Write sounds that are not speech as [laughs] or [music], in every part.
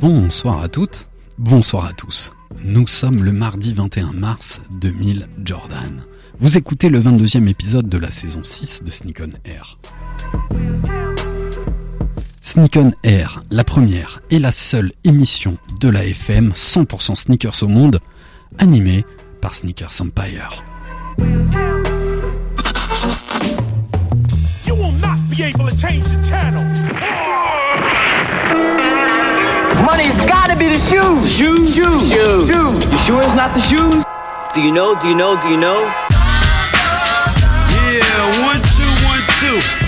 Bonsoir à toutes, bonsoir à tous. Nous sommes le mardi 21 mars 2000 Jordan. Vous écoutez le 22e épisode de la saison 6 de Sneak Air. Sneak on Air, la première et la seule émission de la FM 100% sneakers au monde, animée par Sneakers Empire. You will not be able to change the channel. Money's gotta be the shoes. Shoes, shoes, shoes. shoes. You sure it's not the shoes? Do you know? Do you know? Do you know? Yeah, one, two, one, two.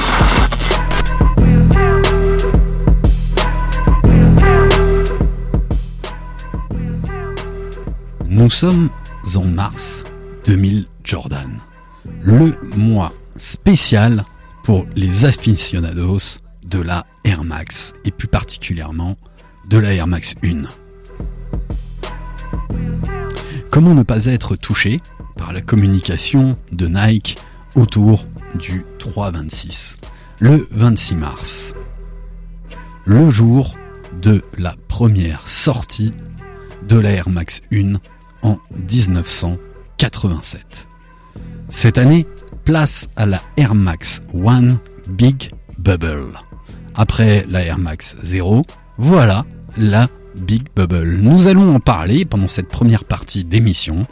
Nous sommes en mars 2000 Jordan, le mois spécial pour les aficionados de la Air Max et plus particulièrement de la Air Max 1. Comment ne pas être touché par la communication de Nike autour du 326, le 26 mars, le jour de la première sortie de la Air Max 1 en 1987. Cette année, place à la Air Max One Big Bubble. Après la Air Max 0, voilà la Big Bubble. Nous allons en parler pendant cette première partie d'émission,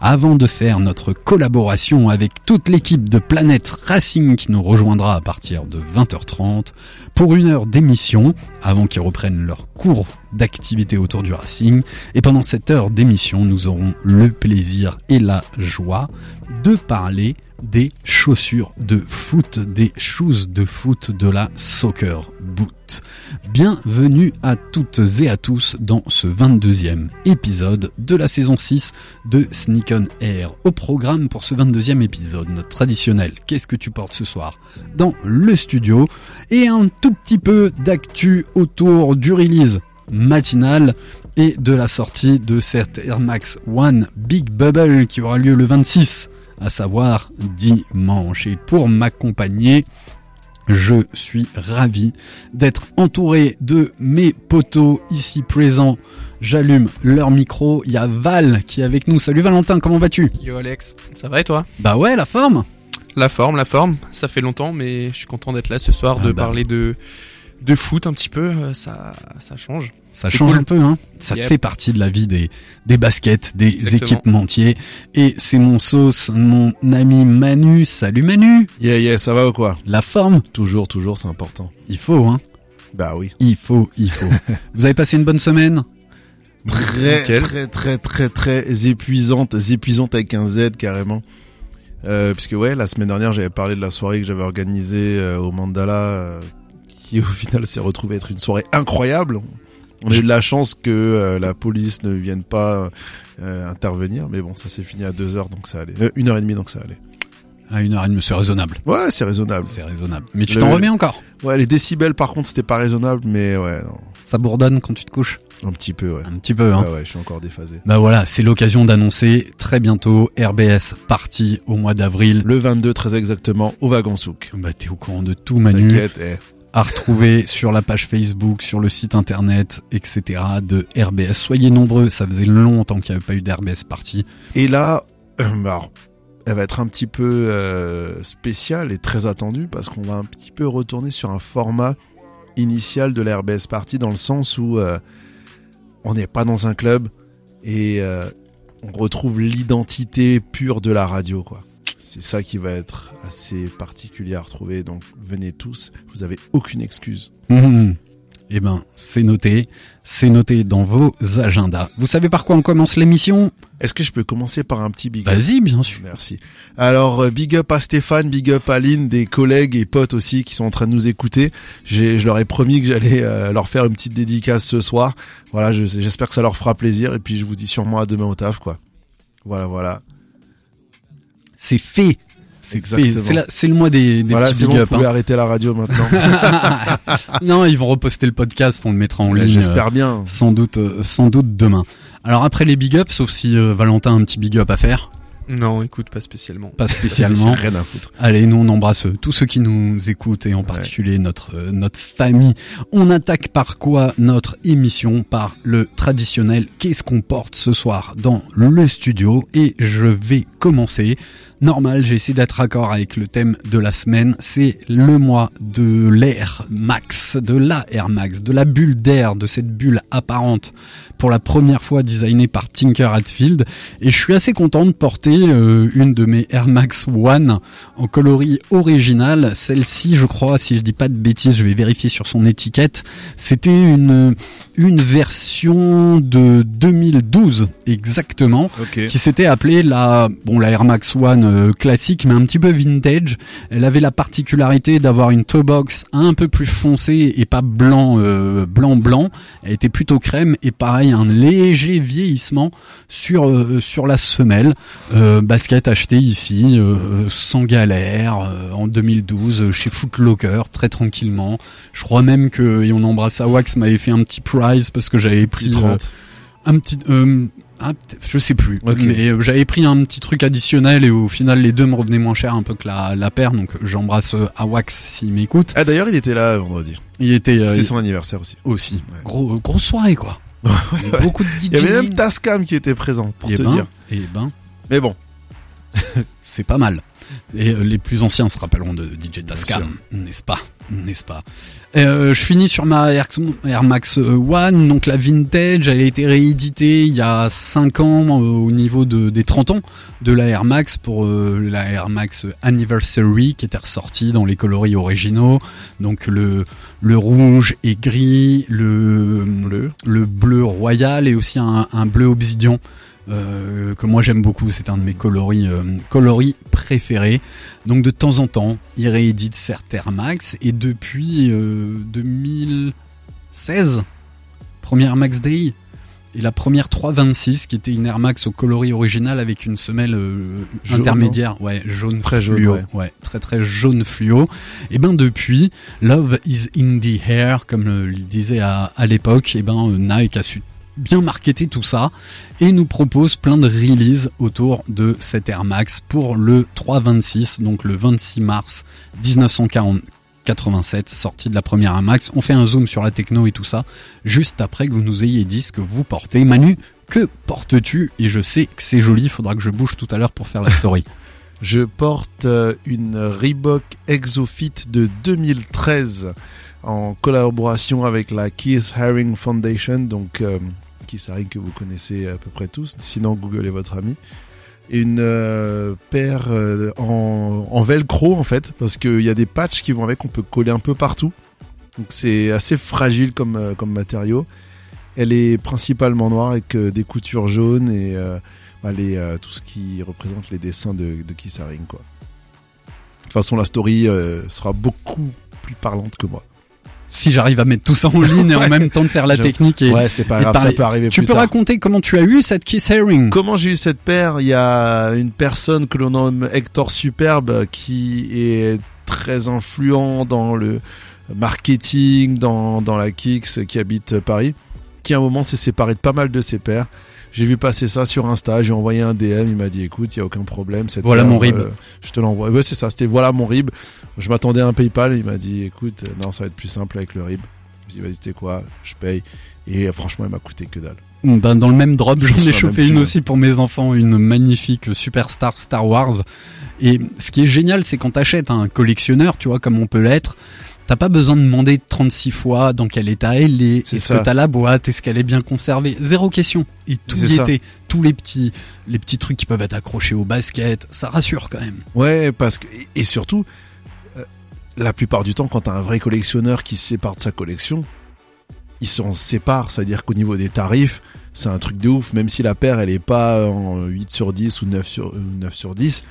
avant de faire notre collaboration avec toute l'équipe de Planète Racing qui nous rejoindra à partir de 20h30 pour une heure d'émission, avant qu'ils reprennent leur cours d'activité autour du racing. Et pendant cette heure d'émission, nous aurons le plaisir et la joie de parler des chaussures de foot, des shoes de foot de la Soccer Boot. Bienvenue à toutes et à tous dans ce 22e épisode de la saison 6 de Sneak on Air. Au programme pour ce 22e épisode, traditionnel Qu'est-ce que tu portes ce soir dans le studio et un tout petit peu d'actu autour du release matinal et de la sortie de cette Air Max One Big Bubble qui aura lieu le 26 à savoir dimanche. Et pour m'accompagner, je suis ravi d'être entouré de mes potos ici présents. J'allume leur micro. Il y a Val qui est avec nous. Salut Valentin, comment vas-tu? Yo Alex, ça va et toi? Bah ouais, la forme La forme, la forme, ça fait longtemps mais je suis content d'être là ce soir, Ah de bah. parler de de foot un petit peu, euh, ça ça change. Ça change cool. un peu, hein Ça Yep. fait partie de la vie des, des baskets, des Exactement. équipementiers. Et c'est mon sauce, mon ami Manu. Salut Manu Yeah, yeah, ça va ou quoi? La forme? Toujours, toujours, c'est important. Il faut, hein Bah oui. Il faut, il faut. [laughs] Vous avez passé une bonne semaine? Très, Nickel. très, très, très, très épuisante, épuisante avec un Z carrément. Euh, puisque ouais, la semaine dernière, j'avais parlé de la soirée que j'avais organisée euh, au Mandala, euh, qui au final s'est retrouvée être une soirée incroyable. On a eu de la chance que euh, la police ne vienne pas euh, intervenir, mais bon, ça s'est fini à deux heures, donc ça allait. Euh, une heure et demie, donc ça allait. À une heure et demie, c'est raisonnable. Ouais, c'est raisonnable. C'est raisonnable. Mais tu Le- t'en remets encore Ouais, les décibels, par contre, c'était pas raisonnable, mais ouais, non, Ça bourdonne quand tu te couches un petit peu, ouais. Un petit peu, hein Ouais, ouais, je suis encore déphasé. Bah voilà, c'est l'occasion d'annoncer très bientôt RBS parti au mois d'avril. Le 22, très exactement, au Wagon Souk. Bah t'es au courant de tout Manu, T'inquiète, eh. À retrouver [laughs] sur la page Facebook, sur le site internet, etc. de RBS. Soyez nombreux, ça faisait longtemps qu'il n'y avait pas eu d'RBS parti. Et là, euh, [clears throat] alors, elle va être un petit peu euh, spéciale et très attendue parce qu'on va un petit peu retourner sur un format initial de la RBS Party dans le sens où euh, on n'est pas dans un club et euh, on retrouve l'identité pure de la radio, quoi. C'est ça qui va être assez particulier à retrouver. Donc venez tous, vous avez aucune excuse. Mhm. Eh ben, c'est noté. C'est noté dans vos agendas. Vous savez par quoi on commence l'émission? Est-ce que je peux commencer par un petit big up? Vas-y, bien sûr. Merci. Alors, euh, big up à Stéphane, big up à Lynn, des collègues et potes aussi qui sont en train de nous écouter. J'ai, je leur ai promis que j'allais euh, leur faire une petite dédicace ce soir. Voilà, je- j'espère que ça leur fera plaisir. Et puis, je vous dis sûrement à demain au taf, quoi. Voilà, voilà. C'est fait. C'est. Exactement. Le mois des, des voilà, petits big bon, vous up. pouvez hein. arrêter la radio maintenant. [laughs] non, ils vont reposter le podcast, on le mettra en ligne. J'espère bien. euh, sans doute, euh, sans doute demain. Alors après les big ups, sauf si euh, Valentin a un petit big up à faire, Non, écoute, pas spécialement. pas spécialement. [laughs] J'ai rien à foutre. Allez, nous on embrasse tous ceux qui nous écoutent et en particulier notre euh, notre famille. On attaque par quoi notre émission? Par le traditionnel qu'est-ce qu'on porte ce soir dans le studio? Et je vais commencer. Normal, j'ai essayé d'être raccord avec le thème de la semaine. C'est le mois de l'Air Max, de la Air Max, de la bulle d'air, de cette bulle apparente pour la première fois designée par Tinker Hatfield. Et je suis assez content de porter euh, une de mes Air Max One en coloris original. Celle-ci, je crois, si je dis pas de bêtises, je vais vérifier sur son étiquette. C'était une une version de 2012 exactement qui s'était appelée la bon la Air Max One euh, classique mais un petit peu vintage. Elle avait la particularité d'avoir une toe box un peu plus foncée et pas blanc euh, blanc blanc. Elle était plutôt crème et pareil un léger vieillissement sur euh, sur la semelle. Euh, basket acheté ici euh, sans galère en 2012 euh, chez Foot Locker très tranquillement. Je crois même que et on embrasse à Wax m'avait fait un petit prize parce que j'avais pris Petit euh, 30. un petit ah, je sais plus mais euh, j'avais pris un petit truc additionnel et au final les deux me revenaient moins cher un peu que la, la paire donc j'embrasse euh, Awax s'il m'écoute Ah, d'ailleurs, il était là vendredi. il était euh, C'était son anniversaire aussi. aussi Ouais. gros grosse soirée quoi beaucoup de DJ Il y avait même Tascam qui était présent, pour et te ben, dire. et ben Mais bon. [laughs] c'est pas mal. Et euh, les plus anciens se rappelleront de DJ Tascam, n'est-ce pas? N'est-ce pas? Euh, Je finis sur ma Air, Max euh, One, donc la vintage, elle a été rééditée il y a 5 ans euh, au niveau de, des 30 ans de la Air Max pour euh, la Air Max Anniversary qui était ressortie dans les coloris originaux. Donc le, le rouge et gris, le Bleu. le bleu royal et aussi un, un bleu obsidian euh, que moi j'aime beaucoup. C'est un de mes coloris, euh, coloris préférés. Donc de temps en temps, il réédite certes Air Max et depuis euh, 2016, première Max Day. Et la première 326 qui était une Air Max au coloris original avec une semelle euh, Jaune, intermédiaire, ouais, jaune Très jaune, fluo, ouais. très très jaune fluo. Et ben depuis, Love is in the air, comme le, le disait à, à l'époque, et ben euh, Nike a su bien marketer tout ça et nous propose plein de releases autour de cette Air Max pour le 326, donc le 26 mars 1940. 87, sortie de la première Air Max. On fait un zoom sur la techno et tout ça, juste après que vous nous ayez dit ce que vous portez. Manu, que portes-tu? Et je sais que c'est joli, il faudra que je bouge tout à l'heure pour faire la story. [laughs] Je porte euh, une Reebok Exofit de 2013 en collaboration avec la Keith Haring Foundation, donc Keith Haring que vous connaissez à peu près tous, sinon Google est votre ami. Une euh, paire euh, en, velcro en fait, parce qu'il y a des patchs qui vont avec, on peut coller un peu partout. Donc c'est assez fragile comme, euh, comme matériau. Elle est principalement noire avec des coutures jaunes et bah, tout ce qui représente les dessins de, de Keith Haring, quoi. De toute façon, la story sera beaucoup plus parlante que moi. Si j'arrive à mettre tout ça en ligne et en [laughs] même temps de faire la Je- technique et Ouais, c'est pas grave, ça peut arriver tu plus peux tard. raconter comment tu as eu cette Kiss Herring Comment j'ai eu cette paire? Il y a une personne que l'on nomme Hector Superbe qui est très influent dans le marketing, dans, dans la Kicks, qui habite Paris, qui à un moment s'est séparé de pas mal de ses pairs. J'ai vu passer ça sur Insta, j'ai envoyé un DM, il m'a dit écoute, il y a aucun problème. Cette Voilà mon rib. euh, je te l'envoie. Ouais, c'est ça, c'était voilà mon rib. Je m'attendais à un PayPal, il m'a dit écoute, euh, non, ça va être plus simple avec le rib. Je lui ai dit vas-y, c'était quoi Je paye. Et euh, franchement, il m'a coûté que dalle. Ben, dans le même drop, j'en Je ai chopé une aussi pour mes enfants, une magnifique superstar Star Wars. Et ce qui est génial, c'est quand t'achètes un collectionneur, tu vois, comme on peut l'être, T'as pas besoin de demander 36 fois dans quel état elle est, est-ce que t'as la boîte, est-ce qu'elle est bien conservée. Zéro question. Et tout y ça. était. Tous les petits, les petits trucs qui peuvent être accrochés au basket, ça rassure quand même. Ouais, parce que et- surtout, euh, la plupart du temps, quand t'as un vrai collectionneur qui se sépare de sa collection, ils s'en séparent, c'est-à-dire qu'au niveau des tarifs, c'est un truc de ouf. Même si la paire, elle est pas en 8 sur 10 ou 9 sur, ou 9 sur 10,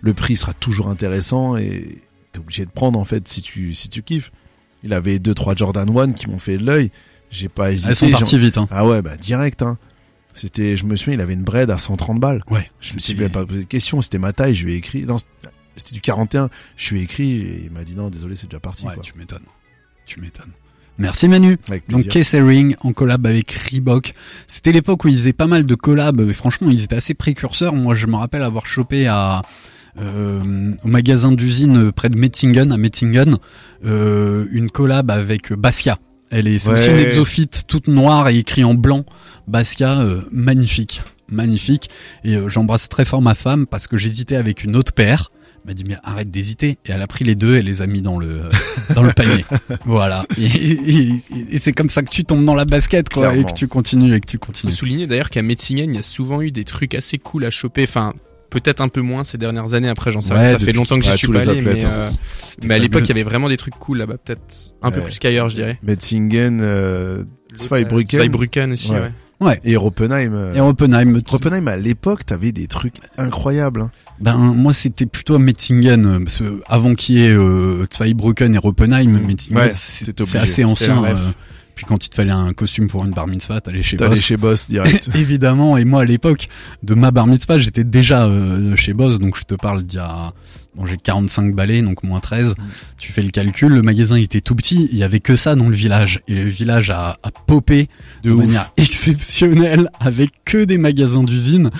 le prix sera toujours intéressant et t'es obligé de prendre en fait si tu si tu kiffes. Il avait deux trois Jordan 1 qui m'ont fait de l'œil. J'ai pas hésité. Elles sont parties vite. Hein. Ah ouais, bah direct. Hein. C'était, je me souviens, il avait une braid à 130 balles. Ouais. Je me suis même pas posé de question, c'était ma taille, je lui ai écrit. Non, c'était du 41. Je lui ai écrit et il m'a dit non, désolé, c'est déjà parti. Ouais, quoi. tu m'étonnes. Tu m'étonnes. Merci Manu. Donc plaisir. Casey Ring en collab avec Reebok. C'était l'époque où ils faisaient pas mal de collabs. Et franchement, ils étaient assez précurseurs. Moi, je me rappelle avoir chopé à au magasin d'usine près de Metzingen, à Metzingen, euh, une collab avec Basquiat. Elle est, c'est aussi Ouais. une exophyte toute noire et écrit en blanc. Basquiat, euh, magnifique, magnifique. Et euh, j'embrasse très fort ma femme parce que j'hésitais avec une autre paire. Elle m'a dit mais arrête d'hésiter et elle a pris les deux et les a mis dans le euh, dans le panier. [laughs] voilà. Et, et- et c'est comme ça que tu tombes dans la basket quoi et que tu continues et que tu continues. souligner d'ailleurs qu'à Metzingen, il y a souvent eu des trucs assez cool à choper. Enfin, peut-être un peu moins ces dernières années. Après, j'en sais Ouais, rien. Ça fait longtemps que j'y ouais, suis pas allé, athlètes, mais, hein. euh, mais à l'époque, il y avait vraiment des trucs cool là-bas. Peut-être un peu Ouais. plus qu'ailleurs, je dirais. Metzingen, euh, Zweibrücken Zweibrücken aussi, Ouais. ouais. Ouais. et Oppenheim. euh, Et Oppenheim, tu- Oppenheim, à l'époque, t'avais des trucs incroyables. hein. ben moi c'était plutôt à Metzingen euh, parce que avant qu'il y ait euh, Zweibrücken et Oppenheim. Metzingen Ouais, c'est assez ancien. euh, puis quand il te fallait un costume pour une bar mitzvah, t'allais chez T'allais Boss. chez Boss direct. [laughs] Évidemment, et moi à l'époque de ma bar mitzvah, j'étais déjà euh, chez Boss, donc je te parle d'il y a... Bon, j'ai 45 balais, donc moins 13. Tu fais le calcul, le magasin était tout petit, il y avait que ça dans le village. Et le village a, a popé de, De manière [laughs] exceptionnelle avec que des magasins d'usine.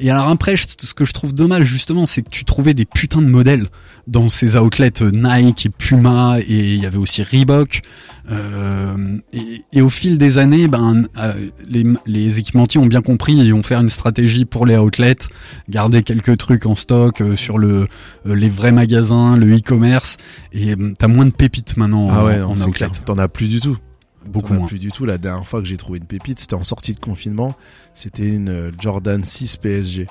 Et alors après, ce que je trouve dommage justement, c'est que tu trouvais des putains de modèles dans ces outlets euh, Nike et Puma, et il y avait aussi Reebok. Euh, et, et au fil des années, ben, euh, les, les équipementiers ont bien compris et ont fait une stratégie pour les outlets, garder quelques trucs en stock euh, sur le euh, les vrais magasins, le e-commerce, et euh, t'as moins de pépites maintenant ah en, ouais, en outlet. T'en as plus du tout. beaucoup moins. plus du tout. La dernière fois que j'ai trouvé une pépite, c'était en sortie de confinement. C'était une Jordan 6 PSG.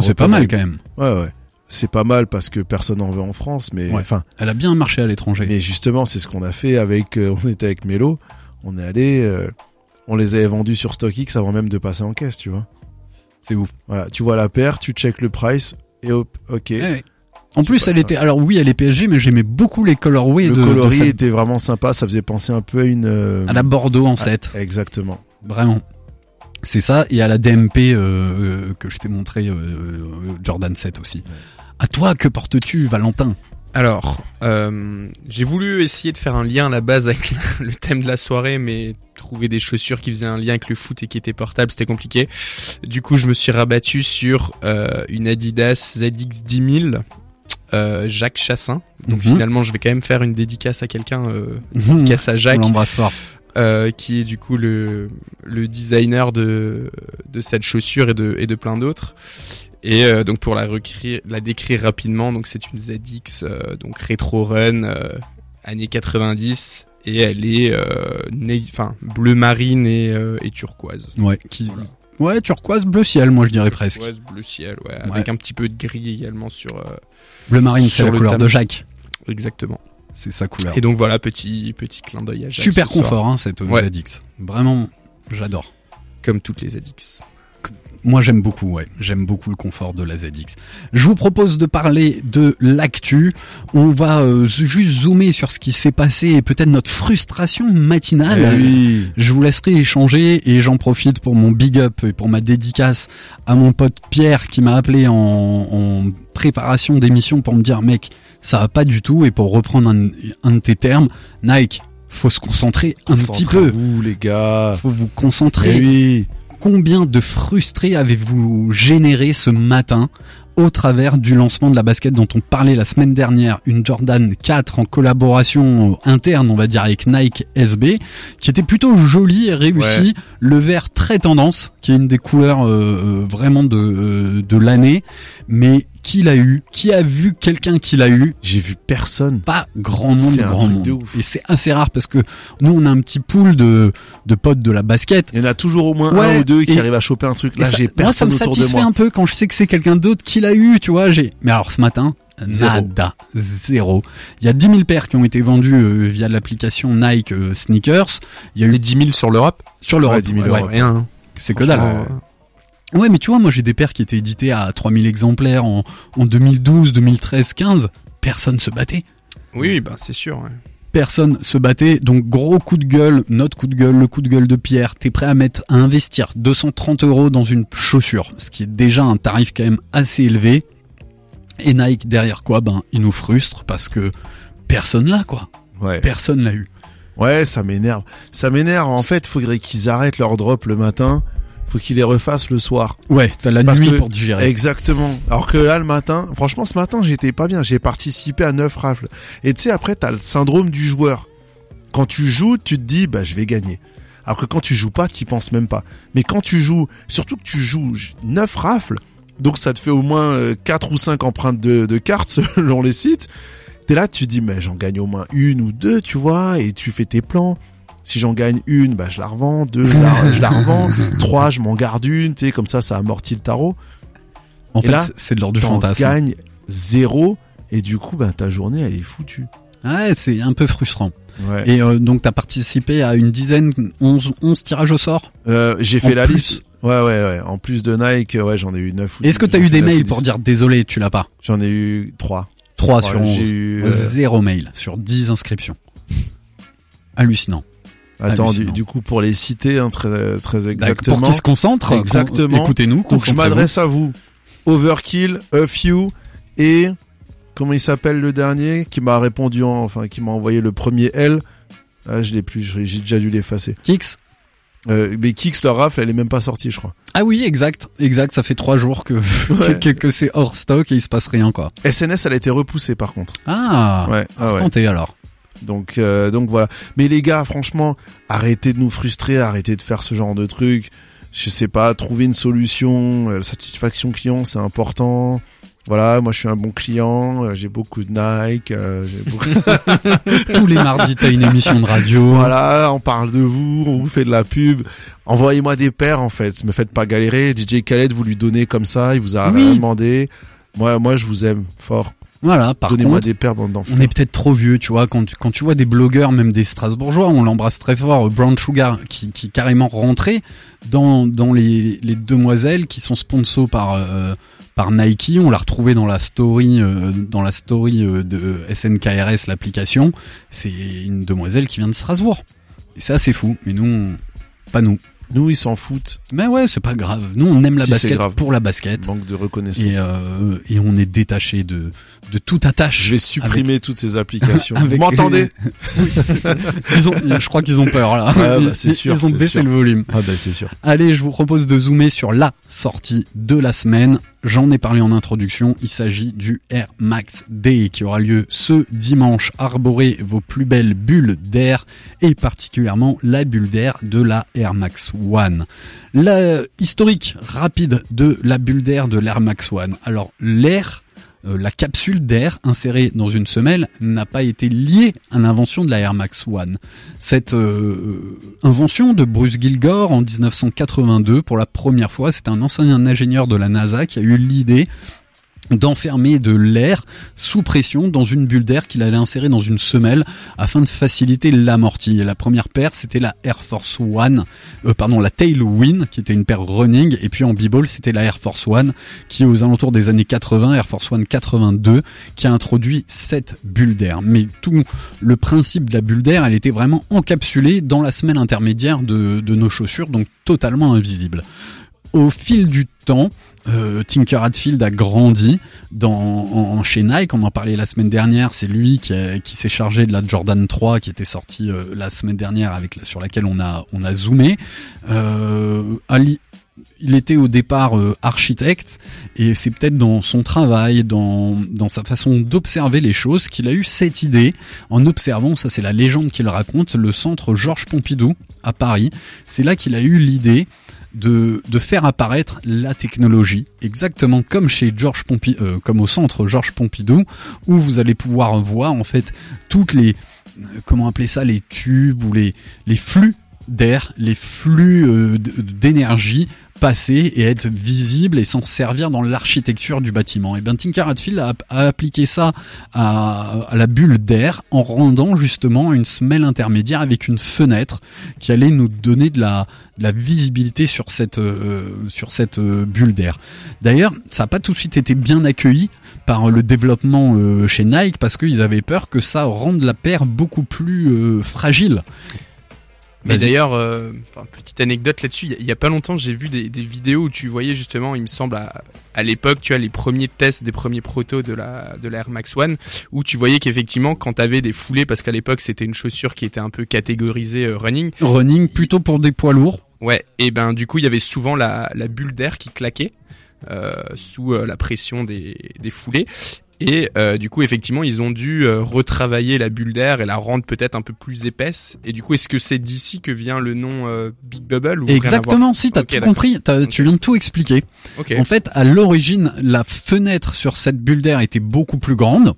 C'est pas mal quand même. Ouais, ouais. C'est pas mal parce que personne en veut en France, mais Ouais. enfin, Elle a bien marché à l'étranger. mais justement, c'est ce qu'on a fait avec, euh, on était avec Mélo, on est allé, euh, on les avait vendus sur StockX avant même de passer en caisse, tu vois. C'est ouf. Voilà, tu vois la paire, tu check le price, et hop, ok. Ouais, ouais. En plus, elle grave. était. Alors oui, elle est PSG, mais j'aimais beaucoup les colorways le de, de coloris cette- était vraiment sympa, ça faisait penser un peu à une... euh, à la Bordeaux en ah, 7. Exactement. Vraiment. C'est ça, et à la DMP euh, euh, que je t'ai montré, euh, Jordan 7 aussi. À toi, que portes-tu, Valentin? Alors, euh, j'ai voulu essayer de faire un lien à la base avec [laughs] le thème de la soirée, mais trouver des chaussures qui faisaient un lien avec le foot et qui étaient portables, c'était compliqué. Du coup, je me suis rabattu sur euh, une Adidas ZX 10000. Euh, Jacques Chassin. Donc Mhm. finalement, je vais quand même faire une dédicace à quelqu'un, euh, On dédicace à Jacques, l'embrasse fort. Euh, qui est du coup le, le designer de, de cette chaussure et de, et de plein d'autres. Et euh, donc pour la, recréer, la décrire rapidement, donc c'est une ZX euh, donc rétro run euh, années 90 et elle est enfin bleu marine et, et turquoise. Ouais, qui... Voilà. ouais, turquoise, bleu ciel, moi je dirais presque. Turquoise, bleu ciel, ouais, Ouais. avec un petit peu de gris également sur Bleu marine, c'est la le couleur thème. de Jacques. exactement. C'est sa couleur. Et donc voilà petit petit clin d'œil à Jacques Super confort, hein, cette euh, Ouais. ZX. Vraiment, j'adore. comme toutes les ZX. Moi j'aime beaucoup, ouais, j'aime beaucoup le confort de la ZX. Je vous propose de parler de l'actu. On va euh, juste zoomer sur ce qui s'est passé et peut-être notre frustration matinale. Eh oui. Je vous laisserai échanger et j'en profite pour mon big up et pour ma dédicace à mon pote Pierre qui m'a appelé en, en préparation d'émission pour me dire mec ça va pas du tout et pour reprendre un, un de tes termes Nike faut se concentrer un petit peu Vous, les gars. faut vous concentrer Eh oui. combien de frustrés avez-vous généré ce matin au travers du lancement de la basket dont on parlait la semaine dernière, une Jordan 4 en collaboration interne, on va dire, avec Nike SB, qui était plutôt jolie et réussie. Le vert très tendance, qui est une des couleurs euh, euh, vraiment de, euh, de l'année, mais Qui l'a eu Qui a vu quelqu'un qui l'a eu J'ai vu personne. Pas grand monde, C'est un grand truc monde. de ouf. Et c'est assez rare parce que nous, on a un petit pool de, de potes de la basket. Il y en a toujours au moins Ouais, un ou deux qui arrivent à choper un truc. Là, j'ai moi, ça personne me autour de satisfait moi. un peu quand je sais que c'est quelqu'un d'autre qui l'a eu, tu vois. J'ai. Mais alors ce matin, Zéro. nada, zéro. Il y a 10 000 paires qui ont été vendues euh, via l'application Nike euh, Sneakers. Il y a eu C'était 10 000 sur l'Europe? Sur l'Europe. Ouais, 10 000 ouais, rien. hein. c'est que dalle. Ouais, mais tu vois, moi j'ai des paires qui étaient éditées à 3000 exemplaires en, en 2012, 2013, 15. Personne se battait. Oui, bah c'est sûr. ouais. Personne se battait. Donc gros coup de gueule, notre coup de gueule, le coup de gueule de Pierre. T'es prêt à mettre, à investir 230 euros dans une chaussure, ce qui est déjà un tarif quand même assez élevé. Et Nike derrière quoi? Ben il nous frustre parce que personne l'a quoi. Ouais. Personne l'a eu. Ouais, ça m'énerve. Ça m'énerve. En fait, faudrait qu'ils arrêtent leur drop le matin. Faut qu'ils les refassent le soir. Ouais, t'as la Parce nuit que- pour digérer. Exactement. Alors que là, le matin, franchement, ce matin, j'étais pas bien. J'ai participé à neuf rafles. Et tu sais, après, t'as le syndrome du joueur. Quand tu joues, tu te dis, bah, je vais gagner. Alors que quand tu joues pas, t'y penses même pas. Mais quand tu joues, surtout que tu joues neuf rafles, donc ça te fait au moins euh, quatre ou cinq empreintes de, de cartes [laughs] selon les sites. T'es là, tu te dis, mais j'en gagne au moins une ou deux, tu vois, et tu fais tes plans. Si j'en gagne une, bah, je la revends. Deux, je la, [laughs] je la revends. Trois, je m'en garde une, tu sais, comme ça, ça amortit le tarot. En Et fait, là, c'est- de l'ordre du fantasme. gagnes zéro, et du coup, bah, ta journée, elle est foutue. Ouais, c'est un peu frustrant. Ouais. Et euh, donc t'as participé à une dizaine, 11, 11 tirages au sort? Euh, j'ai fait la plus- liste. Ouais, ouais, ouais. En plus de Nike, ouais, j'en ai eu neuf ou Est-ce que t'as eu des mails pour dire désolé, tu l'as pas? J'en ai eu trois. 3 Ouais, sur 11. J'ai eu, euh, Zéro mail sur 10 inscriptions. Hallucinant. Attends, du, coup, pour les citer, hein, très, très exactement. Pour qu'ils se concentrent, Exactement. con- écoutez-nous. Donc, je m'adresse à vous. Overkill, A Few et comment il s'appelle le dernier qui m'a répondu en, enfin, qui m'a envoyé le premier L. Ah, je l'ai plus, j'ai déjà dû l'effacer. Kix. Euh, mais Kix, leur rafle, elle est même pas sortie, je crois. Ah oui, exact, exact. Ça fait trois jours que [laughs] Ouais. que, que c'est hors stock et il se passe rien quoi. SNS, elle a été repoussée par contre. Ah. Ouais, ah ouais. Tentez alors. Donc, euh, donc voilà. Mais les gars, franchement, arrêtez de nous frustrer, arrêtez de faire ce genre de trucs. Je sais pas, trouver une solution. euh, La satisfaction client, c'est important. Voilà, moi je suis un bon client, euh, j'ai beaucoup de Nike, euh, beaucoup... [laughs] [laughs] Tous les mardis, t'as une émission de radio. voilà, on parle de vous, on vous fait de la pub. Envoyez-moi des paires en fait, me faites pas galérer. DJ Khaled, vous lui donnez comme ça, il vous a Oui. rien demandé. Moi, moi je vous aime fort. Voilà. Par Donnez-moi des paires, on est peut-être trop vieux, tu vois. Quand tu, quand tu vois des blogueurs, même des Strasbourgeois, on l'embrasse très fort. euh, Brown Sugar, qui, qui est carrément rentré dans dans les, les demoiselles qui sont sponsors par euh, par Nike. On l'a retrouvé dans la story euh, dans la story euh, de SNKRS, l'application. C'est une demoiselle qui vient de Strasbourg. Et ça, c'est fou. Mais nous, on- pas nous. Nous, ils s'en foutent. Mais ouais, c'est pas grave. Nous, on aime la Si, basket pour la basket. Manque de reconnaissance. Et, euh, et on est détaché de, de toute attache. Je vais supprimer toutes ces applications. [laughs] Vous m'entendez [laughs] Oui, c'est- ils ont, je crois qu'ils ont peur là. Bah, Ils- c'est sûr, Ils ont baissé sûr. le volume. Ah bah c'est sûr. Allez, je vous propose de zoomer sur la sortie de la semaine. J'en ai parlé en introduction. Il s'agit du Air Max Day qui aura lieu ce dimanche. Arborez vos plus belles bulles d'air et particulièrement la bulle d'air de la Air Max One. La historique rapide de la bulle d'air de l'Air Max One. Alors l'air la capsule d'air insérée dans une semelle n'a pas été liée à l'invention de la Air Max One. Cette euh, invention de Bruce Gilgore en 1982, pour la première fois, c'est un ancien ingénieur de la NASA qui a eu l'idée d'enfermer de l'air sous pression dans une bulle d'air qu'il allait insérer dans une semelle afin de faciliter l'amorti. La première paire, c'était la Air Force One, euh, pardon, la Tailwind, qui était une paire running, et puis en b-ball, c'était la Air Force One, qui aux alentours des années 80, Air Force One 82, qui a introduit cette bulle d'air. Mais tout le principe de la bulle d'air, elle était vraiment encapsulée dans la semelle intermédiaire de, de nos chaussures, donc totalement invisible. Au fil du temps, euh, Tinker Hatfield a grandi dans, en, chez Nike. On en parlait la semaine dernière. C'est lui qui, qui s'est chargé de la Jordan 3 qui était sortie euh, la semaine dernière avec sur laquelle on a on a zoomé. Euh, Ali- il était au départ euh, architecte et c'est peut-être dans son travail, dans, dans sa façon d'observer les choses qu'il a eu cette idée en observant, ça c'est la légende qu'il raconte, le centre Georges Pompidou à Paris. C'est là qu'il a eu l'idée de, de faire apparaître la technologie, exactement comme chez Georges Pompidou, euh, comme au centre Georges Pompidou, où vous allez pouvoir voir en fait toutes les, euh, comment appeler ça, les tubes ou les, les flux d'air, les flux euh, d'énergie passer et être visible et s'en servir dans l'architecture du bâtiment. Et bien Tinker Hatfield a, appliqué ça à, la bulle d'air en rendant justement une semelle intermédiaire avec une fenêtre qui allait nous donner de la, visibilité sur cette, euh, sur cette euh, bulle d'air. D'ailleurs, ça n'a pas tout de suite été bien accueilli par le développement euh, chez Nike parce qu'ils avaient peur que ça rende la paire beaucoup plus fragile. Mais d'ailleurs, euh, petite anecdote là-dessus, il y a- il y, a pas longtemps, j'ai vu des, des vidéos où tu voyais justement, il me semble, à, à l'époque, tu as les premiers tests des premiers protos de la, de la Air Max One, où tu voyais qu'effectivement, quand t'avais des foulées, parce qu'à l'époque, c'était une chaussure qui était un peu catégorisée euh, running, Running plutôt pour des poids lourds. ouais, et ben du coup, il y avait souvent la, la bulle d'air qui claquait. euh, sous euh, la pression des, des foulées et euh, du coup effectivement ils ont dû euh, retravailler la bulle d'air et la rendre peut-être un peu plus épaisse et du coup est-ce que c'est d'ici que vient le nom euh, Big Bubble ou Exactement, si t'as tout compris, tu viens de tout expliquer. Ok. En fait, à l'origine, la fenêtre sur cette bulle d'air était beaucoup plus grande.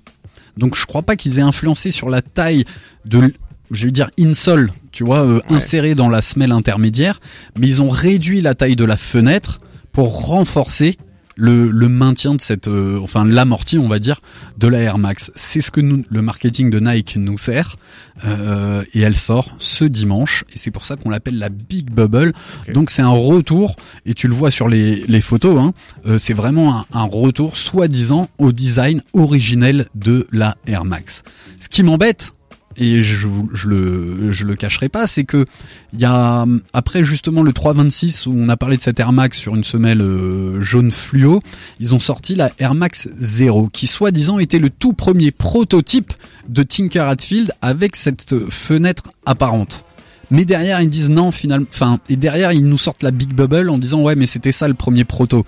Donc je crois pas qu'ils aient influencé sur la taille de, je vais dire insole, tu vois, euh, Ouais. inséré dans la semelle intermédiaire, mais ils ont réduit la taille de la fenêtre pour renforcer le, le maintien de cette, euh, enfin l'amorti, on va dire, de la Air Max. C'est ce que nous, le marketing de Nike nous sert, euh, et elle sort ce dimanche, et c'est pour ça qu'on l'appelle la Big Bubble. Donc c'est un retour, et tu le vois sur les, les photos, hein, euh, c'est vraiment un, un retour soi-disant au design originel de la Air Max. Ce qui m'embête, et je, je le je le cacherai pas, c'est que il y a après justement le 326 où on a parlé de cette Air Max sur une semelle euh, jaune fluo, ils ont sorti la Air Max Zero qui soi-disant était le tout premier prototype de Tinker Hatfield avec cette fenêtre apparente. Mais derrière ils disent non finalement, enfin et derrière ils nous sortent la Big Bubble en disant ouais mais c'était ça le premier proto.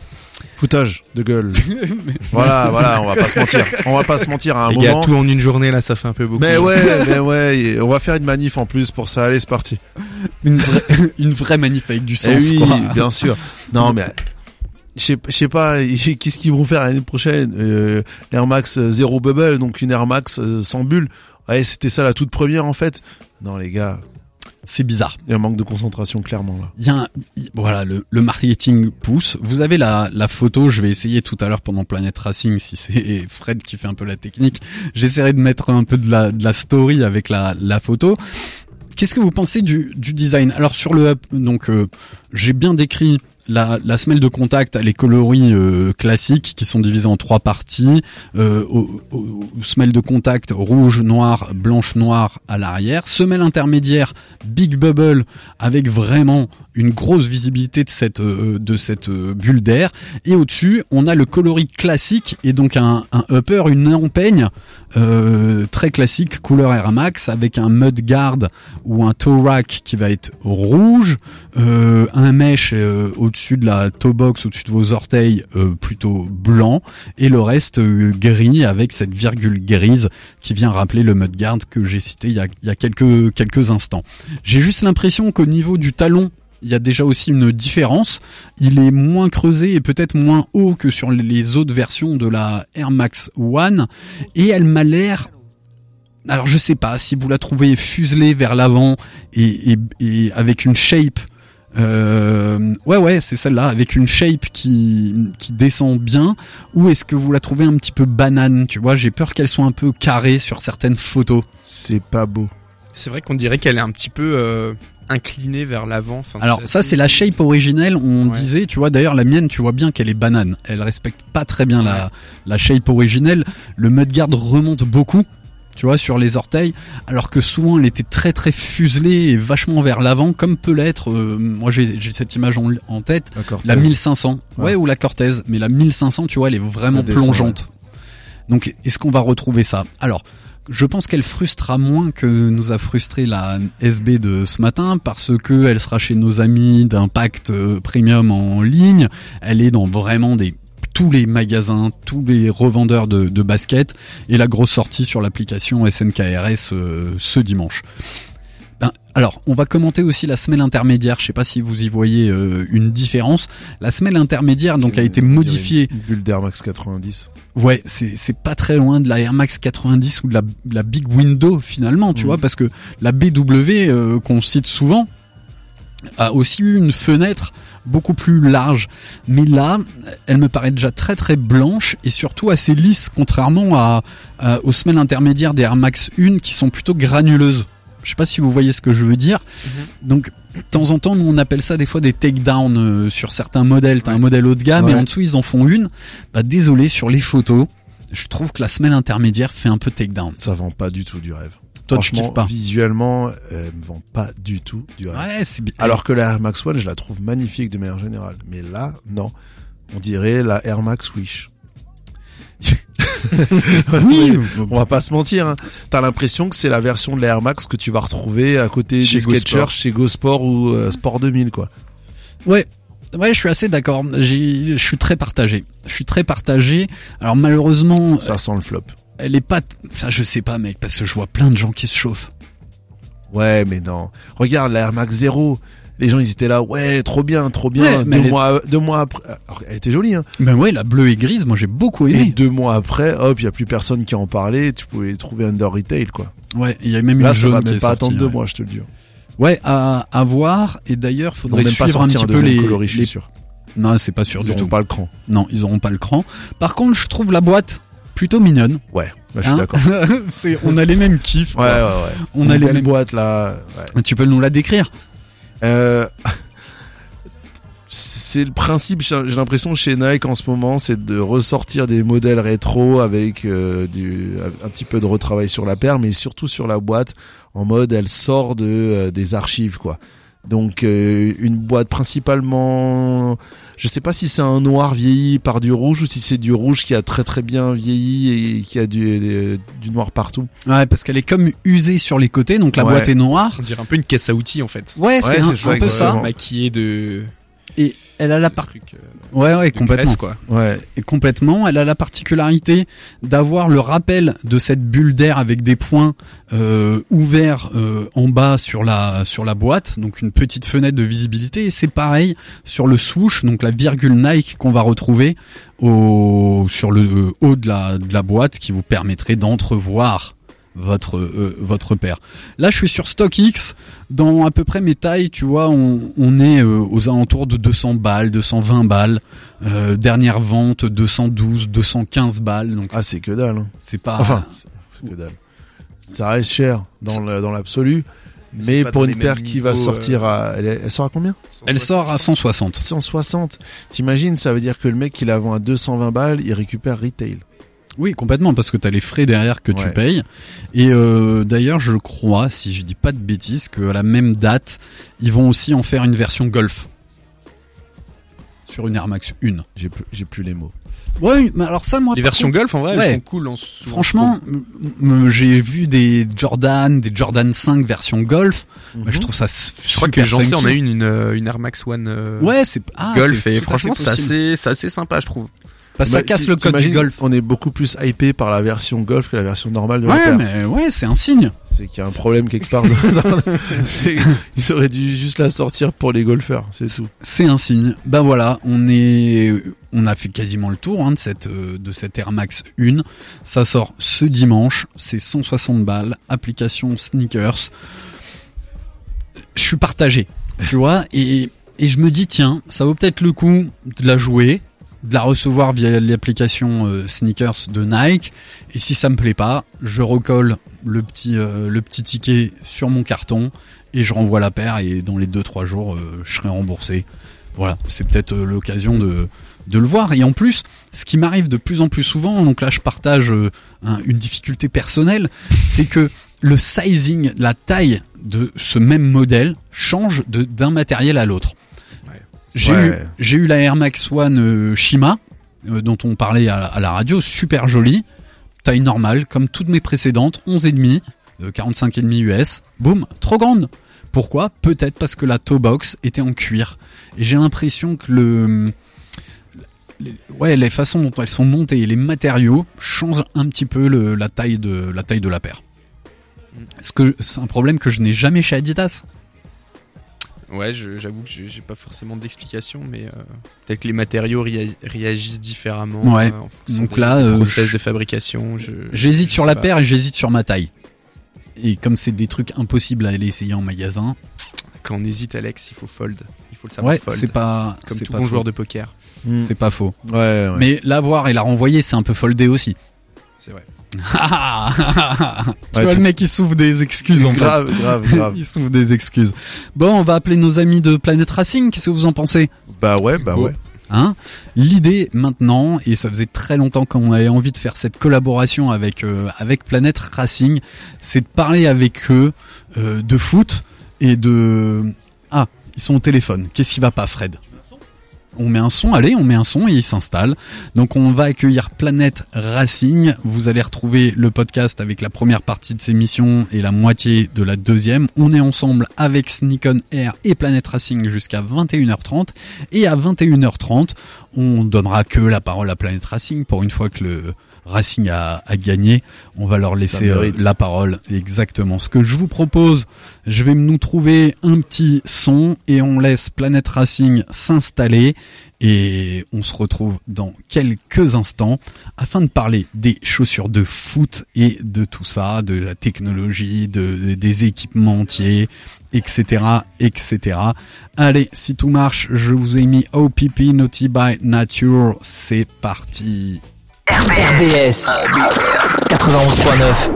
Foutage de gueule. [laughs] voilà, voilà, on va pas se mentir. On va pas se mentir à un moment. gars, tout en une journée là, ça fait un peu beaucoup. Mais ouais, mais ouais, on va faire une manif en plus pour ça. Allez, c'est parti. Une vraie, [laughs] une vraie manif avec du Eh sens oui, quoi. bien sûr. Non, mais je sais- je sais pas, [laughs] qu'est-ce qu'ils vont faire l'année prochaine? Euh, L'Air Max euh, zéro bubble, donc une Air Max euh, sans bulle. Ouais, c'était ça la toute première en fait. Non les gars, C'est bizarre. il y a un manque de concentration clairement là. Il y a un- il- voilà, le, le marketing pousse. Vous avez la, la photo, je vais essayer tout à l'heure pendant Planet Racing, si c'est [laughs] Fred qui fait un peu la technique. J'essaierai de mettre un peu de la, de la story avec la, la photo. Qu'est-ce que vous pensez du, du design? Alors sur le donc euh, j'ai bien décrit la, semelle de contact, les coloris euh, classiques qui sont divisés en trois parties. Euh, au- au- semelles de contact rouge, noir, blanche, noire à l'arrière. Semelle intermédiaire, big bubble avec vraiment une grosse visibilité de cette euh, de cette euh, bulle d'air. Et au-dessus, on a le coloris classique et donc un, upper, une empeigne très classique couleur Air avec un mud guard ou un toe rack qui va être rouge, un mesh euh, au-dessus de la toe box, au-dessus de vos orteils euh, plutôt blanc et le reste euh, gris avec cette virgule grise qui vient rappeler le mud guard que j'ai cité il y a, il y a quelques quelques instants. J'ai juste l'impression qu'au niveau du talon il y a déjà aussi une différence. Il est moins creusé et peut-être moins haut que sur les autres versions de la Air Max One. Et elle m'a l'air alors je sais pas si vous la trouvez fuselée vers l'avant et, et, et avec une shape. Euh, ouais ouais c'est celle-là avec une shape qui qui descend bien ou est-ce que vous la trouvez un petit peu banane tu vois? J'ai peur qu'elle soit un peu carrée sur certaines photos C'est pas beau. C'est vrai qu'on dirait qu'elle est un petit peu euh, inclinée vers l'avant. Enfin, Alors ça c'est la shape originelle, on Ouais. disait, tu vois d'ailleurs la mienne, tu vois bien qu'elle est banane. Elle respecte pas très bien la, la shape originelle. Le mudguard remonte beaucoup, tu vois, sur les orteils, alors que souvent elle était très très fuselée et vachement vers l'avant, comme peut l'être, euh, moi j'ai cette image en, en tête, D'accord. la 1500, ouais. Ouais. ou la Cortez, mais la 1500, tu vois, elle est vraiment descend, plongeante. Donc est-ce qu'on va retrouver ça? Alors, je pense qu'elle frustrera moins que nous a frustré la SB de ce matin parce que elle sera chez nos amis d'Impact euh, Premium en ligne. Elle est dans vraiment des tous les magasins, tous les revendeurs de, de baskets et la grosse sortie sur l'application SNKRS euh, ce dimanche. Ben, Alors, on va commenter aussi la semelle intermédiaire. Je sais pas si vous y voyez euh, une différence. La semelle intermédiaire donc a été modifiée. Une bulle d'Air Max 90. Ouais, c'est c'est pas très loin de la Air Max 90 ou de la, de la Big Window finalement, tu Mhm. vois, parce que la BW euh, qu'on cite souvent a aussi eu une fenêtre beaucoup plus large. Mais là, elle me paraît déjà très très blanche et surtout assez lisse, contrairement à, à- aux semelles intermédiaires des Air Max 1 qui sont plutôt granuleuses. Je sais pas si vous voyez ce que je veux dire. Donc, de temps en temps, nous on appelle ça des fois des takedowns euh, sur certains modèles. T'as un modèle haut de gamme et en dessous ils en font une. Bah désolé sur les photos, je trouve que la semelle intermédiaire fait un peu takedown. Ça vend pas du tout du rêve. Toi tu kiffes pas. visuellement, elle me vend pas du tout du rêve. Ouais, c'est bien. Alors que la Air Max One, je la trouve magnifique de manière générale. Mais là, non. On dirait la Air Max Wish. [laughs] oui, On va pas se mentir. Hein. T'as l'impression que c'est la version de la Air Max que tu vas retrouver à côté Chez des Skechers, chez Go Sport ou euh, Sport 2000, quoi. ouais. Ouais, je suis assez d'accord. Je suis très partagé. Je suis très partagé. Alors malheureusement, Ça sent le flop. Elle est pas. Enfin, je sais pas, mec, parce que je vois plein de gens qui se chauffent. Ouais, mais non. Regarde la Air Max 0. Les gens, ils étaient là. Ouais, trop bien, trop bien. Ouais, deux elle mois, deux mois après. Alors, elle était jolie, hein. Ben ouais, la bleue et grise, moi j'ai beaucoup Et aimé. deux mois après, hop, il y a plus personne qui en parlait. Tu pouvais les trouver under retail, quoi. Ouais, il y a même Là, une ça jaune va qui même est pas attendre deux mois, je te le dis. Ouais, à, à voir. Et d'ailleurs, Ils faudrait même pas suivre un sortir petit un peu les. coloris, je suis les- sûr. Non, c'est pas sûr Ils du tout. pas le cran. Non, ils auront pas le cran. Par contre, je trouve la boîte plutôt mignonne. Ouais, là, je suis Hein d'accord. [laughs] on a les mêmes kiffs. Ouais, ouais, ouais. On a les mêmes. boîte, là. Ouais. Tu peux nous la décrire Euh, [laughs] c'est le principe, j'ai l'impression chez Nike en ce moment, c'est de ressortir des modèles rétro avec euh, du, un petit peu de retravail sur la paire, mais surtout sur la boîte, en mode elle sort de euh, des archives quoi. Donc une boîte principalement, je sais pas si c'est un noir vieilli par du rouge ou si c'est du rouge qui a très très bien vieilli et qui a du, du, du noir partout. Ouais, parce qu'elle est comme usée sur les côtés, donc la Ouais. boîte est noire. On dirait un peu une caisse à outils en fait. Ouais, c'est Ouais, un, ça, un peu ça. Maquillée de Et elle a la partie. trucs euh, Ouais, ouais, de complètement. graisse, quoi. Ouais, Et complètement. Elle a la particularité d'avoir le rappel de cette bulle d'air avec des points euh, ouverts euh, en bas sur la sur la boîte, donc une petite fenêtre de visibilité. Et c'est pareil sur le swoosh, donc la virgule Nike qu'on va retrouver au sur le euh, haut de la de la boîte, qui vous permettrait d'entrevoir votre euh, votre paire. Là, je suis sur StockX. Dans à peu près mes tailles, tu vois, on, on est euh, aux alentours de 200 balles, 220 balles. Euh, dernière vente 212, 215 balles. Donc ah c'est que dalle. Hein. c'est pas. Enfin, c'est que dalle. Ça reste cher dans le- dans l'absolu, mais pour une paire qui va sortir euh, à, elle, elle sort à combien? Elle sort à 160. 160. T'imagines, ça veut dire que le mec qui la vend à 220 balles, il récupère retail. Oui, complètement, parce que t'as les frais derrière que tu payes. Et euh, d'ailleurs, je crois, si je dis pas de bêtises, qu'à la même date, ils vont aussi en faire une version Golf sur une Air Max 1. J'ai plus, j'ai plus les mots. Ouais, mais alors ça, moi, Les versions contre, Golf en vrai Ouais. elles sont cool en souvent, Franchement, m- m- j'ai vu des Jordan, des Jordan 5 version Golf. Bah, je trouve ça je crois que j'en sais on a une une, euh, une Air Max One euh, Ouais, c'est ah, Golf c'est et à franchement c'est assez c'est assez sympa je trouve. Bah, ça Bah, casse le code du Golf. On est beaucoup plus hypé par la version Golf que la version normale de la Ouais, mais ouais, c'est un signe. C'est qu'il y a un problème quelque part. Ils auraient dû juste la sortir pour les golfeurs, c'est tout. C'est un signe. Ben voilà, on est, on a fait quasiment le tour hein, de cette de cette Air Max 1. Ça sort ce dimanche. C'est 160 balles. Application sneakers. Je suis partagé, tu vois, et et je me dis tiens, ça vaut peut-être le coup de la jouer, de la recevoir via l'application euh, sneakers de Nike. Et si ça me plaît pas, je recolle le petit euh, le petit ticket sur mon carton et je renvoie la paire et dans les 2-3 jours euh, je serai remboursé. Voilà, c'est peut-être l'occasion de, de le voir. Et en plus, ce qui m'arrive de plus en plus souvent, donc là je partage un- une difficulté personnelle, c'est que le sizing, la taille de ce même modèle change d'un matériel à l'autre. J'ai Ouais. eu, eu la Air Max One euh, Shima, euh, dont on parlait à, à la radio, super jolie, taille normale, comme toutes mes précédentes, 11,5, euh, 45,5 US, boum, trop grande. Pourquoi? Peut-être parce que la toe box était en cuir. Et j'ai l'impression que le... les- Ouais, les façons dont elles sont montées et les matériaux changent un petit peu le- la taille de la taille de la paire. Ce c'est un problème que je n'ai jamais chez Adidas. Ouais, je- j'avoue que j'ai pas forcément d'explication, mais euh, peut-être que les matériaux réa- réagissent différemment Ouais. euh, en fonction Donc des, là, des euh, process je- de fabrication. je- J'hésite sur la pas. paire et j'hésite sur ma taille. Et comme c'est des trucs impossibles à aller essayer en magasin, Quand on hésite, Alex, il faut fold. Il faut le savoir ouais, fold. c'est pas, comme c'est tout pas bon faux. joueur de poker. Mm. C'est pas faux. Ouais, ouais. Mais l'avoir et la renvoyer, c'est un peu foldé aussi. C'est vrai. [laughs] tu Ouais, vois tu- le mec, il souffre des excuses en fait. grave, grave, grave. [laughs] Il souffre des excuses. Bon, on va appeler nos amis de Planet Racing. Qu'est-ce que vous en pensez? Bah ouais, bah ouais. Hein? L'idée maintenant, et ça faisait très longtemps qu'on avait envie de faire cette collaboration avec euh, avec Planet Racing, c'est de parler avec eux euh, de foot et de ah ils sont au téléphone. Qu'est-ce qui va pas, Fred? On met un son, allez, on met un son et il s'installe. Donc on va accueillir Planète Racing. Vous allez retrouver le podcast avec la première partie de ces missions et la moitié de la deuxième. On est ensemble avec Sneak on Air et Planète Racing jusqu'à 21h30. Et à 21h30, on donnera que la parole à Planète Racing pour une fois que le Racing a, a gagné. On va leur laisser euh, la parole. Exactement. Ce que je vous propose, je vais nous trouver un petit son et on laisse Planète Racing s'installer et on se retrouve dans quelques instants afin de parler des chaussures de foot et de tout ça, de la technologie, de, des équipements entiers, etc., etc. Allez, si tout marche, je vous ai mis OPP Naughty by Nature. C'est parti. RDS 91.9.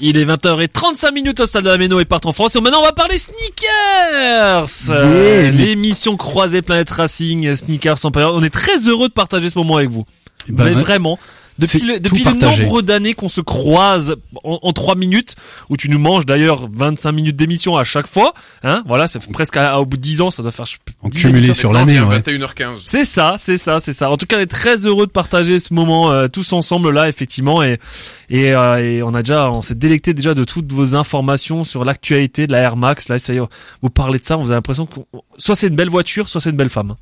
Il est 20h35 minutes au stade de la Méno et partout en France. Et maintenant, on va parler sneakers. Yeah, L'émission croisée Planète Racing, sneakers en période. On est très heureux de partager ce moment avec vous. Ben, Mais ouais. vraiment. Depuis le, depuis le nombre d'années qu'on se croise en, 3 minutes, où tu nous manges d'ailleurs 25 minutes d'émission à chaque fois, hein, voilà, c'est presque à- au bout de 10 ans, ça doit faire je- En 10 cumulé sur l'année, ouais. 21h15. C'est ça, c'est ça, c'est ça. En tout cas, on est très heureux de partager ce moment euh, tous ensemble là, effectivement, et et, euh, et on a déjà, on s'est délecté déjà de toutes vos informations sur l'actualité de la Air Max. Là, ça y est, vous parlez de ça, vous avez l'impression que soit c'est une belle voiture, soit c'est une belle femme.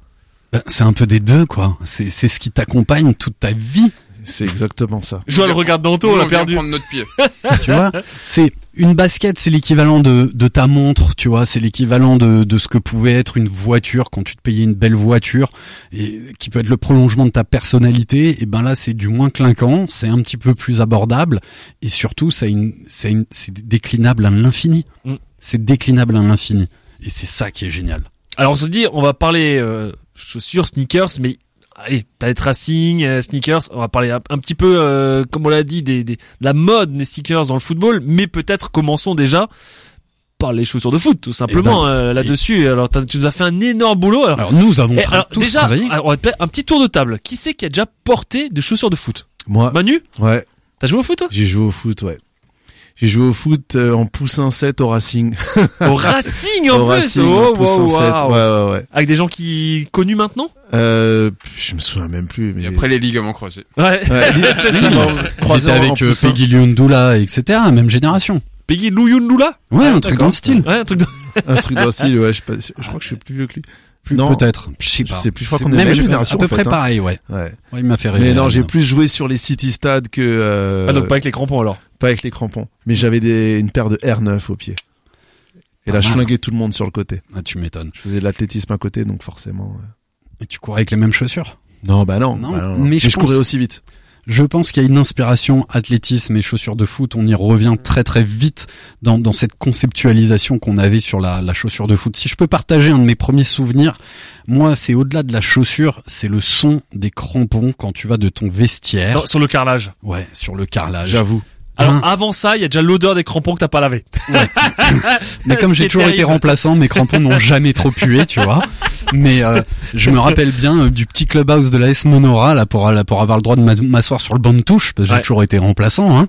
Ben, C'est un peu des deux, quoi. C'est c'est ce qui t'accompagne toute ta vie. C'est exactement ça. Je vois le regard d'Anto, on l'a perdu. prendre notre pied. [laughs] tu vois c'est une basket c'est l'équivalent de, de ta montre tu vois c'est l'équivalent de, de ce que pouvait être une voiture quand tu te payais une belle voiture et qui peut être le prolongement de ta personnalité et ben là c'est du moins clinquant c'est un petit peu plus abordable et surtout c'est une c'est une c'est déclinable à l'infini Mm. c'est déclinable à l'infini et c'est ça qui est génial Alors on se dit, on va parler euh, chaussures, sneakers, mais allez, Planet Racing, euh, sneakers, on va parler un, un petit peu, euh, comme on l'a dit, des, des, de la mode des sneakers dans le football, mais peut-être commençons déjà par les chaussures de foot, tout simplement ben, euh, là-dessus. Alors tu nous as fait un énorme boulot. Alors, alors nous avons eh, tra- alors, tous déjà, travaillé alors, on va faire un petit tour de table. Qui c'est qui a déjà porté des chaussures de foot? Moi, Manu, ouais, t'as joué au foot toi? J'ai joué au foot, ouais. J'ai joué au foot euh, en poussin 7 au Racing. Au Racing en au plus. Racing, Oh, en poussin wow, 7. wow. Ouais, ouais, ouais. Avec des gens qui connus maintenant. Euh, je me souviens même plus. Mais Et après les ligaments croisés. Ouais. Ouais, [laughs] c'est ça. il croisé était en- avec euh. Peggy Lyundula etc même génération Peggy Louyundula. ouais Ah, un truc dans le style Ouais, un truc de... un truc dans le style, ouais, je, sais pas, je crois que je suis plus vieux que lui. Plus Non. peut-être, je sais pas. sais plus, je crois C'est qu'on est la même génération, À peu en fait, près hein. pareil, ouais. Ouais. Ouais, il m'a fait rêver. Mais non, j'ai euh, plus joué sur les city stades que euh, Ah, donc pas avec les crampons alors. pas avec les crampons. Mais j'avais des une paire de R9 au pied. Et là, Ah, je flinguais tout le monde sur le côté. Ah, tu m'étonnes. Je faisais de l'athlétisme à côté, donc forcément. ouais. Et tu courais avec les mêmes chaussures? Non, bah non. Non, bah non, mais mais, je je, courais pense- aussi vite. Je pense qu'il y a une inspiration athlétisme et chaussures de foot. On y revient très très vite dans, dans cette conceptualisation qu'on avait sur la, la chaussure de foot. Si je peux partager un de mes premiers souvenirs, moi c'est au-delà de la chaussure, c'est le son des crampons quand tu vas de ton vestiaire. Dans- sur le carrelage. Ouais, sur le carrelage. J'avoue. Alors Hein. avant ça, il y a déjà l'odeur des crampons que t'as pas lavé. [laughs] Mais comme j'ai toujours été remplaçant, mes crampons n'ont jamais trop pué, tu vois. [laughs] Mais euh, je me rappelle bien euh, du petit clubhouse de la S Monora là pour là, pour avoir le droit de m'a- m'asseoir sur le banc de touche parce que j'ai Ouais. toujours été remplaçant. Hein.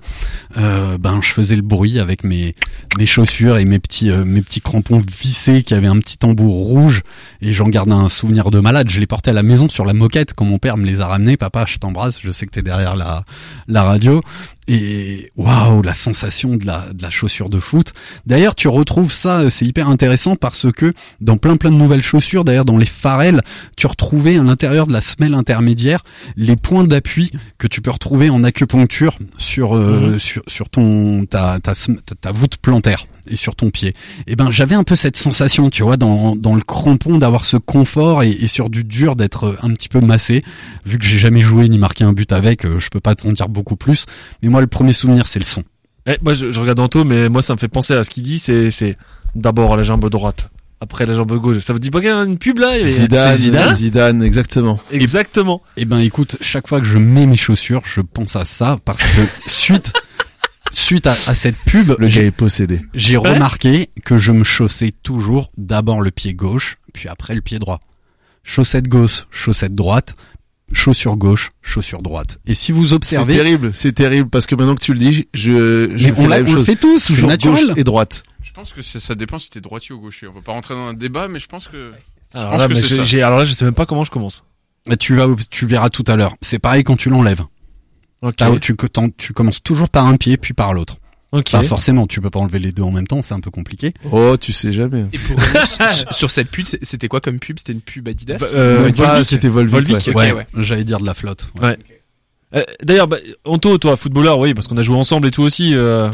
Euh, ben je faisais le bruit avec mes mes chaussures et mes petits euh, mes petits crampons vissés qui avaient un petit tambour rouge et j'en garde un souvenir de malade. Je les portais à la maison sur la moquette quand mon père me les a ramenés. Papa, je t'embrasse. Je sais que t'es derrière la la radio. Et waouh, la sensation de la, de la chaussure de foot. D'ailleurs, tu retrouves ça, euh, c'est hyper intéressant parce que dans plein plein de nouvelles chaussures, d'ailleurs dans les Pharrell, tu retrouvais à l'intérieur de la semelle intermédiaire les points d'appui que tu peux retrouver en acupuncture sur euh, sur sur ton ta, ta sem- ta ta voûte plantaire et sur ton pied. Et ben j'avais un peu cette sensation, tu vois, dans dans le crampon d'avoir ce confort et, et sur du dur d'être un petit peu massé. Vu que j'ai jamais joué ni marqué un but avec, euh, je peux pas t'en dire beaucoup plus. Mais moi, le premier souvenir, c'est le son. Eh, moi, je, je regarde Anto, mais moi, ça me fait penser à ce qu'il dit. C'est, c'est d'abord la jambe droite, après la jambe gauche. Ça vous dit pas qu'il y a une pub là Il- Zidane, c'est Zidane Zidane, exactement. Exactement. Eh ben, écoute, chaque fois que je mets mes chaussures, je pense à ça parce que [laughs] suite suite à, à cette pub, Le gars j'ai- est possédé. j'ai Ouais. remarqué que je me chaussais toujours d'abord le pied gauche, puis après le pied droit. Chaussette gauche, chaussette droite, chaussure gauche, chaussure droite. Et si vous C'est observez, terrible, c'est terrible parce que maintenant que tu le dis, je, je mais fais on, la même on le chose. fait tous, c'est Toujours naturel. gauche et droite. Je pense que c'est- ça dépend si t'es droitier ou gaucher. On va pas rentrer dans un débat, mais je pense que. Alors pense là, que mais c'est j'ai- ça. j'ai- alors là, je sais même pas comment je commence. Tu vas, tu verras tout à l'heure. C'est pareil quand tu l'enlèves. Ok. T'as- Tu, commences toujours par un pied puis par l'autre. Ok. Pas forcément, tu peux pas enlever les deux en même temps, c'est un peu compliqué. Oh, tu sais jamais. Et pour [laughs] revenir sur- cette pub, c'était quoi comme pub? C'était une pub Adidas? Bah, euh, Ouais, c'était Volvic. Volvic, ouais, ouais. j'allais dire de la flotte. Ouais. Euh, D'ailleurs, bah, Anto, toi, footballeur, oui, parce qu'on a joué ensemble et tout aussi. euh,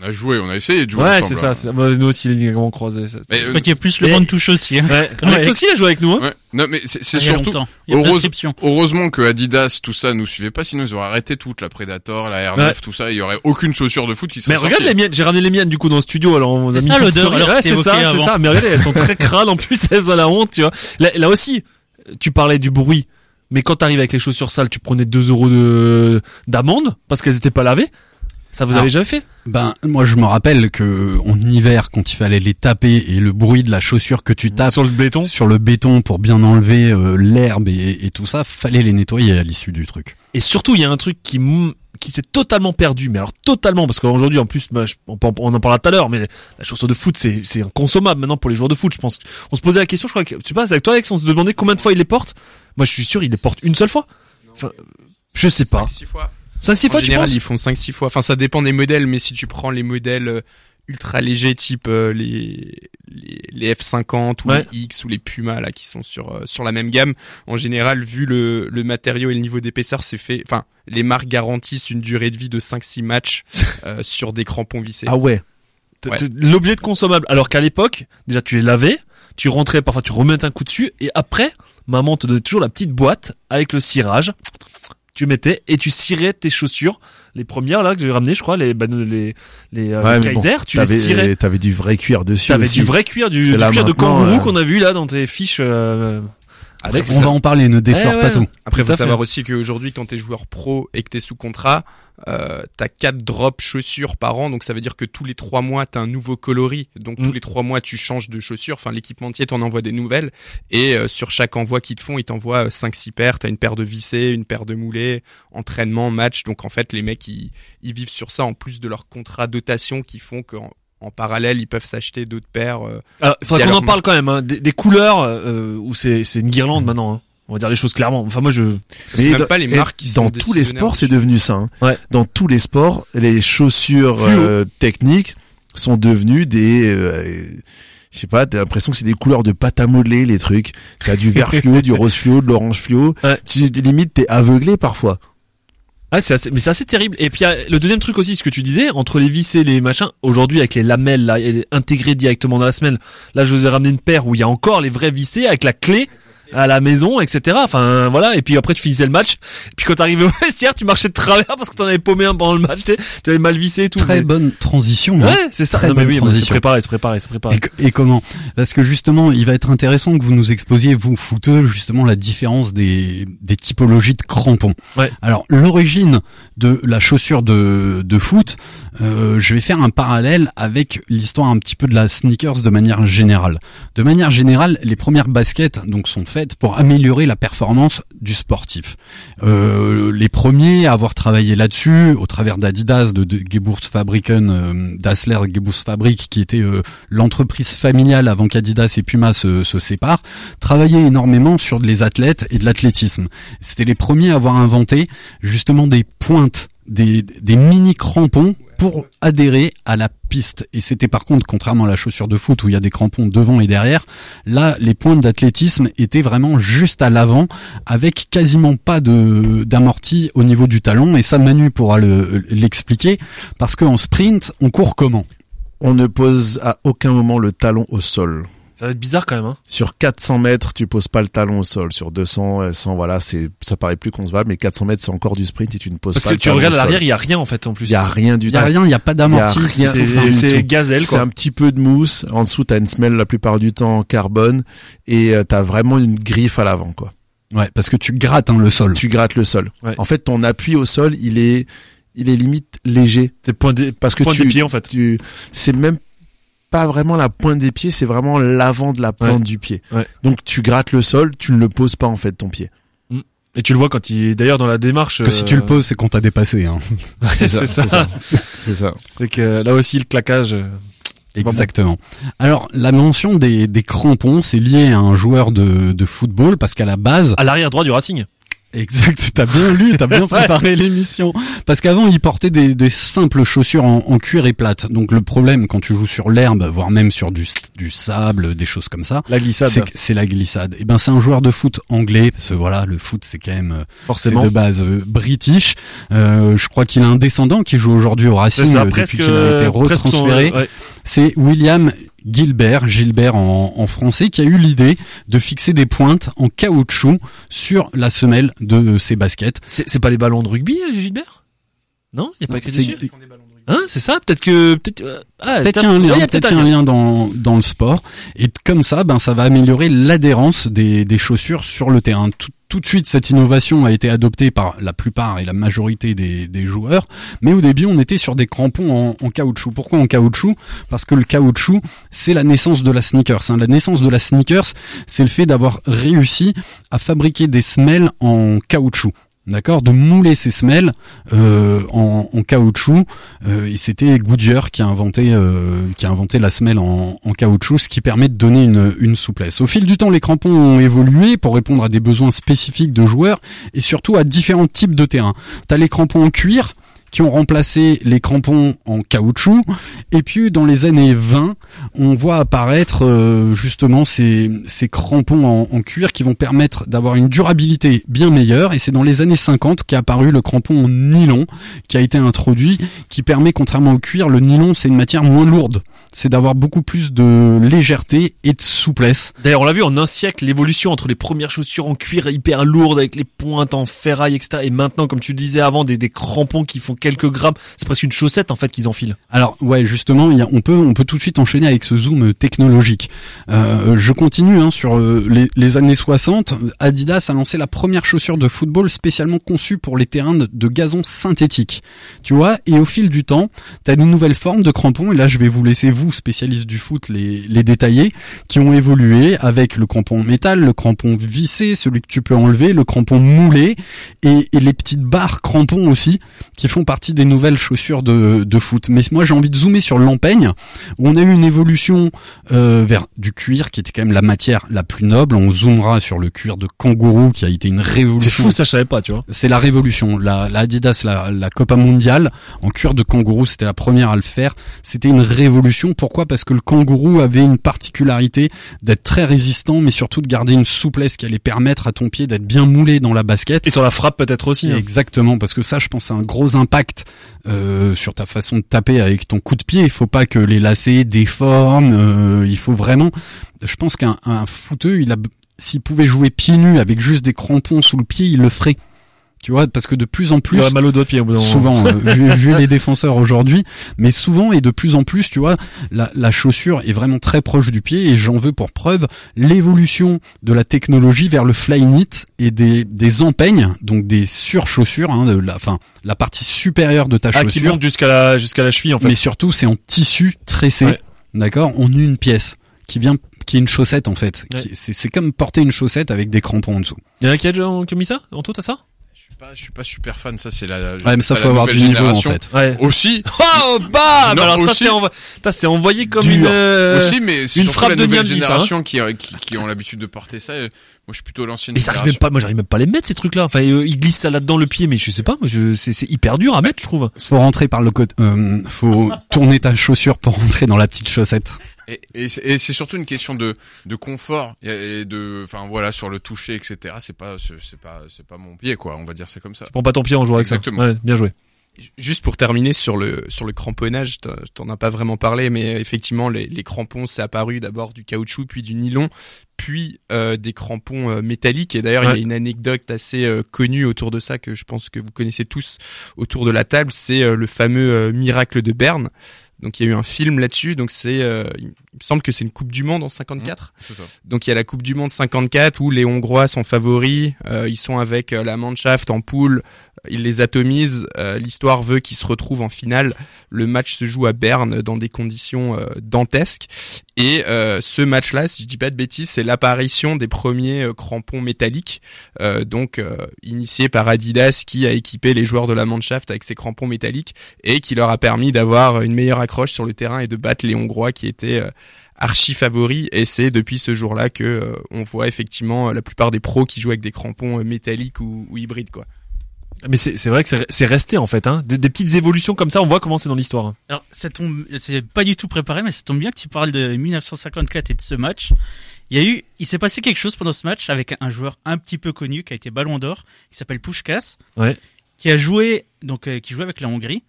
On a joué, on a essayé de jouer Ouais, c'est ça. c'est- moi, nous aussi, les ligaments croisés. ça- Mais, c'est- euh, Je crois qu'il y a plus le Et- banc de touche aussi. Hein. Ouais. Alex aussi, il a joué avec nous. Hein. Ouais. Non, mais c'est c'est Il y a surtout. longtemps. Il y a heureuse- prescription. Heureusement que Adidas, tout ça, nous suivait pas, sinon ils auraient arrêté toute la Predator, la R9, Ouais. tout ça, il y aurait aucune chaussure de foot qui serait Mais regarde sortie. les miennes, j'ai ramené les miennes du coup dans le studio, alors on vous a C'est mis ça, une petite l'odeur, story. alors, Ouais, que c'est t'évoquais ça, c'est avant. ça. Mais regardez, elles sont très crâles en plus, [laughs] elles ont la honte, tu vois. Là, là aussi, tu parlais du bruit. Mais quand t'arrives avec les chaussures sales, tu prenais 2 euros de, d'amende parce qu'elles étaient pas lavées. Ça vous Ah. avez jamais fait? Ben, moi, je me rappelle que en hiver, quand il fallait les taper et le bruit de la chaussure que tu tapes Sur le béton? sur le béton pour bien enlever euh, l'herbe et, et tout ça, fallait les nettoyer à l'issue du truc. Et surtout, il y a un truc qui qui s'est totalement perdu, mais alors totalement, parce qu'aujourd'hui, en plus, bah, je- on, en- on en parlera tout à l'heure, mais la chaussure de foot, c'est c'est inconsommable maintenant pour les joueurs de foot. Je pense. On se posait la question, je crois que tu sais pas, c'est avec toi, Alex, on se demandait combien de fois il les porte. Moi, je suis sûr, il les porte une seule fois. Enfin, je sais pas. 6 fois. 5-6 En fois, tu général, penses ils font 5-6 fois. Enfin, ça dépend des modèles, mais si tu prends les modèles euh, ultra légers, type euh, les, les les F50 ou Ouais. les X ou les Puma là, qui sont sur euh, sur la même gamme, en général, vu le le matériau et le niveau d'épaisseur, c'est fait. Enfin, les marques garantissent une durée de vie de 5-6 matchs [laughs] euh, sur des crampons vissés. Ah ouais. Ouais. L'objet de consommable. Alors qu'à l'époque, déjà, tu les lavais, tu rentrais, parfois tu remettais un coup dessus, et après, maman te donnait toujours la petite boîte avec le cirage. Tu mettais et tu cirais tes chaussures. Les premières là que j'ai ramenées, je crois, les ben, les les, euh, Ouais, les mais bon, Kaiser, tu les cirais. T'avais, du vrai cuir dessus T'avais du vrai cuir, du, du cuir de kangourou euh, qu'on a vu là dans tes fiches. Euh... Alex, On va en parler, ne déflore Eh pas ouais. tout. Après, Tout faut fait. savoir aussi qu'aujourd'hui, quand t'es joueur pro et que t'es sous contrat, euh, t'as quatre drops chaussures par an, donc ça veut dire que tous les trois mois t'as un nouveau coloris, donc Mm. tous les trois mois tu changes de chaussures. Enfin, l'équipementier t'en envoie des nouvelles et euh, sur chaque envoi qu'ils te font, ils t'envoient euh, cinq six paires. T'as une paire de vissés, une paire de moulés, entraînement, match. Donc en fait, les mecs ils, ils vivent sur ça en plus de leur contrat dotation qui font qu'en en parallèle ils peuvent s'acheter d'autres paires. euh, Alors, il faudrait Et qu'on en parle quand même, hein, des, des couleurs euh, où c'est c'est une guirlande maintenant. Hein. On va dire les choses clairement. Enfin moi je c'est Mais même dans- pas les marques qui dans sont tous les sports, c'est devenu ça. hein. Ouais. Dans tous les sports, les chaussures euh, techniques sont devenues des. euh, je sais pas, t'as l'impression que c'est des couleurs de pâte à modeler, les trucs. T'as du vert [laughs] fluo, du rose fluo, de l'orange fluo. Ouais. Tu, limite, t'es aveuglé parfois. Ah, c'est assez, mais c'est assez terrible. Et puis, le deuxième truc aussi, ce que tu disais, entre les vis et les machins, aujourd'hui, avec les lamelles, là, intégrées directement dans la semelle. Là, je vous ai ramené une paire où il y a encore les vrais vissés avec la clé à la maison, etc. Enfin, voilà. Et puis après, tu finissais le match. Et puis quand t'arrivais au [laughs] vestiaire, tu marchais de travers parce que t'en avais paumé un pendant le match, tu avais mal vissé et tout. Très Mais- bonne transition. hein. Ouais, c'est ça. Très Non, mais oui, c'est préparé, c'est préparé. Et, co- et comment? Parce que justement, il va être intéressant que vous nous exposiez, vous footeux, justement la différence des, des typologies de crampons. Ouais. Alors, l'origine de la chaussure de, de foot, euh, je vais faire un parallèle avec l'histoire un petit peu de la sneakers de manière générale. De manière générale, les premières baskets donc sont faites pour améliorer la performance du sportif. Euh, les premiers à avoir travaillé là-dessus, au travers d'Adidas, de, de Geburtsfabriken, euh, Dassler Geburtsfabrik, qui était euh, l'entreprise familiale avant qu'Adidas et Puma se, se séparent, travaillaient énormément sur les athlètes et de l'athlétisme. C'était les premiers à avoir inventé justement des pointes des, des mini crampons pour adhérer à la piste. Et c'était par contre, contrairement à la chaussure de foot où il y a des crampons devant et derrière, là, les pointes d'athlétisme étaient vraiment juste à l'avant, avec quasiment pas de d'amorti au niveau du talon. Et ça, Manu pourra le- l'expliquer, parce qu'en sprint, on court comment? On ne pose à aucun moment le talon au sol. Ça va être bizarre quand même. Hein. Sur 400 mètres, tu poses pas le talon au sol. Sur 200, euh, 100, voilà, c'est, ça paraît plus concevable, mais 400 mètres, c'est encore du sprint et tu ne poses Parce pas que le tu talon regardes à l'arrière, il y a rien en fait en plus. Il y a rien du Il tout. y a rien, il y a pas d'amorti. Il c'est- gazelle C'est un petit peu de mousse. En dessous, t'as une semelle la plupart du temps en carbone et euh, t'as vraiment une griffe à l'avant, quoi. Ouais, parce que tu grattes hein, le sol. Tu grattes le sol. Ouais. En fait, ton appui au sol, il est, il est limite léger C'est point des parce que point tu, des pieds en fait. tu, c'est même pas vraiment la pointe des pieds, c'est vraiment l'avant de la plante Ouais. du pied. Ouais. Donc tu grattes le sol, tu ne le poses pas en fait ton pied. Et tu le vois quand il d'ailleurs dans la démarche. Que si tu le poses, c'est qu'on t'a dépassé. Hein. [laughs] c'est ça. c'est ça. C'est ça. [laughs] C'est que là aussi le claquage. euh, bon. Exactement. Alors, la mention des, des crampons, c'est lié à un joueur de, de football, parce qu'à la base, À l'arrière droit du Racing. Exact, t'as bien lu, t'as bien [laughs] préparé l'émission. Parce qu'avant, il portait des, des simples chaussures en, en cuir et plate. Donc le problème quand tu joues sur l'herbe, voire même sur du, du sable, des choses comme ça, La glissade. c'est la glissade. Et ben c'est un joueur de foot anglais, parce que voilà, le foot c'est quand même euh, Forcément. de base euh, british. Euh, je crois qu'il a un descendant qui joue aujourd'hui au Racing ça, euh, presque. depuis qu'il a été son- retransféré. ouais. C'est William Gilbert, Gilbert en, en français, qui a eu l'idée de fixer des pointes en caoutchouc sur la semelle de ses baskets. C'est pas les ballons de rugby, Gilbert? Non, il y a pas écrit C'est- dessus. Hein, c'est ça Peut-être que peut-être euh, ah, Peut-être t'as- qu'il y a un lien, peut-être qu'il y a un lien dans, dans le sport. Et comme ça, ben, ça va améliorer l'adhérence des, des chaussures sur le terrain. Tout, tout de suite, cette innovation a été adoptée par la plupart et la majorité des, joueurs. Mais au début, on était sur des crampons en, en caoutchouc. Pourquoi en caoutchouc? Parce que le caoutchouc, c'est la naissance de la sneakers. hein. La naissance de la sneakers, c'est le fait d'avoir réussi à fabriquer des semelles en caoutchouc. D'accord, de mouler ces semelles euh, en, caoutchouc. Euh, et c'était Goodyear qui a inventé euh, qui a inventé la semelle en, en caoutchouc, ce qui permet de donner une, une souplesse. Au fil du temps, les crampons ont évolué pour répondre à des besoins spécifiques de joueurs et surtout à différents types de terrains. T'as les crampons en cuir qui ont remplacé les crampons en caoutchouc. Et puis dans les années 20, on voit apparaître euh, justement ces, crampons en, en cuir qui vont permettre d'avoir une durabilité bien meilleure. Et c'est dans les années 50 qu'est apparu le crampon en nylon qui a été introduit, qui permet, contrairement au cuir, le nylon c'est une matière moins lourde. C'est d'avoir beaucoup plus de légèreté et de souplesse. D'ailleurs, on l'a vu en un siècle, l'évolution entre les premières chaussures en cuir hyper lourdes avec les pointes en ferraille, etc. Et maintenant, comme tu disais avant, des, des crampons qui font quelques grammes. C'est presque une chaussette en fait qu'ils enfilent. Alors ouais, justement, il y a- on peut on peut tout de suite enchaîner avec ce zoom technologique. Euh, je continue hein, sur euh, les, les années 60. Adidas a lancé la première chaussure de football spécialement conçue pour les terrains de, de gazon synthétique. Tu vois, et au fil du temps, tu as de nouvelles formes de crampons. Et là, je vais vous laisser vous, spécialistes du foot, les, les détailler, qui ont évolué avec le crampon métal, le crampon vissé, celui que tu peux enlever, le crampon moulé et, et les petites barres crampons aussi qui font partie des nouvelles chaussures de, de foot. Mais moi j'ai envie de zoomer sur l'empeigne, où on a eu une évolution euh, vers du cuir qui était quand même la matière la plus noble. On zoomera sur le cuir de kangourou qui a été une C'est révolution. fou, ça je savais pas, tu vois. C'est la révolution. La, la Adidas, la, la Copa Mondiale en cuir de kangourou, c'était la première à le faire. C'était une révolution. Pourquoi? Parce que le kangourou avait une particularité d'être très résistant, mais surtout de garder une souplesse qui allait permettre à ton pied d'être bien moulé dans la basket. Et sur la frappe peut-être aussi. hein. Exactement, parce que ça, je pense, c'est un gros impact euh, sur ta façon de taper avec ton coup de pied. Il faut pas que les lacets déforment. euh, il faut vraiment. Je pense qu'un un footeux, il a, s'il pouvait jouer pieds nus avec juste des crampons sous le pied, il le ferait. Tu vois, parce que de plus en plus, mal au doigt pied souvent, euh, [laughs] vu, vu les défenseurs aujourd'hui, mais souvent et de plus en plus, tu vois, la, la chaussure est vraiment très proche du pied et j'en veux pour preuve l'évolution de la technologie vers le fly knit et des, des empeignes, donc des surchaussures, hein, de la, enfin, la partie supérieure de ta Ah, qui chaussure, monte jusqu'à la jusqu'à la cheville en fait. mais surtout c'est en tissu tressé, Ouais. d'accord, en une pièce qui vient qui est une chaussette en fait. Ouais. Qui- C'est comme porter une chaussette avec des crampons en dessous. Il y en a qui a déjà qui a mis ça? En tout, t'as ça? Suis pas, je suis pas super fan. Ça, c'est la. Ouais, mais ça faut avoir du niveau en génération. fait. Ouais. Aussi, Oh bah Non, alors ça c'est envo- Putain, c'est envoyé comme Dur. une euh, aussi, mais c'est une frappe la de nouvelle ça, hein. génération qui, qui, qui ont l'habitude de porter ça. Moi, je suis plutôt l'ancienne Mais ça arrive même pas, moi j'arrive même pas à les mettre ces trucs-là. Enfin, euh, ils glissent ça là-dedans le pied, mais je sais pas, moi je, c'est, c'est hyper dur à mettre, je trouve. Faut rentrer par le côté, euh, faut [laughs] tourner ta chaussure pour rentrer dans la petite chaussette. Et, et c'est et c'est surtout une question de, de confort et de, enfin voilà, sur le toucher, etc. C'est pas, c'est c'est pas, c'est pas mon pied, quoi. On va dire ça comme ça. Prends pas ton pied en jouant avec Exactement. ça. Ouais, bien joué. Juste pour terminer sur le sur le cramponnage, t'en- as pas vraiment parlé, mais effectivement les, les crampons c'est apparu d'abord du caoutchouc puis du nylon, puis euh, des crampons euh, métalliques. Et d'ailleurs il y a une anecdote assez euh, connue autour de ça que je pense que vous connaissez tous autour de la table, c'est euh, le fameux euh, miracle de Berne. Donc il y a eu un film là-dessus. Donc c'est, euh, il me semble que c'est une Coupe du Monde en 54. Donc il y a la Coupe du Monde 54 où les Hongrois sont favoris. euh, ils sont avec euh, la Mannschaft en poule. Ils les atomisent. euh, L'histoire veut qu'ils se retrouvent en finale. Le match se joue à Berne dans des conditions euh, dantesques. Et euh, ce match-là, si je dis pas de bêtises, c'est l'apparition des premiers crampons métalliques, donc euh, initié par Adidas, qui a équipé les joueurs de la Mannschaft avec ces crampons métalliques et qui leur a permis d'avoir une meilleure accroche sur le terrain et de battre les Hongrois qui étaient archi favoris. Et c'est depuis ce jour-là que euh, on voit effectivement la plupart des pros qui jouent avec des crampons métalliques ou, ou hybrides, quoi. Mais c'est, vrai que c'est, resté en fait, hein. Des, des petites évolutions comme ça, on voit comment c'est dans l'histoire. hein. Alors, ça tombe, c'est pas du tout préparé, mais ça tombe bien que tu parles de 1954 et de ce match. Il y a eu, il s'est passé quelque chose pendant ce match avec un joueur un petit peu connu qui a été Ballon d'Or, qui s'appelle Pushkas, Ouais. qui a joué, donc euh, qui jouait avec la Hongrie,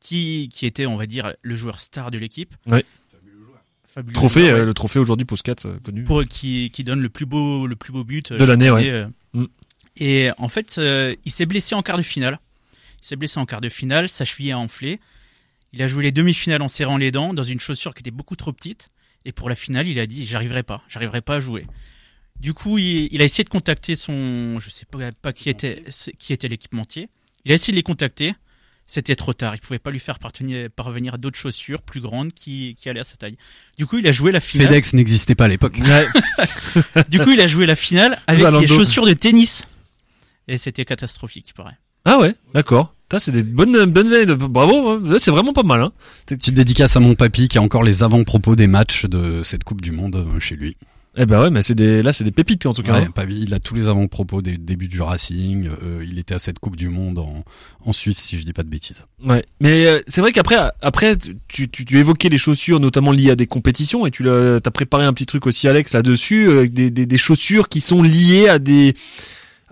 qui qui était, on va dire, le joueur star de l'équipe. Ouais. Fabuleux Trophée, joueur, ouais. euh, le trophée aujourd'hui Puskas euh, connu. pour qui qui donne le plus beau le plus beau but De l'année, ouais. Mm. Et en fait, euh, il s'est blessé en quart de finale. Il s'est blessé en quart de finale, sa cheville a enflé. Il a joué les demi-finales en serrant les dents dans une chaussure qui était beaucoup trop petite. Et pour la finale, il a dit j'arriverai pas, j'arriverai pas à jouer. Du coup, il, il a essayé de contacter son, je sais pas, pas qui était qui était l'équipementier. Il a essayé de les contacter. C'était trop tard. Il pouvait pas lui faire parvenir, parvenir d'autres chaussures plus grandes qui, qui allaient à sa taille. Du coup, il a joué la finale. FedEx n'existait pas à l'époque. [laughs] Du coup, il a joué la finale avec des chaussures de tennis. Et c'était catastrophique, il paraît. Ah ouais, d'accord. Ça c'est des bonnes bonnes années de bravo. hein. C'est vraiment pas mal. Hein. Petite dédicace à mon papy qui a encore les avant-propos des matchs de cette Coupe du Monde euh, chez lui. Eh ben ouais, mais c'est des là c'est des pépites en tout cas. Ouais, hein. papy, il a tous les avant-propos des débuts du Racing. euh, il était à cette Coupe du Monde en, en Suisse, si je dis pas de bêtises. Ouais, mais euh, c'est vrai qu'après, après, tu, tu, tu évoquais les chaussures, notamment liées à des compétitions, et tu l'as- t'as préparé un petit truc aussi, Alex, là-dessus, euh, des, des chaussures qui sont liées à des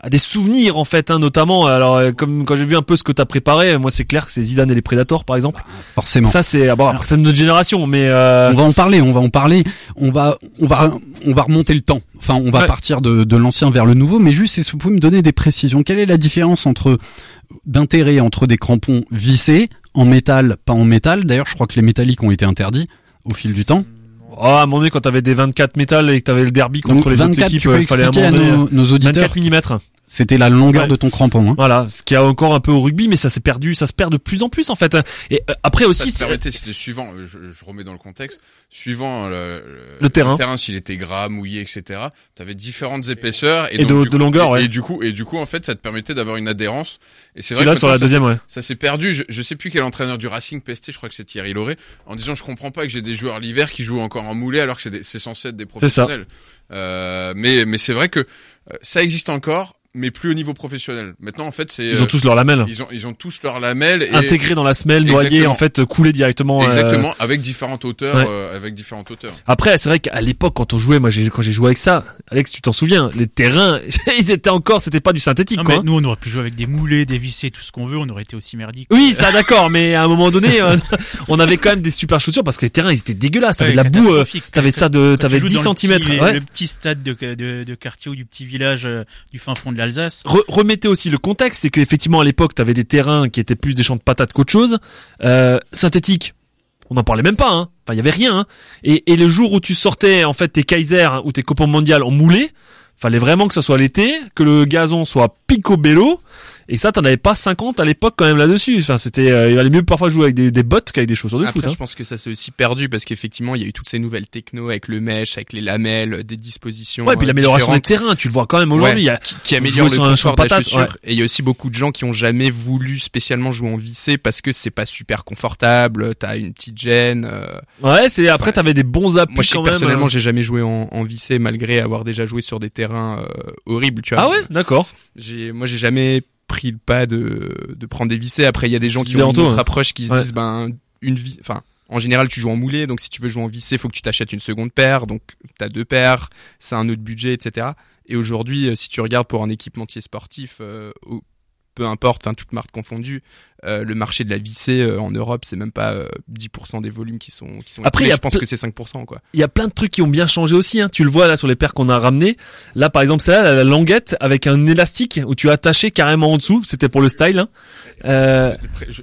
à des souvenirs en fait, hein, notamment. Alors, euh, comme quand j'ai vu un peu ce que t'as préparé, moi c'est clair que c'est Zidane et les Predators, par exemple. Forcément. Ça c'est, ah bon, c'est de notre génération, mais euh, On va en parler, on va en parler. On va, on va, on va remonter le temps. Enfin, on va Ouais. partir de, de l'ancien vers le nouveau. Mais juste, que vous pouvez me donner des précisions Quelle est la différence entre d'intérêt entre des crampons vissés en métal, pas en métal? D'ailleurs, je crois que les métalliques ont été interdits au fil du temps. oh, à un moment donné, quand t'avais des 24 métal et que t'avais le derby contre Donc, les 24, autres équipes, il fallait un moment donné, nos, nos auditeurs. 24 mm. C'était la longueur Ouais. de ton crampon. Hein. Voilà, ce qui a encore un peu au rugby, mais ça s'est perdu, ça se perd de plus en plus en fait. Et euh, après Ça aussi, c'est- permettait, c'était suivant, euh, je, je remets dans le contexte, suivant le, Le terrain. s'il était gras, mouillé, etc. T'avais différentes épaisseurs Et donc, de- longueur, et, ouais. et du coup, et du coup, en fait, ça te permettait d'avoir une adhérence. Et c'est vrai l'as que sur la ça deuxième, s'est- ouais. Ça s'est perdu. Je, je sais plus quel entraîneur du Racing pesté, je crois que c'est Thierry Lauré, en disant je comprends pas que j'ai des joueurs l'hiver qui jouent encore en moulé alors que c'est censé être des C'est ça. professionnels. Euh, mais mais c'est vrai que euh, ça existe encore, mais plus au niveau professionnel. Maintenant, en fait, c'est ils ont euh, tous leur lamelle. ils ont ils ont tous leur lamelle et intégré dans la semelle, noyé, Exactement. en fait, coulé directement. euh, Exactement, avec différentes hauteurs, Ouais. euh, avec différentes hauteurs. Après, c'est vrai qu'à l'époque, quand on jouait, moi, j'ai, quand j'ai joué avec ça, Alex, tu t'en souviens, les terrains, [laughs] ils étaient encore, c'était pas du synthétique, Non, quoi. mais nous, on aurait pu jouer avec des moulets, des vissés, tout ce qu'on veut, on aurait été aussi merdique. Oui, ça, d'accord, mais à un moment donné, euh, [laughs] on avait quand même des super chaussures parce que les terrains, ils étaient dégueulasses. T'avais Ouais, de la boue, euh, t'avais ça de, t'avais joues 10 dans le cm. petit- Ouais. Le petit stade de, de, de quartier ou du petit village du fin fond de remettez aussi le contexte, c'est qu'effectivement à l'époque t'avais des terrains qui étaient plus des champs de patates qu'autre chose. Euh, synthétique, on n'en parlait même pas. Hein. Enfin, il y avait rien. Hein. Et, et le jour où tu sortais en fait tes Kaiser hein, ou tes copains mondiales en moulé, fallait vraiment que ça soit l'été, que le gazon soit picobello Et ça, t'en avais pas 50 à l'époque quand même là-dessus. Enfin, c'était, euh, il valait mieux parfois jouer avec des, des bottes qu'avec des chaussures de Après, foot. hein. je pense que ça s'est aussi perdu parce qu'effectivement, il y a eu toutes ces nouvelles techno avec le mesh, avec les lamelles, des dispositions. Ouais, puis euh, l'amélioration des terrains, tu le vois quand même aujourd'hui. Ouais, qui, qui améliore le confort ouais. Et il y a aussi beaucoup de gens qui ont jamais voulu spécialement jouer en vissé parce que c'est pas super confortable. T'as une petite gêne. euh. ouais, c'est après Enfin, t'avais des bons appuis Moi, je sais quand que même. personnellement, euh. j'ai jamais joué en, en vissé malgré avoir déjà joué sur des terrains euh, horribles. Tu vois. Ah ouais, d'accord. J'ai, moi, j'ai jamais pris le pas de, de prendre des vissés. Après, il y a des gens qui ont une autre hein. approche qui se Ouais. disent, ben, une vie, enfin, en général, tu joues en moulé, donc si tu veux jouer en vissé, faut que tu t'achètes une seconde paire, donc t'as deux paires, c'est un autre budget, etc. Et aujourd'hui, euh, si tu regardes pour un équipementier sportif, euh, peu importe, enfin, toute marque confondue, euh, le marché de la vissée euh, en Europe, c'est même pas euh, 10% des volumes qui sont qui sont. Après, écoulés. je pense que c'est 5%, quoi. Il y a plein de trucs qui ont bien changé aussi. Hein. Tu le vois là sur les paires qu'on a ramenées. Là, par exemple, celle-là, la- la languette avec un élastique où tu attachais carrément en dessous. C'était pour le style. Hein. Euh,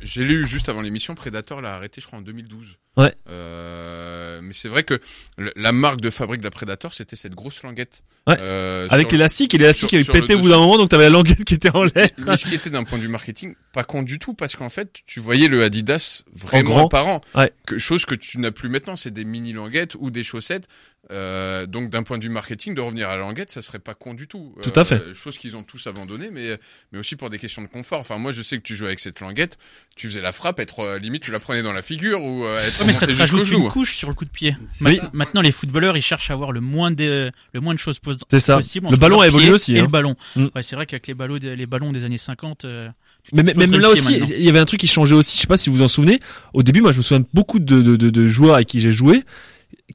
J'ai lu juste avant l'émission, Predator l'a arrêté, je crois, en 2012. Ouais. Euh, mais c'est vrai que le- la marque de fabrique de la Predator, c'était cette grosse languette. Ouais. Euh, avec l'élastique et l'élastique avait pété au bout d'un moment, donc t'avais la languette [laughs] qui était en l'air. Mais ce qui était d'un point de vue marketing, pas con du tout, parce qu'en fait, tu voyais le Adidas En vraiment grand. apparent. Ouais. Que, chose que tu n'as plus maintenant, c'est des mini languettes ou des chaussettes. Euh, donc d'un point de vue marketing, de revenir à la languette, ça serait pas con du tout. Tout à fait. Euh, chose qu'ils ont tous abandonné, mais mais aussi pour des questions de confort. Enfin, moi, je sais que tu jouais avec cette languette, tu faisais la frappe, être euh, limite, tu la prenais dans la figure ou euh, être Ouais, mais ça te rajoute une couche sur le coup de pied. Oui. Ma- Maintenant, les footballeurs, ils cherchent à avoir le moins de, le moins de choses pos- C'est ça. possible. Le ballon a évolué aussi, Et hein. le ballon. Mm. Ouais, c'est vrai qu'avec les ballons, des- les ballons des années 50, euh, tu Mais, même là aussi, il y avait un truc qui changeait aussi. Je sais pas si vous vous en souvenez. Au début, moi, je me souviens de beaucoup de, de, de, de joueurs avec qui j'ai joué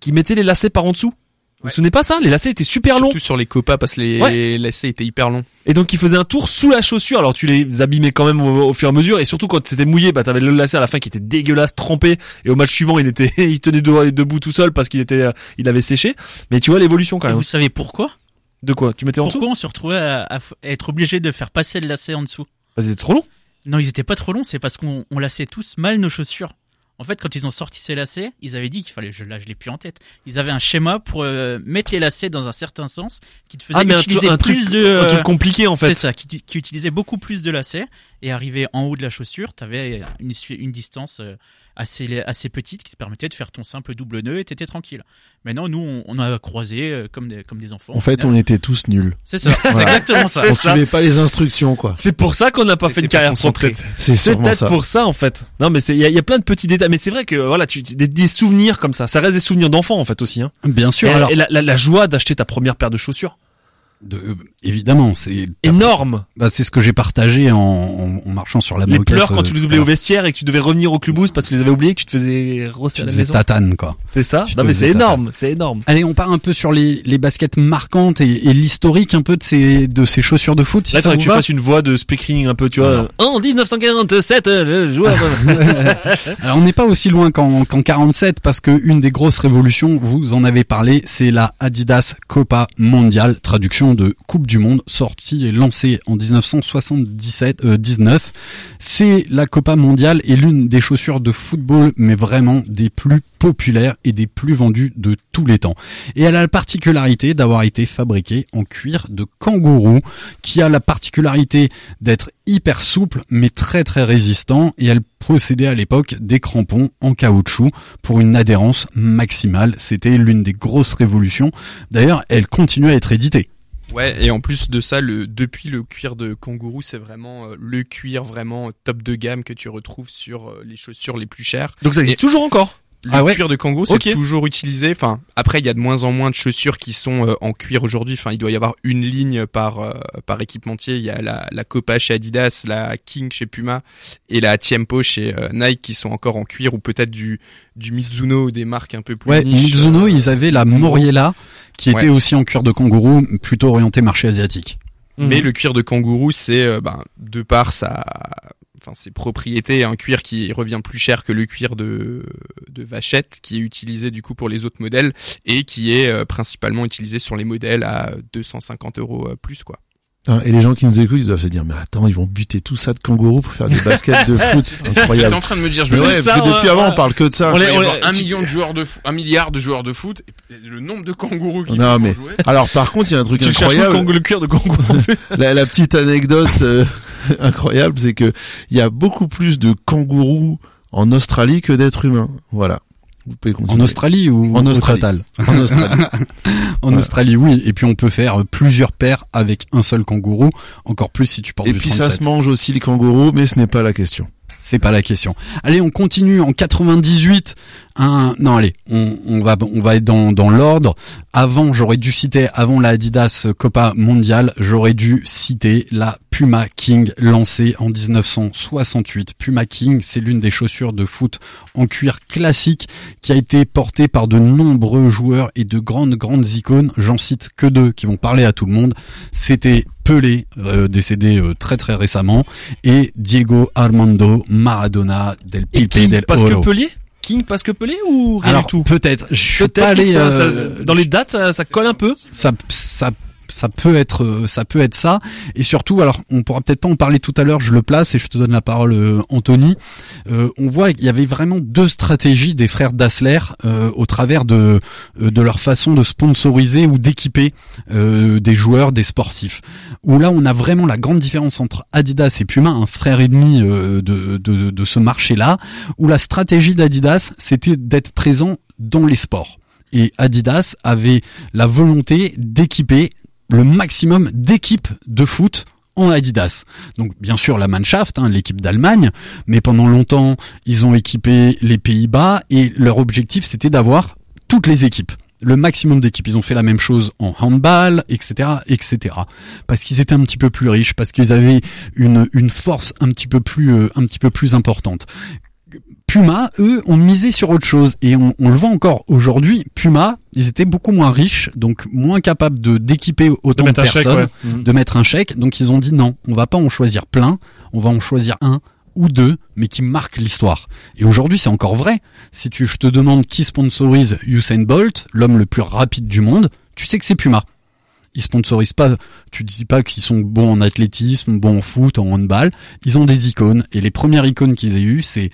qui mettaient les lacets par en dessous. Vous vous souvenez pas ça? Les lacets étaient super longs. Surtout sur les copas parce que les, Ouais. les lacets étaient hyper longs. Et donc ils faisaient un tour sous la chaussure. Alors tu les abîmais quand même au, au fur et à mesure. Et surtout quand c'était mouillé, bah t'avais le lacet à la fin qui était dégueulasse, trempé. Et au match suivant, il était, [laughs] il tenait de- debout tout seul parce qu'il était, euh, il avait séché. Mais tu vois l'évolution quand Et même. vous savez pourquoi? De quoi? Tu mettais en dessous? Pourquoi on se retrouvait à, être obligé de faire passer le lacet en dessous? Bah, C'était trop long. Non, ils étaient pas trop longs, c'est parce qu'on on laçait tous mal nos chaussures. En fait, quand ils ont sorti ces lacets, ils avaient dit qu'il fallait, je, là, je l'ai plus en tête. Ils avaient un schéma pour euh, mettre les lacets dans un certain sens, qui te faisait Ah mais un, utiliser tru- un plus truc, de. un truc compliqué en C'est fait. ça, qui, qui utilisait beaucoup plus de lacets et arrivé en haut de la chaussure, t'avais une, une distance euh, assez assez petite qui te permettait de faire ton simple double nœud et t'étais tranquille. Maintenant, nous, on, on a croisé euh, comme des comme des enfants. En fait, on était tous nuls. C'est ça, c'est Voilà. [laughs] exactement ça. On ça. suivait pas les instructions, quoi. C'est pour ça qu'on n'a pas fait une carrière pro concentré. peut-être. C'est peut-être ça. pour ça en fait. Non mais il y a, il y a plein de petits détails. Mais c'est vrai que voilà, tu, des, des souvenirs comme ça, ça reste des souvenirs d'enfant en fait aussi. Hein. Bien sûr. Et, alors, et la, la, la joie d'acheter ta première paire de chaussures, de- euh, évidemment, c'est énorme. bah, c'est ce que j'ai partagé en, en, en marchant sur la Les pleurs quand euh, tu les tout oubliais au vestiaire et que tu devais revenir au clubhouse parce que tu les avais oubliés, que tu te faisais rosser à la maison. tatane, quoi. C'est ça. tu Non mais c'est énorme, c'est énorme. Allez, on part un peu sur les, les baskets marquantes et, et l'historique un peu de ces de ces chaussures de foot. Si Là, ça faudrait vous que tu va. fasses une voix de speaking un peu, tu vois. En 1947, euh, le joueur. [laughs] Alors on n'est pas aussi loin qu'en qu'en 47 parce que une des grosses révolutions, vous en avez parlé, c'est la Adidas Copa Mondial, traduction de Coupe du Monde, sortie et lancée en 1977 euh, 19. C'est la Copa Mondiale et l'une des chaussures de football, mais vraiment des plus populaires et des plus vendues de tous les temps. Et elle a la particularité d'avoir été fabriquée en cuir de kangourou, qui a la particularité d'être hyper souple mais très très résistant et elle possédait à l'époque des crampons en caoutchouc pour une adhérence maximale. C'était l'une des grosses révolutions. D'ailleurs, elle continue à être éditée. Ouais, et en plus de ça, le depuis le cuir de kangourou, c'est vraiment euh, le cuir vraiment top de gamme que tu retrouves sur euh, les chaussures les plus chères. Donc ça existe Et- toujours encore? Le Ah ouais? cuir de kangourou, c'est toujours utilisé. Enfin, après, il y a de moins en moins de chaussures qui sont euh, en cuir aujourd'hui. Enfin, il doit y avoir une ligne par euh, par équipementier. Il y a la, la Copa chez Adidas, la King chez Puma et la Tiempo chez euh, Nike qui sont encore en cuir ou peut-être du du Mizuno ou des marques un peu plus Ouais, niches. Mizuno, euh, ils avaient la Moriella qui était Ouais. aussi en cuir de kangourou, plutôt orienté marché asiatique. Mais Mhm. le cuir de kangourou, c'est euh, ben, de par sa, enfin ses propriétés, un cuir qui revient plus cher que le cuir de de vachette, qui est utilisé du coup pour les autres modèles et qui est euh, principalement utilisé sur les modèles à 250 euros euh, plus quoi. Hein, Et les gens qui nous écoutent, ils doivent se dire, mais attends, ils vont buter tout ça de kangourou pour faire des [laughs] baskets de foot. Incroyable. en train de me dire, je me ouais, parce que depuis ouais, avant, ouais. on parle que de ça. On on un tu- million de joueurs de foot, un milliard de joueurs de foot, et le nombre de kangourous qui Non, vont mais- jouer. Alors par contre, il y a un truc Tu cherches le, incroyable. le cuir de kangourou. La, la petite anecdote, euh, [laughs] incroyable, c'est que il y a beaucoup plus de kangourous en Australie que d'êtres humains. Voilà. Vous pouvez En. Australie ou En au Australie. [laughs] En Australie. [laughs] En Ouais. Australie, oui. Et puis on peut faire plusieurs paires avec un seul kangourou. Encore plus si tu portes Et du puis ça 37. se mange aussi les kangourous, mais ce n'est pas la question. C'est pas la question. Allez, on continue en 98. Un, non, allez, on, on va, on va être dans, dans l'ordre. Avant, j'aurais dû citer, avant la Adidas Copa Mondial, j'aurais dû citer la Puma King lancée en 1968. Puma King, c'est l'une des chaussures de foot en cuir classique qui a été portée par de nombreux joueurs et de grandes, grandes icônes. J'en cite que deux qui vont parler à tout le monde. C'était Pelé, euh, décédé euh, très très récemment, et Diego Armando Maradona del Pipe King del parce que Oro. Pelé? King parce que Pelé ou rien Alors du tout? peut-être, je suis Peut-être pas que allé, ça- ça- euh, dans les dates ça, ça colle un peu? ça, ça, ça peut être, euh, ça peut être ça. Et surtout, alors, on pourra peut-être pas en parler tout à l'heure. Je le place et je te donne la parole, euh, Anthony. Euh, on voit qu'il y avait vraiment deux stratégies des frères Dassler euh, au travers de euh, de leur façon de sponsoriser ou d'équiper euh, des joueurs, des sportifs. Où là, on a vraiment la grande différence entre Adidas et Puma, un frère et demi de, de de ce marché-là. Où la stratégie d'Adidas, c'était d'être présent dans les sports. Et Adidas avait la volonté d'équiper le maximum d'équipes de foot en Adidas. Donc bien sûr la Mannschaft, hein, l'équipe d'Allemagne, mais pendant longtemps ils ont équipé les Pays-Bas et leur objectif c'était d'avoir toutes les équipes le maximum d'équipes. Ils ont fait la même chose en handball, etc., etc. Parce qu'ils étaient un petit peu plus riches, parce qu'ils avaient une, une force un petit peu plus, euh, un petit peu plus importante. Puma, eux, ont misé sur autre chose et on, on le voit encore aujourd'hui. Puma, ils étaient beaucoup moins riches, donc moins capables de d'équiper autant de, chèque, personnes, ouais. Mhm. de mettre un chèque. Donc ils ont dit non, on va pas en choisir plein, on va en choisir un ou deux, mais qui marquent l'histoire. Et aujourd'hui, c'est encore vrai. Si tu, je te demande qui sponsorise Usain Bolt, l'homme le plus rapide du monde, tu sais que c'est Puma. Ils sponsorisent pas, tu dis pas qu'ils sont bons en athlétisme, bons en foot, en handball. Ils ont des icônes. Et les premières icônes qu'ils aient eues, c'est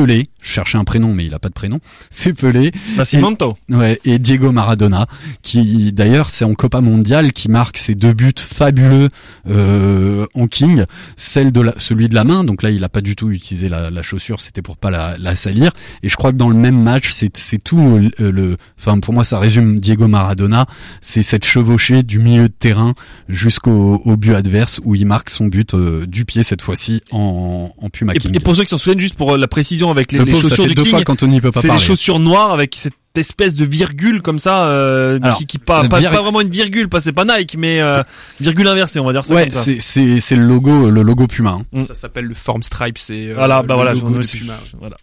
Pelé. Je cherchais un prénom, mais il a pas de prénom. C'est Pelé. Nascimento. Et, ouais, et Diego Maradona, qui d'ailleurs c'est en Copa Mondiale qui marque ses deux buts fabuleux euh, en King, celle de la, celui de la main. Donc là, il a pas du tout utilisé la, la chaussure, c'était pour pas la, la salir. Et je crois que dans le même match, c'est c'est tout euh, le, enfin pour moi ça résume Diego Maradona, c'est cette chevauchée du milieu de terrain jusqu'au au but adverse où il marque son but euh, du pied cette fois-ci en, en Puma Et, King. et pour ceux qui s'en souviennent, juste pour euh, la précision avec les, Le les pauvre, ça chaussures fait du deux King, c'est les chaussures noires avec cette espèce de virgule comme ça, euh, Alors, qui, qui pas, pas, vir- pas vraiment une virgule, pas c'est pas Nike, mais euh, virgule inversée, on va dire ça Ouais, comme ça. c'est c'est c'est le logo le logo Puma. hein. Ça s'appelle le Form Stripe, c'est euh, Voilà, bah le voilà, logo je- de Puma. voilà.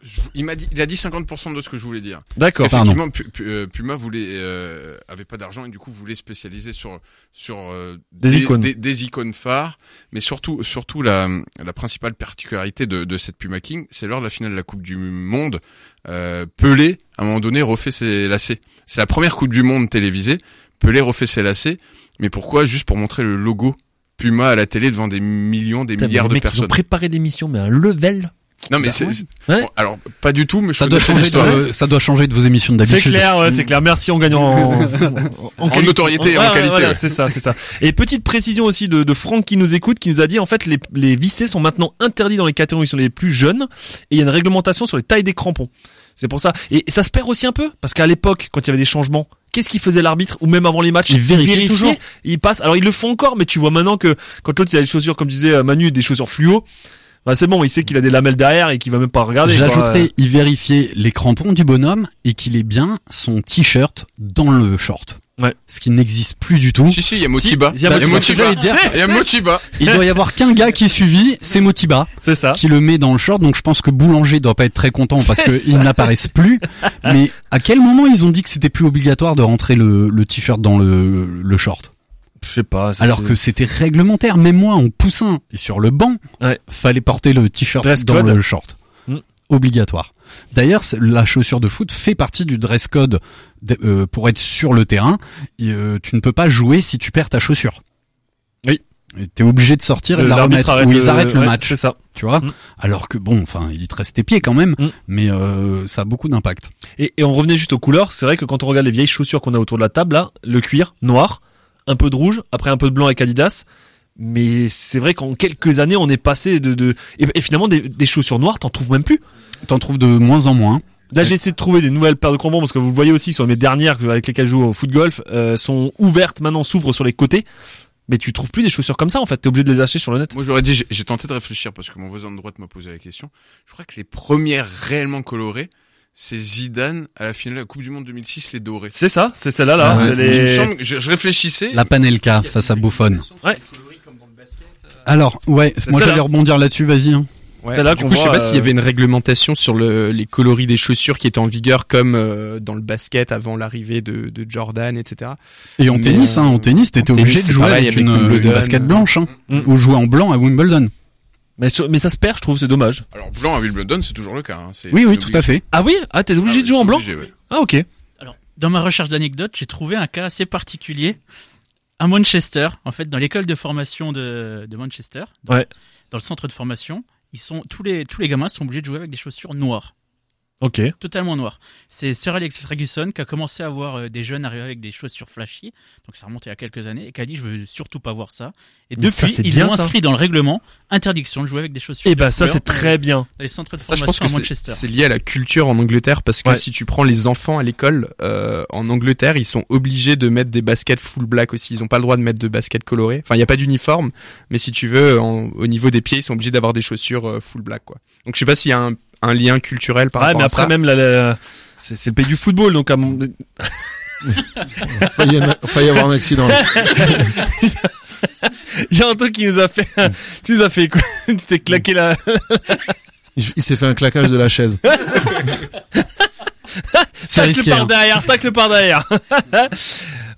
Je- il m'a dit, il a dit 50% de ce que je voulais dire. D'accord. Pu- euh, Puma voulait, euh, avait pas d'argent et du coup voulait spécialiser sur sur euh, Des icônes. des, des icônes phares, mais surtout surtout la la principale particularité de de cette Puma King, c'est lors de la finale de la Coupe du Monde, euh, Pelé à un moment donné refait ses lacets. C'est la première Coupe du Monde télévisée. Pelé refait ses lacets, mais pourquoi? Juste pour montrer le logo Puma à la télé devant des millions, des milliards de mecs, Ils ont personnes. préparé l'émission, mais un level. Non mais Bah, c'est ouais. c'est- Ouais. bon, alors pas du tout, mais je Ça doit changer de, ça doit changer de vos émissions C'est d'habitude. clair, ouais, c'est clair. Merci, on gagne en, [laughs] en, En notoriété et en qualité, voilà, ouais. c'est ça, c'est ça. Et petite précision aussi de, de Franck qui nous écoute, qui nous a dit en fait les, les vissés sont maintenant interdits dans les catégories qui sont les plus jeunes et il y a une réglementation sur les tailles des crampons. C'est pour ça. Et, et ça se perd aussi un peu parce qu'à l'époque, quand il y avait des changements, qu'est-ce qu'il faisait l'arbitre ou même avant les matchs? Il vérifiait toujours. Il passe. Alors ils le font encore, mais tu vois maintenant que quand l'autre il a des chaussures, comme disait euh, Manu, des chaussures fluo. Bah c'est bon, il sait qu'il a des lamelles derrière et qu'il va même pas regarder. quoi. J'ajouterais, il vérifiait les crampons du bonhomme et qu'il ait bien son t-shirt dans le short. Ouais. Ce qui n'existe plus du tout. Si si, il y a Motiba. il y a Il y a Motiba. Il y a Motiba. Il doit y avoir qu'un gars qui est suivi, c'est Motiba, C'est ça. qui le met dans le short. Donc je pense que Boulanger doit pas être très content parce qu'ils n'apparaissent plus. [laughs] Mais à quel moment ils ont dit que c'était plus obligatoire de rentrer le, le t-shirt dans le, le short? Je sais pas. ça, Alors que c'était réglementaire. Même moi, en poussin et sur le banc, Ouais. fallait porter le t-shirt dans code. le short. Mm. Obligatoire. D'ailleurs, la chaussure de foot fait partie du dress code de- euh, pour être sur le terrain. Et, euh, tu ne peux pas jouer si tu perds ta chaussure. Oui. T'es obligé de sortir et de la remettre. arrête ou le- ils arrêtent le ouais, match. C'est ça. Tu vois Mm. Alors que bon, enfin, il te reste tes pieds quand même, Mm. mais euh, ça a beaucoup d'impact. Et, et on revenait juste aux couleurs. C'est vrai que quand on regarde les vieilles chaussures qu'on a autour de la table, là, le cuir noir, un peu de rouge, après un peu de blanc avec Adidas. Mais c'est vrai qu'en quelques années, on est passé de, de et, et finalement des, des chaussures noires, t'en trouves même plus. T'en trouves de moins en moins. Là, j'ai essayé de trouver des nouvelles paires de crampons parce que vous le voyez aussi sur mes dernières avec lesquelles je joue au foot golf euh, sont ouvertes maintenant, s'ouvrent sur les côtés. Mais tu trouves plus des chaussures comme ça en fait. T'es obligé de les acheter sur le net. Moi j'aurais dit, j'ai- j'ai tenté de réfléchir parce que mon voisin de droite m'a posé la question. Je crois que les premières réellement colorées, c'est Zidane à la finale de la Coupe du Monde 2006, les dorés. C'est ça, c'est celle-là là. Ah ouais. les... semble, que je, je réfléchissais. La Panelka face à Buffon. Ouais. Alors, ouais, moi j'allais rebondir là-dessus, vas-y. hein. Ouais. C'est là du coup, je sais pas s'il y euh, avait une réglementation sur le, les coloris des chaussures qui étaient en vigueur comme euh, dans le basket avant l'arrivée de, de Jordan, etc. Et en Mais, tennis, hein, en euh, tennis, t'étais obligé de jouer pareil, avec avec une, basket euh, blanche, hein, Mm. ou jouer en blanc à Wimbledon. Mais, sur- mais ça se perd, je trouve, c'est dommage. Alors blanc à Wimbledon, c'est toujours le cas. Hein. C'est- Oui, oui, tout à fait. Ah oui Ah t'es obligé Ah, de jouer en blanc obligé, ouais. Ah ok. Alors, dans ma recherche d'anecdotes, j'ai trouvé un cas assez particulier à Manchester, en fait, dans l'école de formation de, de Manchester, dans, Ouais. dans le centre de formation, ils sont tous les tous les gamins sont obligés de jouer avec des chaussures noires, Ok. totalement noires. C'est Sir Alex Ferguson qui a commencé à voir euh, des jeunes arriver avec des chaussures flashy, donc ça remonte il y a quelques années, et qui a dit je veux surtout pas voir ça. Et ça, depuis, c'est ils bien, ont ça. inscrit dans le règlement interdiction de jouer avec des chaussures. Et de bah ça c'est très bien. dans les centres de Ça, je formation pense que à c'est- Manchester. c'est lié à la culture en Angleterre parce que Ouais. si tu prends les enfants à l'école euh, en Angleterre, ils sont obligés de mettre des baskets full black aussi. Ils ont pas le droit de mettre de baskets colorées. Enfin, il y a pas d'uniforme, mais si tu veux, en- au niveau des pieds, ils sont obligés d'avoir des chaussures euh, full black quoi. Donc je sais pas s'il y a un, un lien culturel par Ouais, rapport mais à après ça. même la, la- c'est c'est le pays du football donc à mon... Failli, failli y avoir un accident. là. [laughs] il y a un truc qui nous a fait tu nous as fait quoi? [laughs] Tu t'es claqué la Il, s'est fait un claquage de la chaise. [laughs] C'est tacle risqué. par hein. derrière, tacle par derrière.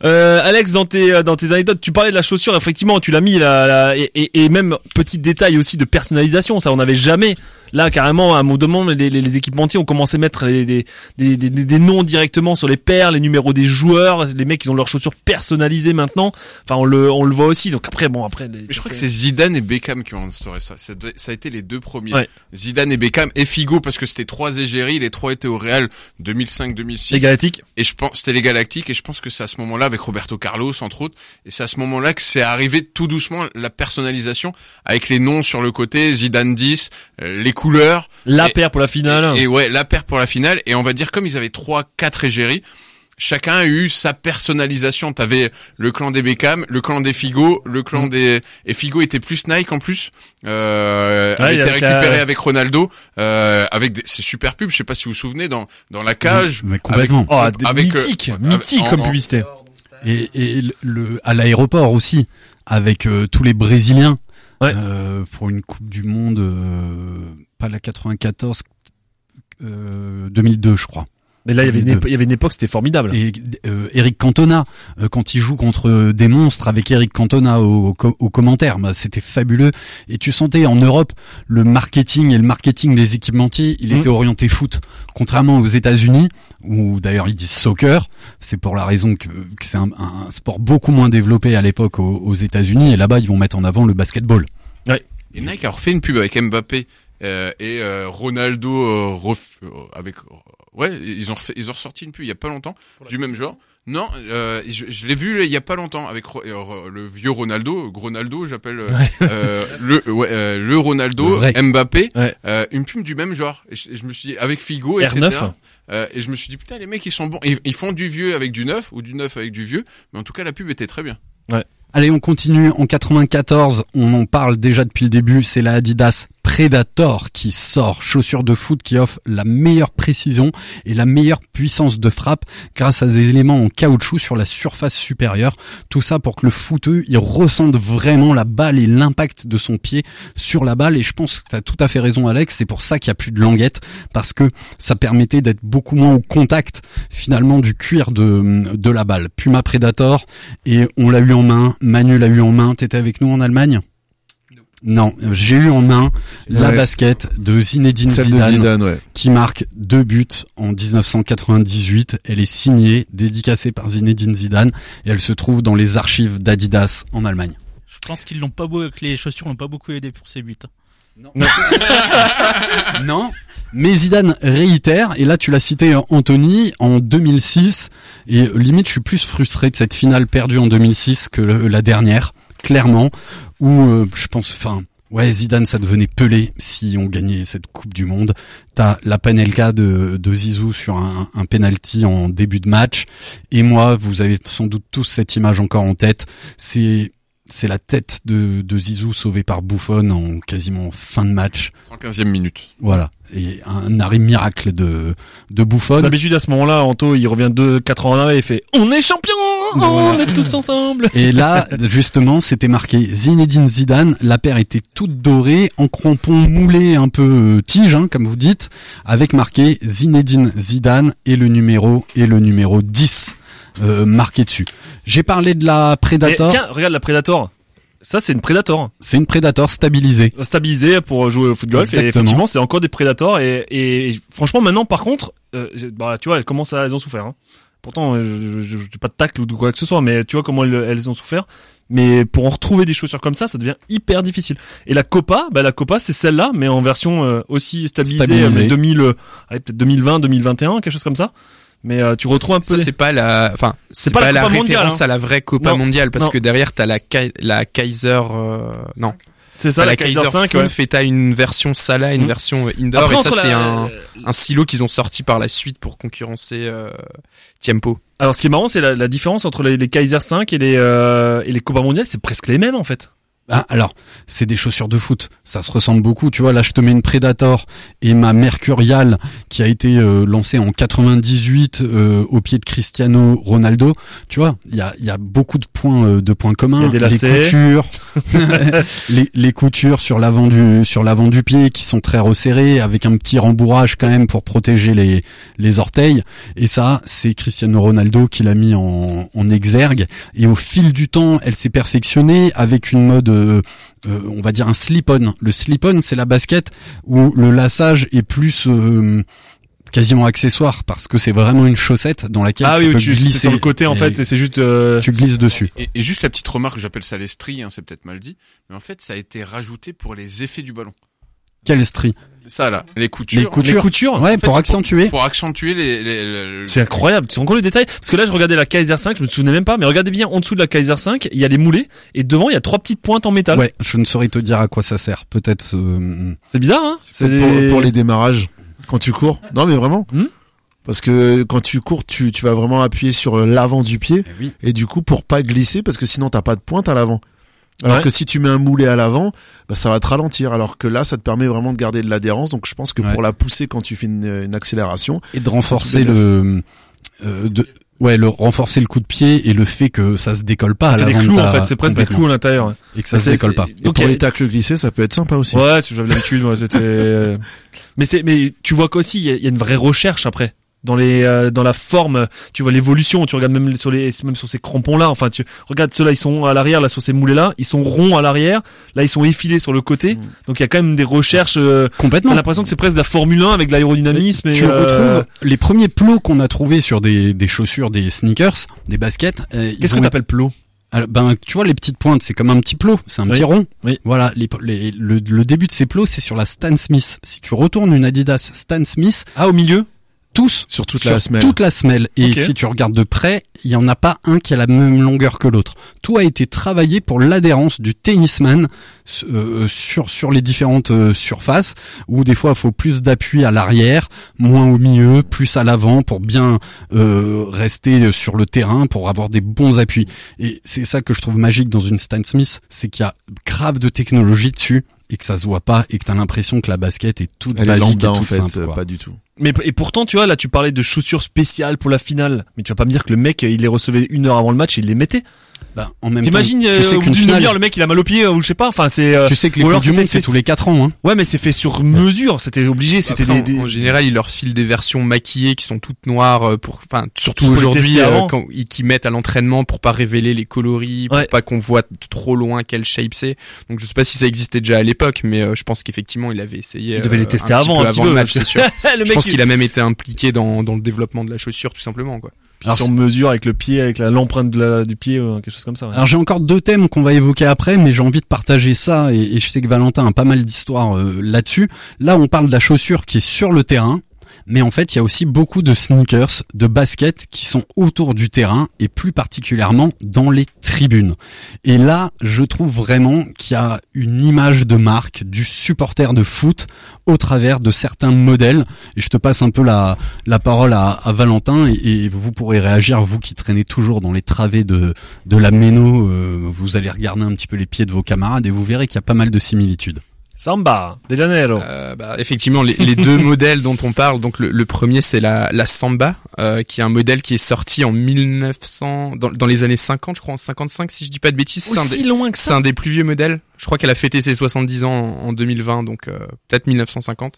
Euh, Alex, dans tes dans tes anecdotes, tu parlais de la chaussure. Effectivement, tu l'as mis là, là, et, et, et même petit détail aussi de personnalisation. Ça, on n'avait jamais. Là, carrément, à mon demande, les, les, les équipementiers ont commencé à mettre les, des, des, des, des noms directement sur les paires, les numéros des joueurs. Les mecs, ils ont leurs chaussures personnalisées maintenant. Enfin, on le on le voit aussi. Donc après, bon, après. Mais je crois que c'est Zidane et Beckham qui ont instauré ça. Ça, ça a été les deux premiers. Ouais. Zidane et Beckham et Figo parce que c'était trois égéries. Les trois étaient au Real 2005-2006. les Galactiques. Et je pense, c'était les Galactiques, et je pense que c'est à ce moment-là, avec Roberto Carlos, entre autres, et c'est à ce moment-là que c'est arrivé tout doucement la personnalisation, avec les noms sur le côté, Zidane 10, euh, les couleurs, La Et- paire pour la finale. et ouais, la paire pour la finale, et on va dire comme ils avaient trois, quatre égéries, chacun a eu sa personnalisation. T'avais le clan des Beckham, le clan des Figo, le clan Mm. des et Figo était plus Nike en plus. Euh, Ouais, avait il été récupéré la- avec Ronaldo, euh, avec des, c'est super pub. Je sais pas si vous vous souvenez dans dans la cage. Mais complètement. Oh, des avec, euh, mythique, avec- mythique en- comme en- publicité. Et, et le- le, à l'aéroport aussi, avec euh, tous les Brésiliens, Ouais. euh, pour une Coupe du Monde, euh, pas la 94, euh, 2002 je crois. Mais là, il y avait une, il y avait une époque, c'était formidable. Et euh, Eric Cantona, euh, quand il joue contre des monstres avec Eric Cantona au, au, au commentaire, bah, c'était fabuleux. Et tu sentais en Europe le marketing et le marketing des équipementiers, il Mhm. était orienté foot. Contrairement aux États-Unis, où d'ailleurs ils disent soccer, c'est pour la raison que, que c'est un, un sport beaucoup moins développé à l'époque aux, aux États-Unis. Et là-bas, ils vont mettre en avant le basketball. Et Nike a refait une pub avec Mbappé euh, et euh, Ronaldo euh, ref- euh, avec ouais ils ont refait, ils ont ressorti une pub il y a pas longtemps du même genre. Non, euh, je, je l'ai vu il y a pas longtemps avec Ro- euh, le vieux Ronaldo, Ronaldo j'appelle euh, [laughs] euh, le ouais, euh, le Ronaldo. Mbappé, Ouais. euh, une pub du même genre. Et je, et je me suis dit avec Figo etc. R9. Euh, et je me suis dit putain les mecs ils sont bons, ils, ils font du vieux avec du neuf ou du neuf avec du vieux, mais en tout cas la pub était très bien. Allez, on continue. En 94, on en parle déjà depuis le début, c'est la Adidas Predator qui sort, chaussure de foot qui offre la meilleure précision et la meilleure puissance de frappe grâce à des éléments en caoutchouc sur la surface supérieure. Tout ça pour que le footeux, il ressente vraiment la balle et l'impact de son pied sur la balle. Et je pense que tu tout à fait raison Alex, c'est pour ça qu'il n'y a plus de languette, parce que ça permettait d'être beaucoup moins au contact finalement du cuir de, de la balle. Puma Predator, et on l'a eu en main, Manu l'a eu en main, t'étais avec nous en Allemagne? Non, j'ai eu en main la Ouais. basket de Zinedine Celle de Zidane, ouais. qui marque deux buts en 1998. Elle est signée, dédicacée par Zinedine Zidane et elle se trouve dans les archives d'Adidas en Allemagne. Je pense qu'ils l'ont pas beau, que les chaussures l'ont pas beaucoup aidé pour ses buts. [laughs] Non, mais Zidane réitère, et là tu l'as cité Anthony, en 2006, et limite je suis plus frustré de cette finale perdue en 2006 que la dernière, clairement, où euh, je pense, enfin, ouais, Zidane, ça devenait pelé si on gagnait cette Coupe du Monde. T'as la panelka de, de Zizou sur un, un penalty en début de match, et moi, vous avez sans doute tous cette image encore en tête. C'est c'est la tête de, de Zizou sauvée par Buffon en quasiment fin de match. 115e minute. Voilà. Et un arrêt miracle de, de Buffon. C'est d'habitude à ce moment-là, Anto, il revient deux, quatre ans en arrière et fait On est champion On est tous ensemble Et là, justement, c'était marqué Zinedine Zidane. La paire était toute dorée, en crampon moulé un peu euh, tige, hein, comme vous dites, avec marqué Zinedine Zidane et le numéro et le numéro 10 euh, marqué dessus. J'ai parlé de la Predator. Tiens, regarde la Predator. Ça, c'est une Predator. C'est une Predator stabilisée. Stabilisée pour jouer au foot golf. Et effectivement, c'est encore des Predators. Et, et franchement, maintenant, par contre, euh, bah, tu vois, elles commencent à, elles ont souffert. Hein. Pourtant, euh, je, je, pas de tacle ou de quoi que ce soit, mais tu vois comment elles, elles ont souffert. Mais pour en retrouver des chaussures comme ça, ça devient hyper difficile. Et la Copa, bah la Copa, c'est celle-là, mais en version euh, aussi stabilisée, Stabilisée. mais 2000, euh, allez peut-être 2020, 2021, quelque chose comme ça. Mais euh, tu retrouves un peu. Ça c'est pas la, enfin c'est pas pas, la la mondiale, référence hein. à la vraie Copa Non, mondiale parce non. que derrière t'as la la Kaiser, euh, non. C'est ça, T'as la Kaiser 5, ouais. Fulf et t'as une version Sala, une Mhm. version indoor Après, et ça c'est la- un, un silo qu'ils ont sorti par la suite pour concurrencer euh, Tiempo. Alors, ce qui est marrant, c'est la, la différence entre les, les Kaiser 5 et les euh, et les Copa mondiales, c'est presque les mêmes en fait. Ah, alors, c'est des chaussures de foot. Ça se ressemble beaucoup. Tu vois, là, je te mets une Predator et ma Mercurial qui a été euh, lancée en 98 euh, au pied de Cristiano Ronaldo. Tu vois, il y a, y a beaucoup de points euh, de points communs. les coutures, [laughs] [laughs] les, les coutures sur l'avant du sur l'avant du pied qui sont très resserrées avec un petit rembourrage quand même pour protéger les les orteils. Et ça, c'est Cristiano Ronaldo qui l'a mis en, en exergue. Et au fil du temps, elle s'est perfectionnée avec une mode, euh, euh, on va dire un slip-on. Le slip-on, c'est la basket où le lassage est plus euh, quasiment accessoire parce que c'est vraiment une chaussette dans laquelle Ah tu oui, peux tu, glisser. sur le côté en fait, et c'est juste. euh, tu glisses dessus. Et, et juste la petite remarque, j'appelle ça les stries, hein, c'est peut-être mal dit, mais en fait ça a été rajouté pour les effets du ballon. Quelle strie Ça là, les coutures. Les coutures. Les coutures. Ouais, En fait, pour c'est accentuer. Pour accentuer les... les, les- C'est incroyable, tu te rends compte les détails? Parce que là je regardais la Kaiser 5, je me souvenais même pas, mais regardez bien en dessous de la Kaiser 5, il y a les moulets, et devant il y a trois petites pointes en métal. Ouais, je ne saurais te dire à quoi ça sert. Peut-être. euh, C'est bizarre, hein? C'est pour, pour les démarrages. Quand tu cours. Non, mais vraiment. Hmm? Parce que quand tu cours, tu, tu vas vraiment appuyer sur l'avant du pied. eh oui. Et du coup, pour pas glisser, parce que sinon t'as pas de pointe à l'avant. Alors Ouais. que si tu mets un moulet à l'avant, bah, ça va te ralentir. Alors que là, ça te permet vraiment de garder de l'adhérence. Donc je pense que Ouais. pour la pousser quand tu fais une, une accélération, Et de renforcer le, euh, de, ouais, le renforcer le coup de pied et le fait que ça se décolle pas à des l'avant. de clous ta- en fait, c'est presque des clous à l'intérieur. Et que ça se C'est- décolle pas. et Donc, pour les tacles glissés, ça peut être sympa aussi. Ouais, j'avais l'habitude, moi, c'était. euh, Mais c'est, mais tu vois qu'aussi il y, a- il y a une vraie recherche après dans les, euh, dans la forme. Tu vois l'évolution. Tu regardes même sur les, même sur ces crampons là. Enfin, tu regardes ceux-là, ils sont à l'arrière, là sur ces moulets là, ils sont ronds à l'arrière. Là, ils sont effilés sur le côté. Mm. Donc il y a quand même des recherches. Euh, Complètement. L'impression que c'est presque de la Formule 1 avec de l'aérodynamisme. et, tu euh, retrouves les premiers plots qu'on a trouvés sur des, des chaussures, des sneakers, des baskets. euh, Qu'est-ce que t'appelles plot? Alors, ben, tu vois, les petites pointes, c'est comme un petit plot, c'est un Oui. petit rond. Oui. Voilà, les, les- le, le début de ces plots, c'est sur la Stan Smith. Si tu retournes une Adidas Stan Smith, Ah, au milieu? Tous Sur toute sur la semelle. toute la semelle. Et si tu regardes de près, il y en a pas un qui a la même longueur que l'autre. Tout a été travaillé pour l'adhérence du tennisman euh, sur sur les différentes euh, surfaces. Où des fois, il faut plus d'appui à l'arrière, moins au milieu, plus à l'avant pour bien euh, rester sur le terrain, pour avoir des bons appuis. Et c'est ça que je trouve magique dans une Stan Smith, c'est qu'il y a grave de technologie dessus et que ça se voit pas et que t'as l'impression que la basket est toute Elle est basique lambda et en toute fait, simple, pas du tout. Mais et pourtant, tu vois, là, tu parlais de chaussures spéciales pour la finale. Mais tu vas pas me dire que le mec, il les recevait une heure avant le match et il les mettait. Bah, en même temps, T'imagines, tu euh, sais au bout finale, demi-heure, le mec, il a mal au pied ou je sais pas. Enfin, c'est. euh, tu sais que les du c'était monde, c'est tous les 4 ans, hein. Ouais, mais c'est fait sur mesure. C'était obligé. C'était Après, des, en- des- En général, ils leur filent des versions maquillées qui sont toutes noires euh, pour, enfin, surtout aujourd'hui, euh, quand ils qui mettent à l'entraînement pour pas révéler les coloris, pour Ouais. pas qu'on voit trop loin quel shape c'est. Donc je sais pas si ça existait déjà à l'époque, mais euh, je pense qu'effectivement il avait essayé. Il devait les euh, tester avant, avant le match, c'est sûr. [laughs] le mec, qu'il a même été impliqué dans, dans le développement de la chaussure, tout simplement, quoi. Alors, sur mesure avec le pied, avec la- l'empreinte du pied, euh, quelque chose comme ça. ouais. Alors j'ai encore deux thèmes qu'on va évoquer après, mais j'ai envie de partager ça et, et je sais que Valentin a pas mal d'histoires euh, là-dessus. Là, on parle de la chaussure qui est sur le terrain mais en fait, il y a aussi beaucoup de sneakers, de baskets qui sont autour du terrain et plus particulièrement dans les tribunes. Et là, je trouve vraiment qu'il y a une image de marque du supporter de foot au travers de certains modèles. Et je te passe un peu la, la parole à, Valentin et, et vous pourrez réagir, vous qui traînez toujours dans les travées de, de la méno, euh, vous allez regarder un petit peu les pieds de vos camarades et vous verrez qu'il y a pas mal de similitudes. Samba, de Janeiro. Euh, bah, effectivement, les, les deux [laughs] modèles dont on parle, donc le, le premier c'est la, la Samba, euh, qui est un modèle qui est sorti en 1900, dans, dans les années 50, je crois en 55 si je dis pas de bêtises. C'est un Aussi des- loin que C'est ça. un des plus vieux modèles. Je crois qu'elle a fêté ses 70 ans en, en 2020, donc euh, peut-être 1950.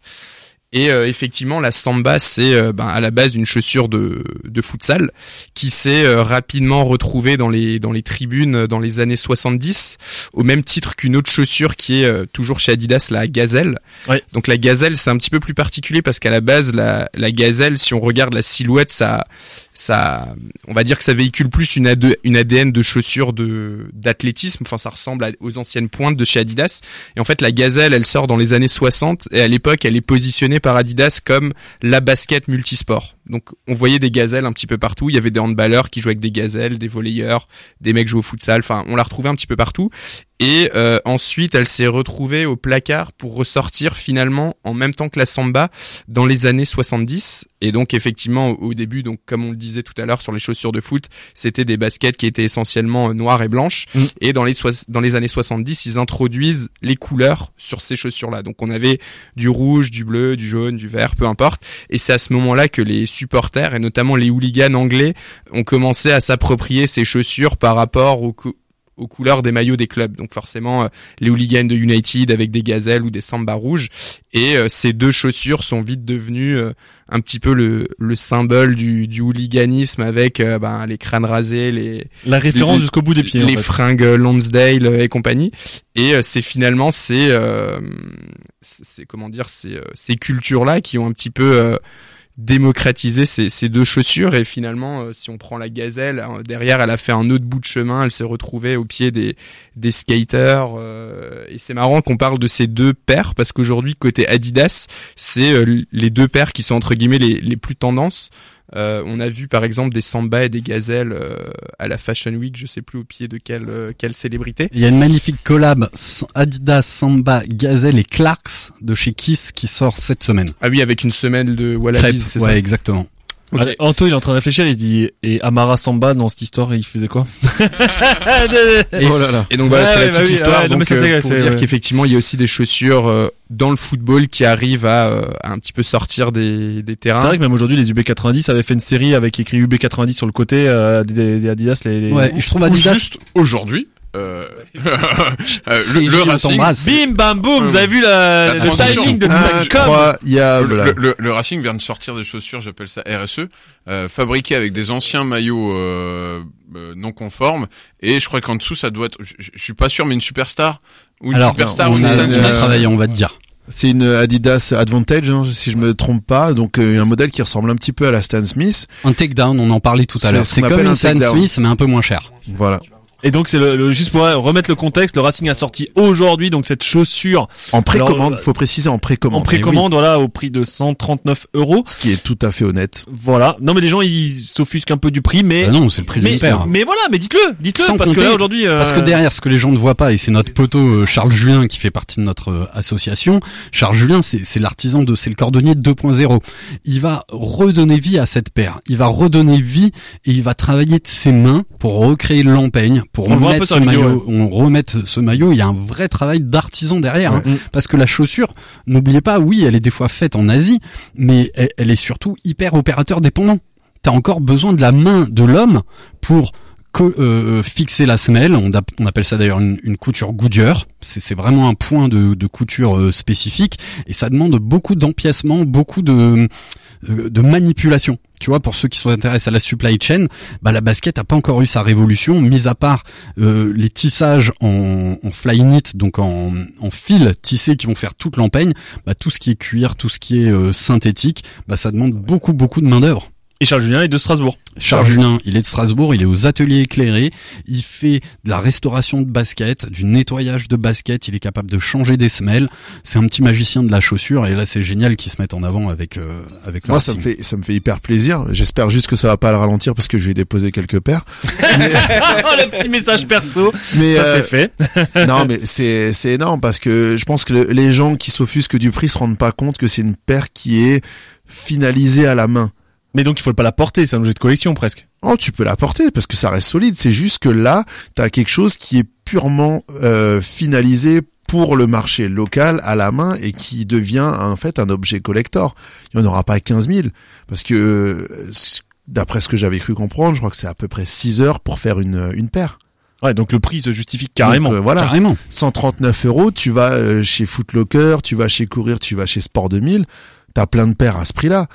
Et euh, effectivement, la Samba, c'est euh, ben, à la base une chaussure de, de futsal qui s'est euh, rapidement retrouvée dans les dans les tribunes euh, dans les années 70, au même titre qu'une autre chaussure qui est euh, toujours chez Adidas, la Gazelle. Ouais. Donc la Gazelle, c'est un petit peu plus particulier parce qu'à la base, la, la Gazelle, si on regarde la silhouette, ça ça, on va dire que ça véhicule plus une, AD une ADN de chaussures de d'athlétisme. Enfin, ça ressemble aux anciennes pointes de chez Adidas. Et en fait, la Gazelle, elle sort dans les années 60 et à l'époque, elle est positionnée par Adidas comme la basket multisport. Donc, on voyait des gazelles un petit peu partout. Il y avait des handballeurs qui jouaient avec des gazelles, des volleyeurs, des mecs jouaient au futsal. Enfin, on la retrouvait un petit peu partout. Et euh, ensuite, elle s'est retrouvée au placard pour ressortir finalement en même temps que la samba dans les années 70. Et donc effectivement, au début, donc comme on le disait tout à l'heure sur les chaussures de foot, c'était des baskets qui étaient essentiellement euh, noires et blanches. Mm. Et dans les dans les années 70, ils introduisent les couleurs sur ces chaussures-là. Donc on avait du rouge, du bleu, du jaune, du vert, peu importe. Et c'est à ce moment-là que les supporters et notamment les hooligans anglais ont commencé à s'approprier ces chaussures par rapport aux aux couleurs des maillots des clubs. Donc forcément, euh, les hooligans de United avec des gazelles ou des samba rouges. Et euh, ces deux chaussures sont vite devenues euh, un petit peu le, le symbole du, du hooliganisme avec euh, ben, les crânes rasés, les, La référence les- jusqu'au bout des pieds. en les fait. fringues Lonsdale et compagnie. Et euh, c'est finalement ces, euh, c'est comment dire, ces, ces cultures-là qui ont un petit peu démocratisé ces, ces deux chaussures. Et finalement, euh, si on prend la gazelle, euh, derrière, elle a fait un autre bout de chemin. Elle s'est retrouvée au pied des, des skaters. euh, et c'est marrant qu'on parle de ces deux paires parce qu'aujourd'hui, côté Adidas, c'est euh, les deux paires qui sont entre guillemets les, les plus tendances. Euh, on a vu par exemple des samba et des gazelles euh, à la Fashion Week, je sais plus au pied de quelle euh, quelle célébrité. Il y a une magnifique collab Adidas, Samba, Gazelle et Clarks de chez Kiss qui sort cette semaine. Ah oui, avec une semelle de Wallabies, c'est ouais, ça. exactement. Allez, Anto, il est en train de réfléchir, il se dit, et Amara Samba, dans cette histoire, il faisait quoi [laughs] Et, Oh là là. et donc voilà, Ouais, c'est ouais, la petite bah oui, histoire. ouais, non, donc ça, euh, pour dire ouais. qu'effectivement, il y a aussi des chaussures euh, dans le football qui arrivent à, euh, à un petit peu sortir des, des terrains. C'est vrai que même aujourd'hui, les UB90 avaient fait une série avec écrit UB90 sur le côté euh, des, des Adidas. Les, les- Ouais, je trouve Ou Adidas. juste aujourd'hui, euh, [laughs] euh, le, le Racing. Bim, bam, boum, vous avez vu la, La le timing de Ah, Incroyable. le, le- le Racing vient de sortir des chaussures, j'appelle ça RSE, euh, fabriquées avec des anciens maillots euh, euh, non conformes. Et je crois qu'en dessous, ça doit être, je, suis pas sûr, mais une superstar ou une Alors, superstar on ou une a, Smith. travaillé, on va te dire. C'est une Adidas Advantage, hein, si je me trompe pas. Donc euh, un modèle qui ressemble un petit peu à la Stan Smith. Un takedown, on en parlait tout à l'heure. ce C'est comme une un Stan. Smith, mais un peu moins cher. Voilà. Et donc c'est le, le- juste pour remettre le contexte, le Racing a sorti aujourd'hui donc cette chaussure En précommande, Alors, euh, faut préciser en précommande. en précommande voilà au prix de 139 euros. Eh ce qui est tout à fait honnête. Voilà. Non mais les gens ils s'offusquent un peu du prix, mais Bah non, c'est le prix mais, d'une paire. mais voilà, mais dites-le, dites-le parce que là aujourd'hui euh, Parce que derrière, ce que les gens ne voient pas, et c'est notre poteau euh, Charles Julien qui fait partie de notre euh, association, Charles Julien, c'est c'est l'artisan de, c'est le cordonnier 2.0. Il va redonner vie à cette paire. Il va redonner vie et il va travailler de ses mains pour recréer l'empeigne, pour On ce vidéo, maillot, on remettre ce maillot. Il y a un vrai travail d'artisan derrière, hein. Parce que la chaussure, n'oubliez pas, oui, elle est des fois faite en Asie, mais elle, elle est surtout hyper opérateur dépendant. T'as encore besoin de la main de l'homme pour co- euh, fixer la semelle. On, ap- on appelle ça d'ailleurs une, une couture Goodyear. C'est vraiment un point de, de couture euh, spécifique et ça demande beaucoup d'empiècement, beaucoup de, euh, de manipulation. Tu vois, pour ceux qui sont intéressés à la supply chain, bah la basket a pas encore eu sa révolution, mis à part euh, les tissages en, en fly knit, donc en, en fil tissé qui vont faire toute l'empeigne. Bah tout ce qui est cuir, tout ce qui est euh, synthétique, bah ça demande beaucoup beaucoup de main d'œuvre. Et Charles Julien est de Strasbourg. Charles Julien, il est de Strasbourg, il est aux ateliers éclairés, il fait de la restauration de basket, du nettoyage de basket, il est capable de changer des semelles. C'est un petit magicien de la chaussure et là c'est génial qu'il se mette en avant avec euh, avec le Moi, ça me fait, ça me fait hyper plaisir. J'espère juste que ça va pas le ralentir parce que je vais déposer quelques paires. [laughs] le petit message perso. Mais ça euh, c'est fait. [laughs] non, mais c'est c'est énorme parce que je pense que le- les gens qui s'offusquent du prix se rendent pas compte que c'est une paire qui est finalisée à la main. Mais donc il faut pas la porter, c'est un objet de collection presque. Oh, tu peux la porter parce que ça reste solide. C'est juste que là, t'as quelque chose qui est purement euh, finalisé pour le marché local à la main et qui devient en fait un objet collector. Il n'y en aura pas 15 000 parce que euh, d'après ce que j'avais cru comprendre, je crois que c'est à peu près 6 heures pour faire une, une paire. Ouais, donc le prix se justifie carrément. Donc, euh, voilà. Carrément. 139 euros, tu vas euh, chez Footlocker, tu vas chez Courir, tu vas chez Sport 2000, t'as plein de paires à ce prix-là.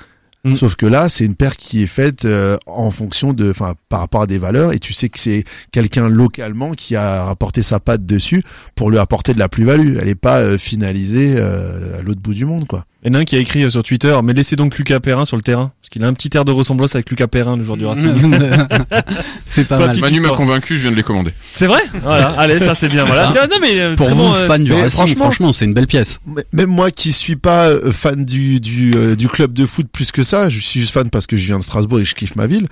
Mm. Sauf que là, c'est une paire qui est faite euh, en fonction de, enfin, par rapport à des valeurs, et tu sais que c'est quelqu'un localement qui a rapporté sa patte dessus pour lui apporter de la plus-value. Elle est pas euh, finalisée euh, à l'autre bout du monde, quoi. Il y en a un qui a écrit euh, sur Twitter, mais laissez donc Lucas Perrin sur le terrain, parce qu'il a un petit air de ressemblance avec Lucas Perrin, le joueur du Racing. [laughs] c'est pas Toi, mal. Manu m'a convaincu, je viens de les commander. C'est vrai Voilà, allez, ça c'est bien. Voilà. Ah. Tiens, non mais euh, Pour vous, bon, euh, fans du mais Racing, franchement- franchement, c'est une belle pièce. Même moi qui suis pas fan du du euh, du club de foot plus que ça, je suis juste fan parce que je viens de Strasbourg et je kiffe ma ville,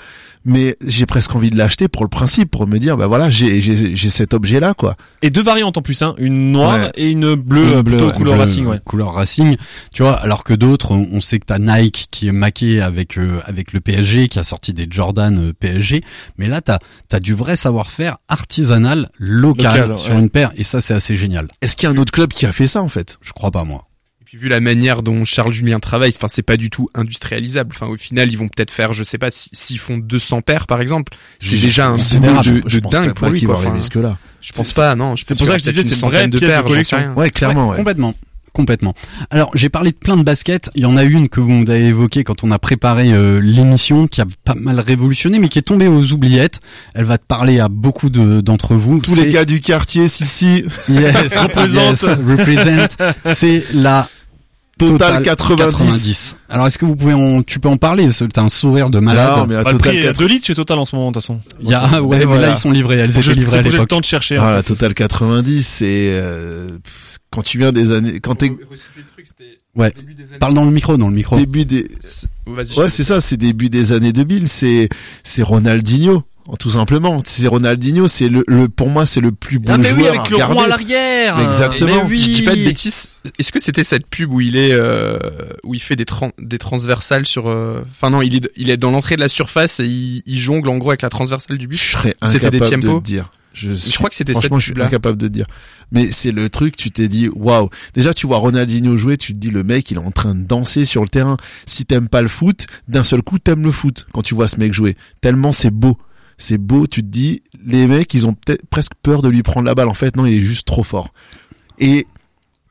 mais j'ai presque envie de l'acheter pour le principe, pour me dire bah voilà, j'ai j'ai j'ai cet objet là quoi. Et deux variantes en plus, hein, une noire Ouais. et une bleue, Une bleue, plutôt ouais, couleur bleu, Racing, ouais. Couleur Racing. Tu vois, alors que d'autres, on, sait que t'as Nike qui est maqué avec euh, avec le PSG, qui a sorti des Jordan euh, PSG, mais là t'as t'as du vrai savoir-faire artisanal local, Local, sur ouais. une paire, et ça c'est assez génial. Est-ce qu'il y a un autre club qui a fait ça en fait? Je crois pas moi. Et puis vu la manière dont Charles Julien travaille, enfin c'est pas du tout industrialisable. Enfin au final ils vont peut-être faire, je sais pas, si- s'ils font 200 paires par exemple, c'est déjà un boulot de. Je dingue pour lui. Quoi. Enfin, là. je pense pas, non. C'est pour ça que je disais, c'est une centaine de paires. Ouais, clairement ouais. Complètement. Complètement. Alors j'ai parlé de plein de baskets. Il y en a une que vous avez évoquée quand on a préparé euh, l'émission, qui a pas mal révolutionné, mais qui est tombée aux oubliettes. Elle va te parler à beaucoup de d'entre vous. Tous les gars du quartier, si si, Yes, [laughs] Représente. yes, represent. C'est la Total 90. Alors est-ce que vous pouvez en, tu peux en parler? T'as un sourire de malade. Non, mais la Bah, le Total prix est 4 2 litres chez Total en ce moment, de toute façon. Il y a, ouais, mais voilà. là ils sont livrés. Elles étaient je- livrées à faut que j'ai le l'époque. temps de chercher. Ah, en la. Total 90, c'est euh, quand tu viens des années, quand t'es Ouais. Parle dans le micro, dans le micro. début des, ouais, c'est ça, c'est début des années 2000, c'est c'est Ronaldinho, tout simplement. C'est Ronaldinho, c'est le, le pour moi c'est le plus beau Ah mais oui, joueur avec à le rond à l'arrière. Exactement. Mais Si je oui. dis pas de bêtises, est-ce que c'était cette pub où il est euh, où il fait des tran- des transversales sur euh, enfin non, il est il est dans l'entrée de la surface et il, il jongle en gros avec la transversale du Je but. serais C'était des incapable de dire. Je, Je crois que c'était cette franchement, je suis incapable de te dire. Mais c'est le truc, tu t'es dit, waouh. Déjà, tu vois Ronaldinho jouer, tu te dis, le mec, il est en train de danser sur le terrain. Si t'aimes pas le foot, d'un seul coup, t'aimes le foot quand tu vois ce mec jouer. Tellement c'est beau. C'est beau, tu te dis, les mecs, ils ont peut-être presque peur de lui prendre la balle. En fait, non, il est juste trop fort. Et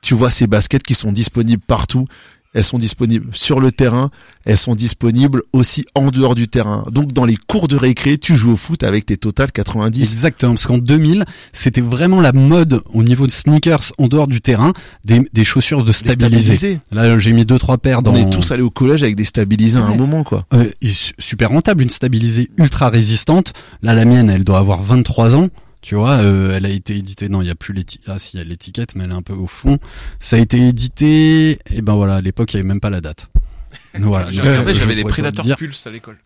tu vois ces baskets qui sont disponibles partout. Elles sont disponibles sur le terrain, elles sont disponibles aussi en dehors du terrain. Donc dans les cours de récré, tu joues au foot avec tes Total 90. Exactement, parce qu'en 2000, c'était vraiment la mode au niveau de sneakers en dehors du terrain, des, des chaussures de stabilisés. Là, j'ai mis deux trois paires dans. On est tous allés au collège avec des stabilisés à un moment, quoi. Euh, et super rentable, une stabilisée ultra résistante. Là, la mienne, elle doit avoir 23 ans. Tu vois, euh, elle a été éditée. Non, il y a plus l'étiquette. Ah, si, il y a l'étiquette, mais elle est un peu au fond. Ça a été édité. Et ben voilà, à l'époque, il y avait même pas la date. [laughs] Voilà. J'ai regardé, euh, j'avais les Predator. Pulse à l'école.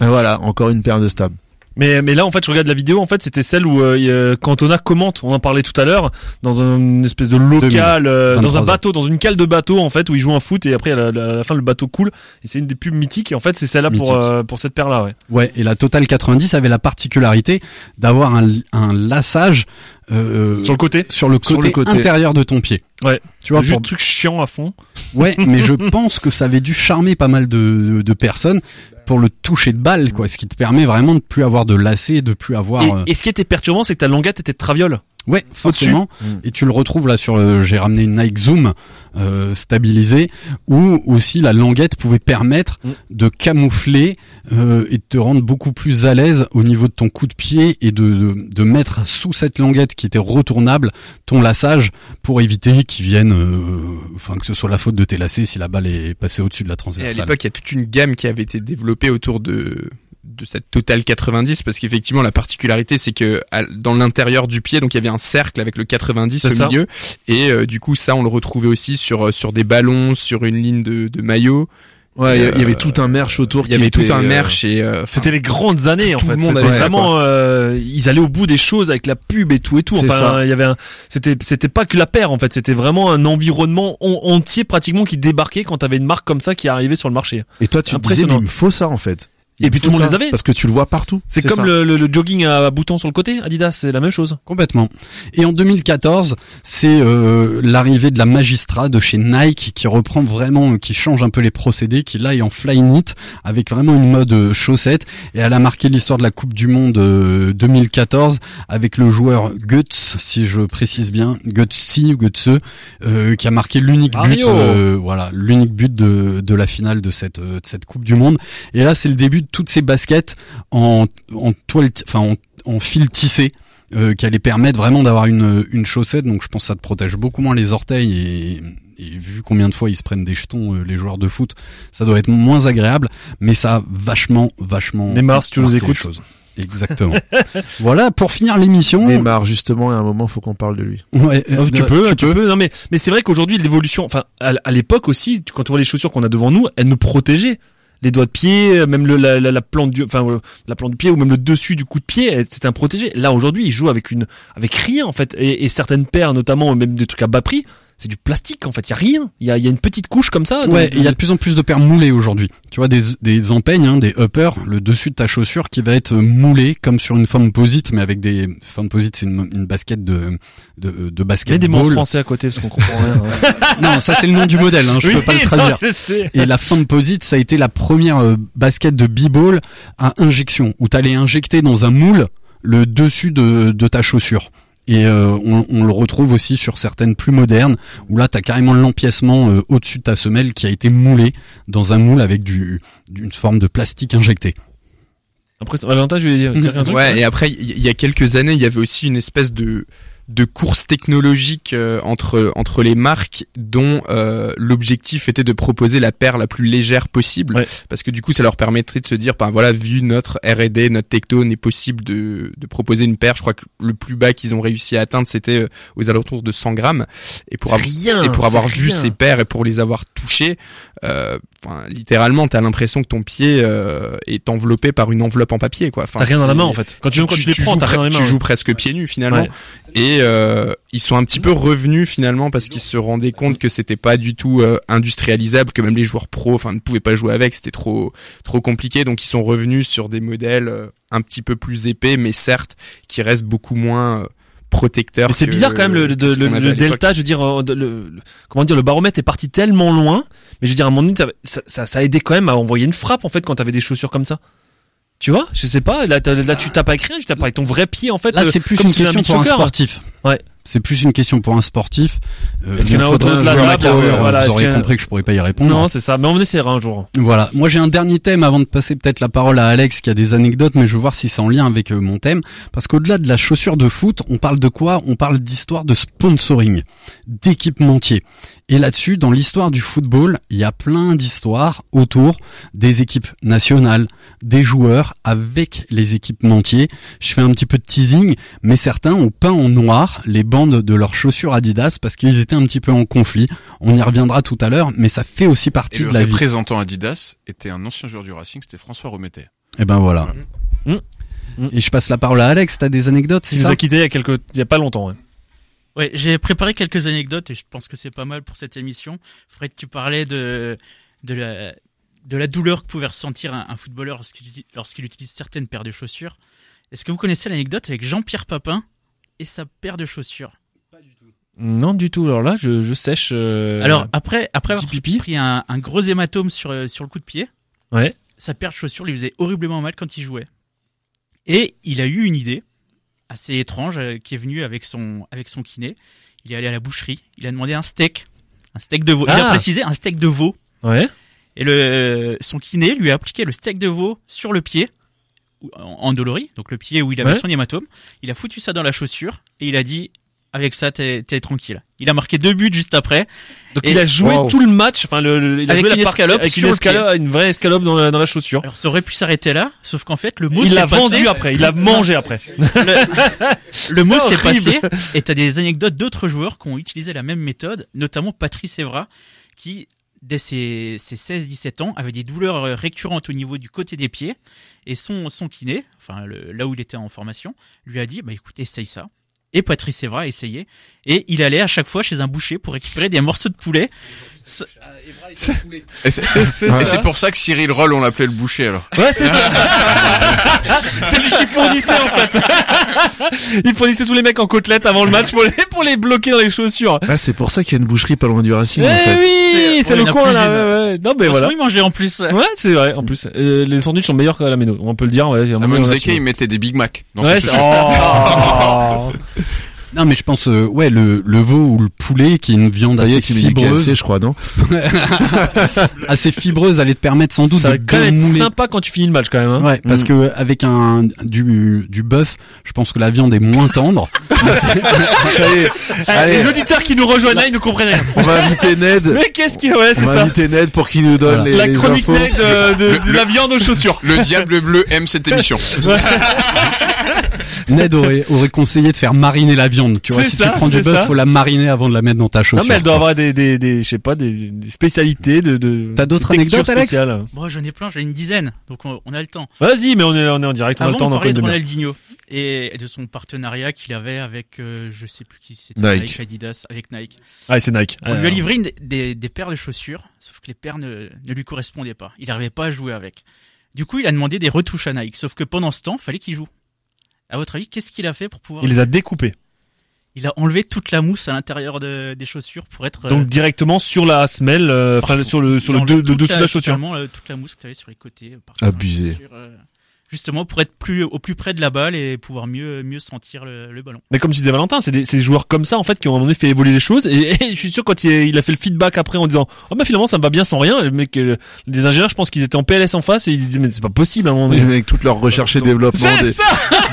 Et voilà, encore une paire de stab. Mais, mais là, en fait, je regarde la vidéo. En fait, c'était celle où euh, Cantona commente. On en parlait tout à l'heure dans une espèce de local, euh, 23 dans un bateau, dans une cale de bateau en fait, où il joue un foot et après à la, la- à la fin le bateau coule. Et c'est une des pubs mythiques. Et en fait, c'est celle-là pour euh, pour cette paire-là. Ouais. Ouais, et la Total 90 avait la particularité d'avoir un, un lassage euh, Sur le côté. sur le Sur côté, le côté. intérieur de ton pied. Ouais. Tu vois, Juste pour- truc chiant à fond. ouais, [laughs] mais je pense que ça avait dû charmer pas mal de, de personnes pour le toucher de balle, quoi. Ce qui te permet vraiment de plus avoir de lacets, de plus avoir. euh, Et, et ce qui était perturbant, c'est que ta languette était de traviole. Ouais, forcément. Mm. Et tu le retrouves là sur. le- J'ai ramené une Nike Zoom euh, stabilisée, où aussi la languette pouvait permettre Mm. de camoufler euh, et de te rendre beaucoup plus à l'aise au niveau de ton coup de pied et de, de, de mettre sous cette languette qui était retournable ton lassage pour éviter qu'il vienne, euh, enfin que ce soit la faute de tes lacets si la balle est passée au-dessus de la Et à transversale. l'époque, il y a toute une gamme qui avait été développée autour de de cette Total 90 parce qu'effectivement la particularité c'est que à- dans l'intérieur du pied donc il y avait un cercle avec le 90 C'est au ça. milieu et euh, du coup ça on le retrouvait aussi sur euh, sur des ballons sur une ligne de, de maillot Ouais, il y avait Euh, tout un merch autour. il y qui avait tout un euh, merch et euh, C'était les grandes années en tout fait. le monde ça, vraiment, euh, ils allaient au bout des choses avec la pub et tout et tout. Enfin, il y avait, un, c'était, c'était pas que la paire en fait. C'était vraiment un environnement en- entier pratiquement qui débarquait quand t'avais une marque comme ça qui arrivait sur le marché. Et toi, tu te disais, mais il me faut ça en fait. Il Et puis tout le monde ça, les avait. Parce que tu le vois partout. C'est comme le, le, le jogging à boutons sur le côté, Adidas, c'est la même chose. Complètement. Et en 2014, c'est euh, l'arrivée de la Magistra de chez Nike qui reprend vraiment, qui change un peu les procédés, qui là est en fly knit avec vraiment une mode euh, chaussette. Et elle a marqué l'histoire de la Coupe du Monde euh, 2014 avec le joueur Guts, si je précise bien, Gutsy ou Gutseux, euh, qui a marqué l'unique but, euh, voilà, l'unique but de, de la finale de cette, euh, de cette Coupe du Monde. Et là, c'est le début de toutes ces baskets en, en toile, enfin en, en fil tissé euh, qui allait permettre vraiment d'avoir une, une chaussette. Donc je pense que ça te protège beaucoup moins les orteils et, et vu combien de fois ils se prennent des jetons euh, les joueurs de foot, ça doit être moins agréable, mais ça a vachement, vachement. Neymar, si tu nous écoutes. choses. Exactement. [laughs] voilà pour finir l'émission. Neymar, justement, à un moment, faut qu'on parle de lui. Ouais, euh, tu peux, tu, peux. Non mais mais c'est vrai qu'aujourd'hui l'évolution, enfin à, à l'époque aussi, tu- quand tu vois les chaussures qu'on a devant nous, elles nous protégeaient. Les doigts de pied, même le, la, la, la plante du, enfin euh, la plante du pied ou même le dessus du coup de pied, euh, c'était un protégé. Là aujourd'hui, ils jouent avec une, avec rien en fait, et, et certaines paires, notamment même des trucs à bas prix, c'est du plastique en fait. Il y a rien. Il y a, il y a une petite couche comme ça. Ouais, il y a de plus en plus de paires moulées aujourd'hui. Tu vois des des empeignes, hein, des uppers, le dessus de ta chaussure qui va être moulé comme sur une forme posite, mais avec des forme posite, c'est une, une basket de de, de Il y a basket. des mots français à côté parce qu'on comprend rien. hein. [laughs] non, ça c'est le nom du modèle. Hein, je Oui, peux pas le non, traduire. je sais. Et la Composite, ça a été la première euh, basket de b-ball à injection, où t'allais injecter dans un moule le dessus de, de ta chaussure. Et euh, on, on le retrouve aussi sur certaines plus modernes, où là t'as carrément l'empiècement euh, au-dessus de ta semelle qui a été moulé dans un moule avec du d'une forme de plastique injecté. Après, Valentin, je vais dire dire un truc. ouais et après il y, il y a quelques années il y avait aussi une espèce de de course technologique euh, entre entre les marques dont euh, l'objectif était de proposer la paire la plus légère possible Ouais. parce que du coup ça leur permettrait de se dire ben voilà vu notre R&D notre techno n'est possible de de proposer une paire je crois que le plus bas qu'ils ont réussi à atteindre c'était euh, aux alentours de 100 grammes et pour rien, et pour avoir vu ces paires et pour les avoir touchées euh, enfin littéralement t'as l'impression que ton pied euh, est enveloppé par une enveloppe en papier quoi enfin T'as rien dans la main en fait. Quand tu, quand tu, les prends, joues t'as rien dans les mains. tu ouais. joues presque pieds nus finalement. Ouais. Et euh, ils sont un petit peu revenus finalement parce qu'ils se rendaient compte que c'était pas du tout euh, industrialisable, que même les joueurs pros, enfin, ne pouvaient pas jouer avec, c'était trop trop compliqué. Donc ils sont revenus sur des modèles euh, un petit peu plus épais, mais certes qui restent beaucoup moins protecteurs. Mais c'est bizarre quand même le, delta, je veux dire, le, comment dire, le baromètre est parti tellement loin, mais je veux dire, à un moment donné, ça, ça, ça a aidé quand même à envoyer une frappe en fait quand t'avais des chaussures comme ça. Tu vois, je sais pas, là, t'as- là tu tapes avec rien, tu tapes avec ton vrai pied en fait. Là, euh, c'est plus comme une si question pour un sportif. Ouais. C'est plus une question pour un sportif. Euh, Est-ce qu'il y en a un de à carrure, pour- voilà, Vous est-ce aurez qu'il y a- compris que je pourrais pas y répondre. Non, c'est ça, mais on essaiera un jour. Voilà. Moi, j'ai un dernier thème avant de passer peut-être la parole à Alex qui a des anecdotes, mais je veux voir si c'est en lien avec euh, mon thème. Parce qu'au-delà de la chaussure de foot, on parle de quoi? On parle d'histoire de sponsoring, d'équipementier. Et là-dessus, dans l'histoire du football, il y a plein d'histoires autour des équipes nationales, des joueurs avec les équipementiers. Je fais un petit peu de teasing, mais certains ont peint en noir les bandes de leurs chaussures Adidas parce qu'ils étaient un petit peu en conflit. On y reviendra tout à l'heure, mais ça fait aussi partie le de la vie. représentant Adidas était un ancien joueur du Racing, c'était François Remettet. Et ben voilà. Mmh. Mmh. Et je passe la parole à Alex, t'as des anecdotes, c'est nous a quitté il y a quelques, il y a pas longtemps. Ouais. Ouais, j'ai préparé quelques anecdotes et je pense que c'est pas mal pour cette émission. Fred, tu parlais de de la de la douleur que pouvait ressentir un, un footballeur lorsqu'il uti- lorsqu'il utilise certaines paires de chaussures. Est-ce que vous connaissez l'anecdote avec Jean-Pierre Papin et sa paire de chaussures? Non, du tout. Alors là, je, je sèche. euh, Alors après après avoir pipi. pris un, un gros hématome sur euh, sur le coup de pied, Ouais. sa paire de chaussures lui faisait horriblement mal quand il jouait. Et il a eu une idée. Assez étrange euh, qui est venu avec son avec son kiné. Il est allé à la boucherie, il a demandé un steak, un steak de veau. Il a Ah. précisé un steak de veau. Ouais. Et le son kiné lui a appliqué le steak de veau sur le pied ou- en endolori, donc le pied où il avait Ouais. son hématome. Il a foutu ça dans la chaussure et il a dit avec ça t'es t'es tranquille. Il a marqué deux buts juste après. Donc Et- il a joué Wow. tout le match, enfin le, le- il a Avec joué une la partie escalope avec une escalope, une vraie escalope dans la, dans la chaussure. Alors ça aurait pu s'arrêter là, sauf qu'en fait le mot il l'a vendu après, il l'a mangé après. Le, [laughs] le mot s'est passé et t'as des anecdotes d'autres joueurs qui ont utilisé la même méthode, notamment Patrice Evra, qui dès ses, ses 16-17 ans avait des douleurs euh, récurrentes au niveau du côté des pieds et son, son kiné, enfin le- là où il était en formation, lui a dit bah écoute essaye ça. Et Patrice Evra a essayé et il allait à chaque fois chez un boucher pour récupérer des morceaux de poulet. Ça- Et c'est pour ça que Cyril Roll, on l'appelait le boucher, alors. Ouais, c'est ça. [laughs] c'est lui qui fournissait en fait. [laughs] il fournissait tous les mecs en côtelettes avant le match pour les, pour les bloquer dans les chaussures. Ah, c'est pour ça qu'il y a une boucherie pas loin du Racing, Eh en fait. oui, C'est- le coin là. Ouais, ouais. Non mais voilà. Mangeait en plus. Ouais, c'est vrai. En plus, euh, les sandwichs sont meilleurs qu'à la méno. On peut le dire. Ouais, Simon Zeke, il mettait des Big Mac dans Ouais, chaussures. [laughs] Oh. Non, mais je pense, euh, ouais, le, le veau ou le poulet, qui est une viande assez fibreuse, KFC, je crois, non [laughs] assez fibreuse, allait te permettre sans doute Ça de va quand même être sympa quand tu finis le match quand même. Hein. Ouais, parce Mm. que avec un du du bœuf, je pense que la viande est moins tendre. [laughs] Ça y est. Eh, Allez, les auditeurs qui nous rejoignent là, ils ne comprennent rien. on va inviter Ned. [laughs] Mais qu'est-ce qui, ouais, c'est On va ça. inviter Ned pour qu'il nous donne Voilà. les, La les chronique infos. nette de, de, de la viande aux chaussures. Le diable bleu aime cette émission. Ned aurait aurait conseillé de faire mariner la viande. Tu vois, si ça, tu prends du bœuf, faut la mariner avant de la mettre dans ta chaussure. Non mais elle doit quoi. avoir des des des je sais pas des, des spécialités de de. T'as d'autres anecdotes, Alex? spéciales. Bon, j'en ai plein, j'en ai une dizaine, donc on, on a le temps. Vas-y, mais on est on est en direct, on a le temps de d'en parler de. Ronaldinho et de son partenariat qu'il avait avec, euh, je sais plus qui c'était, Nike. Nike, Adidas, avec Nike. Ah, c'est Nike. On Ah, lui a livré une- des, des paires de chaussures, sauf que les paires ne, ne lui correspondaient pas. Il n'arrivait pas à jouer avec. Du coup, il a demandé des retouches à Nike, sauf que pendant ce temps, fallait qu'il joue. À votre avis, qu'est-ce qu'il a fait pour pouvoir Il les a découpés. Il a enlevé toute la mousse à l'intérieur de- des chaussures pour être. Donc directement sur la semelle, euh, enfin sur le sur le de, dessous de la chaussure. totalement, euh, toute la mousse que tu avais sur les côtés. euh, Abusé. chaussure, euh, justement pour être plus au plus près de la balle et pouvoir mieux mieux sentir le, le ballon. Mais comme tu disais Valentin, c'est des, c'est des joueurs comme ça en fait qui ont à un moment donné fait évoluer les choses et, et je suis sûr quand il, il a fait le feedback après en disant oh bah finalement ça me va bien sans rien, le mec, euh, les ingénieurs je pense qu'ils étaient en PLS en face et ils disaient mais c'est pas possible à un moment donné. Avec toute leur recherche et développement, C'est des,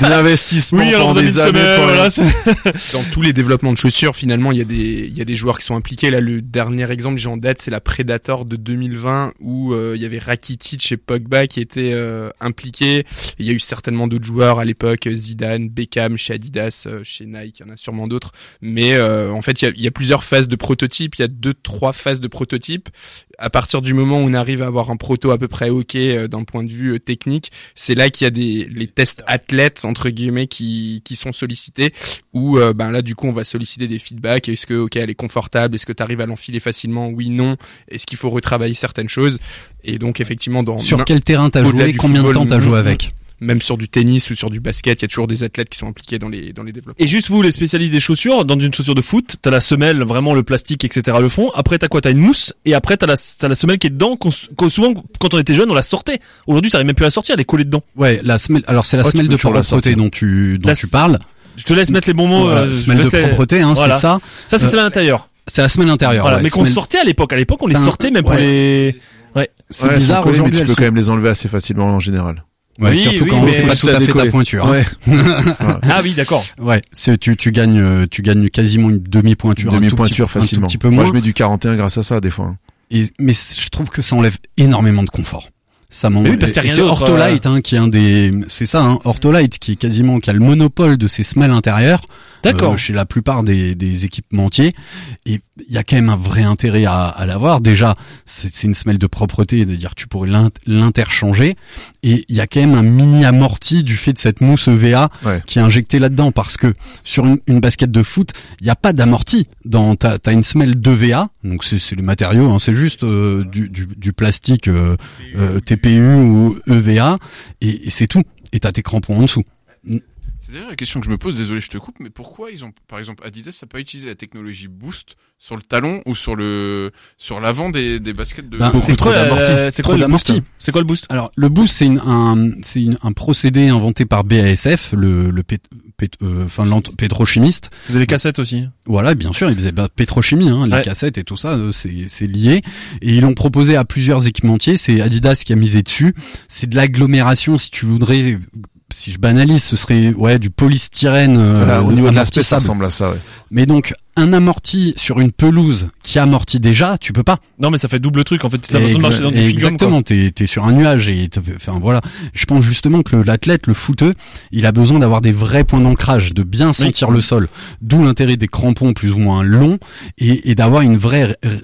[laughs] des investissements Oui, alors pendant vous avez une des années. semaine, pour- voilà, [laughs] dans tous les développements de chaussures, finalement, il y a des, il y a des joueurs qui sont impliqués. Là, le dernier exemple que j'ai en date, c'est la Predator de 2020 où euh, il y avait Rakitic et Pogba qui étaient euh, impliqués. Il y a eu certainement d'autres joueurs à l'époque, Zidane, Beckham chez Adidas, euh, chez Nike, il y en a sûrement d'autres. Mais euh, en fait, il y, a, il y a plusieurs phases de prototype. Il y a deux, trois phases de prototype. À partir du moment où on arrive à avoir un proto à peu près ok euh, d'un point de vue euh, technique, c'est là qu'il y a des les tests athlètes entre guillemets qui qui sont sollicités où ben là du coup on va solliciter des feedbacks est-ce que ok elle est confortable? Est-ce que tu arrives à l'enfiler facilement? Oui non est-ce qu'il faut retravailler certaines choses? Et donc effectivement dans Sur quel terrain t'as joué Combien de temps t'as joué avec même sur du tennis ou sur du basket il y a toujours des athlètes qui sont impliqués dans les dans les développements Et juste vous les spécialistes des chaussures, dans une chaussure de foot, t'as la semelle, vraiment le plastique, etc. le fond. Après t'as quoi? T'as une mousse et après t'as la t'as la semelle qui est dedans. qu'on qu'on- souvent quand on était jeune on la sortait. Aujourd'hui t'arrives même plus à la sortir, elle est collée dedans. Ouais, la semelle. Alors c'est la Oh, semelle de propreté dont tu dont La tu parles. Je te laisse mettre les bons mots. Voilà, euh, semelle de propreté, hein, Voilà. c'est ça. Ça c'est Euh, celle à l'intérieur. C'est la semelle intérieure. Voilà, ouais, mais qu'on sortait à l'époque. À l'époque on les sortait même pour ouais. les. Ouais. C'est Ouais, bizarre collées, mais aujourd'hui. tu peux sont- quand même les enlever assez facilement en général. Ouais, Oui, surtout oui, quand mais c'est pas tout à fait ta pointure. hein. Ouais. [laughs] Ah oui d'accord. Ouais, c'est tu tu gagnes euh, tu gagnes quasiment une demi pointure, Demi pointure un facilement. tout petit peu Moi, moins. je mets du 41 grâce à ça des fois. hein. Et, mais je trouve que ça enlève énormément de confort. Ça m'en. Oui, parce qu'il y a et rien c'est Ortholite hein, qui est un des, c'est ça, hein, Ortholite qui est quasiment qui a le monopole de ces semelles intérieures. D'accord. euh, chez la plupart des, des équipementiers. Et il y a quand même un vrai intérêt à, à l'avoir. Déjà, c'est une semelle de propreté, c'est-à-dire tu pourrais l'in- l'interchanger. Et il y a quand même un mini amorti du fait de cette mousse EVA Ouais. qui est injectée là-dedans. Parce que sur une, une basket de foot, il n'y a pas d'amorti. Dans t'as as une semelle d'EVA, donc c'est c'est les matériaux, hein, c'est juste euh, du, du, du plastique euh, euh, TPU ou EVA, et, et c'est tout. Et t'as tes crampons en dessous. C'est d'ailleurs la question que je me pose, désolé je te coupe, mais pourquoi ils ont, par exemple, Adidas n'a pas utilisé la technologie Boost sur le talon ou sur le, sur l'avant des, des baskets de... Ben, Beaucoup c'est trop quoi, d'amorti. euh, C'est Trop quoi le boost. C'est quoi le boost? Alors le boost c'est une- un c'est une- un procédé inventé par BASF, le, le Pet- pét- euh, enfin pétrochimiste. Vous avez les cassettes aussi. Voilà, bien sûr, ils faisaient bah, pétrochimie, hein, les Ouais. cassettes et tout ça, euh, c'est c'est lié. Et ils l'ont proposé à plusieurs équipementiers. C'est Adidas qui a misé dessus. C'est de l'agglomération, si tu voudrais. Si je banalise, ce serait ouais du polystyrène. euh, Voilà, au niveau de l'aspect, ça ressemble à ça. Ouais. Mais donc un amorti sur une pelouse qui amortit déjà, tu peux pas. Non, mais ça fait double truc en fait. T'as marcher dans. Exactement, t'es es sur un nuage et t'as fait- enfin voilà. Je pense justement que l'athlète, le footeux, il a besoin d'avoir des vrais points d'ancrage, de bien sentir le sol. D'où l'intérêt des crampons plus ou moins longs et, et d'avoir une vraie r-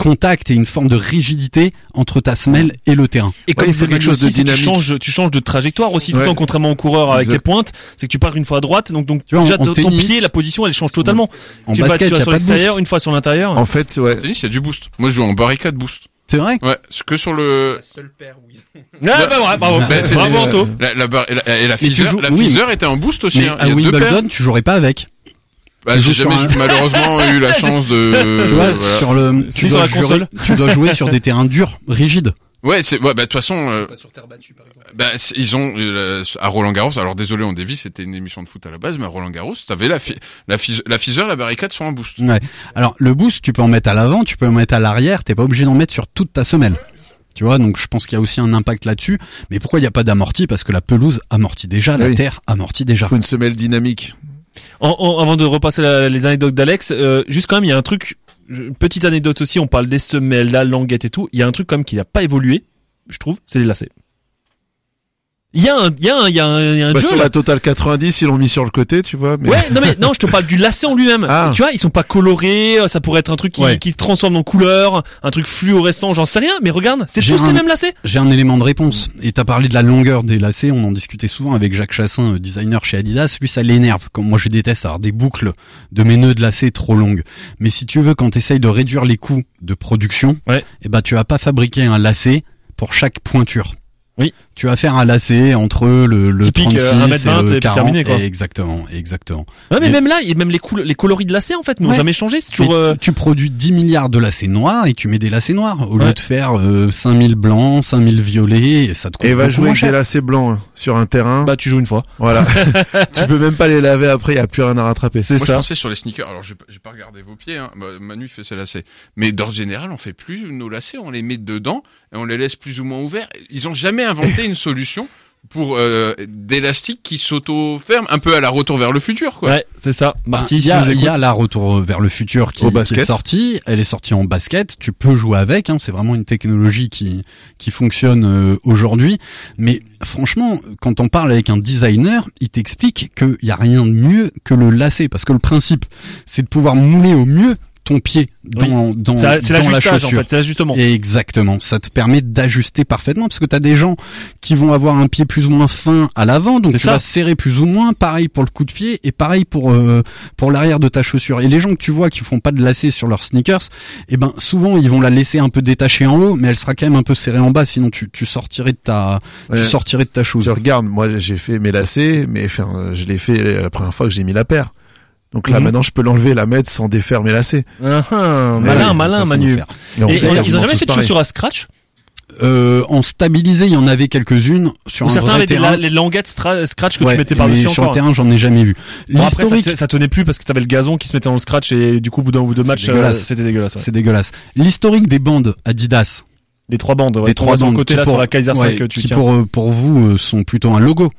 contact et une forme de rigidité entre ta semelle et le terrain. Et comme c'est quelque chose de tu dynamique. changes, tu changes de trajectoire aussi tout le Ouais. temps, contrairement au coureur avec Exact. les pointes, c'est que tu pars une fois à droite, donc donc Tu vois, en- déjà en ton, ton tennis- pied, la position, elle change totalement. En tu vas, basket, tu y vas a sur pas de l'extérieur, boost. une fois sur l'intérieur. En fait, ouais. Tennis, il y a du boost. Moi, je joue en barricade boost. C'est vrai? Ouais, c'est que sur le. seule paire où ils Ah, bah, ouais, bravo, Bah, c'est bravo des- Anto. La, la, et la, et la tu joues- la oui. Fizer était en boost aussi. Mais hein. à. Wimbledon, tu jouerais pas avec. Bah, j'ai sur jamais un- malheureusement eu la [laughs] chance de. Tu vois, voilà. sur le, C'est tu sur dois, la console. jouer, tu dois jouer sur des terrains durs, rigides. Ouais, c'est ouais, bah de toute façon, euh, pas sur terre battue par exemple. bah ils ont euh, à Roland Garros. Alors désolé, on dévie, c'était une émission de foot à la base, mais à Roland Garros, t'avais la fi- la la Fizer, la barricade sont en boost. Ouais. Alors le boost, tu peux en mettre à l'avant, tu peux en mettre à l'arrière, t'es pas obligé d'en mettre sur toute ta semelle. Tu vois, donc je pense qu'il y a aussi un impact là-dessus. Mais pourquoi il n'y a pas d'amorti? Parce que la pelouse amortit déjà, la terre amortit déjà. Il faut une semelle dynamique. Avant de repasser les anecdotes d'Alex, euh, juste quand même, il y a un truc, une petite anecdote aussi, on parle des semelles, la languette et tout, il y a un truc quand même qui n'a pas évolué, je trouve, c'est les lacets. Il y a un, il y a un, il y a un, il y a un Bah, jeu, sur là. la Total 90, ils l'ont mis sur le côté, tu vois. Mais... Ouais, non mais [laughs] non, je te parle du lacet en lui-même. Ah. Tu vois, ils sont pas colorés, euh, ça pourrait être un truc qui, Ouais. qui se transforme en couleur, un truc fluorescent, j'en sais rien, mais regarde, c'est tous un- les mêmes lacets. J'ai un élément de réponse. Et t'as parlé de la longueur des lacets, on en discutait souvent avec Jacques Chassin, euh, designer chez Adidas. Lui, ça l'énerve. Comme moi, je déteste avoir des boucles de mes nœuds de lacets trop longues. Mais si tu veux, quand t'essayes de réduire les coûts de production, Ouais. eh ben, tu vas pas fabriquer un lacet pour chaque pointure. Oui. Tu vas faire un lacet entre le, le Typique, 36 euh, 1m20 et le et puis 40. terminé, quoi. Exactement, exactement. Ouais, mais Mais- même là, même les, coul- les coloris de lacets en fait n'ont Ouais. jamais changé. C'est toujours. euh, tu, produis 10 milliards de lacets noirs et tu mets des lacets noirs au Ouais. lieu de faire euh, 5000 blancs, 5000 violets, et ça te coûte Et va jouer avec des lacets blancs hein, sur un terrain. Bah, tu joues une fois. Voilà. [laughs] [laughs] tu peux même pas les laver après, il y a plus rien à rattraper. C'est Moi, je ça. pensais sur les sneakers. Alors, j'ai pas- j'ai pas regardé vos pieds. Hein. Bah, Manu il fait ses lacets. Mais d'ordre général, on fait plus nos lacets. On les met dedans et on les laisse plus ou moins ouverts. Ils ont jamais inventé une solution pour euh, d'élastiques qui s'auto-ferment, un peu à la retour vers le futur, quoi. Ouais, c'est ça. Marty, il y a, nous il y écoute. a la retour vers le futur qui, Au qui basket. est sortie. Elle est sortie en basket. Tu peux jouer avec. Hein, c'est vraiment une technologie qui qui fonctionne euh, aujourd'hui. Mais franchement, quand on parle avec un designer, il t'explique qu'il y a rien de mieux que le lacet, parce que le principe, c'est de pouvoir mouler au mieux ton pied dans C'est dans la l'ajustage en chaussure. fait, c'est l'ajustement. Exactement, ça te permet d'ajuster parfaitement parce que tu as des gens qui vont avoir un pied plus ou moins fin à l'avant, donc tu ça. vas serrer plus ou moins, pareil pour le coup de pied et pareil pour euh, pour l'arrière de ta chaussure. Et les gens que tu vois qui font pas de lacets sur leurs sneakers, eh ben souvent ils vont la laisser un peu détachée en haut, mais elle sera quand même un peu serrée en bas, sinon tu tu sortirais de ta Ouais. tu sortirais de ta chose. Tu regardes, moi j'ai fait mes lacets, mais enfin, je l'ai fait la première fois que j'ai mis la paire. Donc là Mhm. maintenant je peux l'enlever, la mettre sans défaire mes lacets. Ah, ah, malin, ouais, malin, Manu. Et ils ont jamais fait de chaussures à scratch? Euh, en stabilisé, il y en avait quelques-unes sur Ou un certains vrai avaient des terrain. la- les languettes scratch que Ouais, tu mettais par-dessus sur le terrain, j'en ai jamais vu. Bon, après, ça, ça tenait plus parce que t'avais le gazon qui se mettait dans le scratch et du coup, au bout d'un ou deux C'est matchs, euh, dégueulasse. c'était dégueulasse. ouais. c'est dégueulasse. L'historique des bandes Adidas, Les trois bandes, ouais, des trois bandes côté qui là pour- sur la Kaiser 5 ouais, que tu qui tiens. pour euh, pour vous euh, sont plutôt un logo.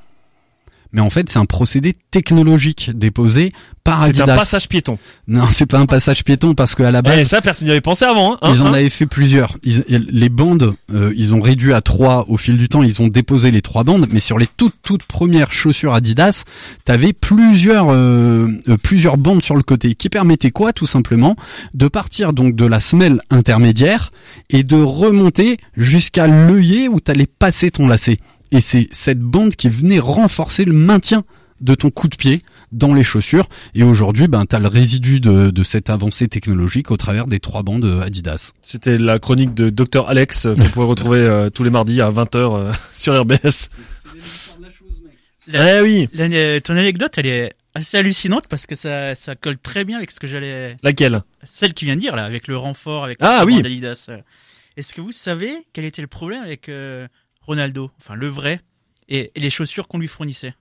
Mais en fait, c'est un procédé technologique déposé par C'est Adidas. un passage piéton. Non, c'est pas un passage piéton parce qu'à la Et base, ça, personne n'y avait pensé avant. Hein, hein, ils en hein. avaient fait plusieurs. Ils- les bandes, euh, ils ont réduit à trois au fil du temps. Ils ont déposé les trois bandes, mais sur les toutes toutes premières chaussures Adidas, t'avais plusieurs euh, euh, plusieurs bandes sur le côté qui permettaient quoi, tout simplement, de partir donc de la semelle intermédiaire et de remonter jusqu'à l'œillet où t'allais passer ton lacet. Et c'est cette bande qui venait renforcer le maintien de ton coup de pied dans les chaussures. Et aujourd'hui, ben, t'as le résidu de, de cette avancée technologique au travers des trois bandes Adidas. C'était la chronique de Dr Alex euh, qu'on pouvait retrouver euh, tous les mardis à 20h euh, [laughs] sur RBS. La- Eh oui, la- ton anecdote, elle est assez hallucinante parce que ça, ça colle très bien avec ce que j'allais, laquelle? Celle qui vient de dire là, avec le renfort, avec Ah, le oui. Adidas. euh. Est-ce que vous savez quel était le problème avec euh, Ronaldo, enfin le vrai, et, et les chaussures qu'on lui fournissait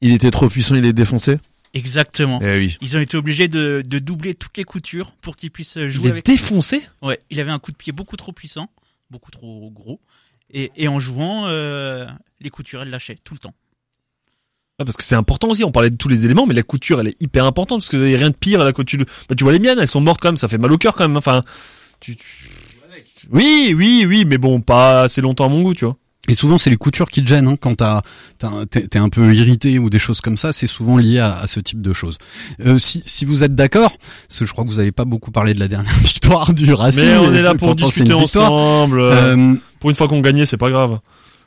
Il était trop puissant, il est défoncé. Exactement. Eh oui. Ils ont été obligés de, de doubler toutes les coutures pour qu'il puisse Il jouer est avec. défoncé Ouais, il avait un coup de pied beaucoup trop puissant, beaucoup trop gros, et, et en jouant, euh, les coutures elles lâchaient tout le temps. Ah, parce que c'est important aussi, on parlait de tous les éléments, mais la couture elle est hyper importante parce qu'il n'y a rien de pire à la couture. Bah, tu vois les miennes, elles sont mortes quand même, ça fait mal au cœur quand même. Enfin, tu, tu- Oui, oui, oui, mais bon, pas assez longtemps à mon goût, tu vois. Et souvent, c'est les coutures qui te gênent hein, quand t'es un peu irrité ou des choses comme ça. C'est souvent lié à, à ce type de choses. Euh, si, si vous êtes d'accord, parce que je crois que vous n'avez pas beaucoup parlé de la dernière [laughs] victoire du Racing. Mais on est là pour c'est une discuter ensemble. euh, Euh, Pour une fois qu'on gagnait, c'est pas grave.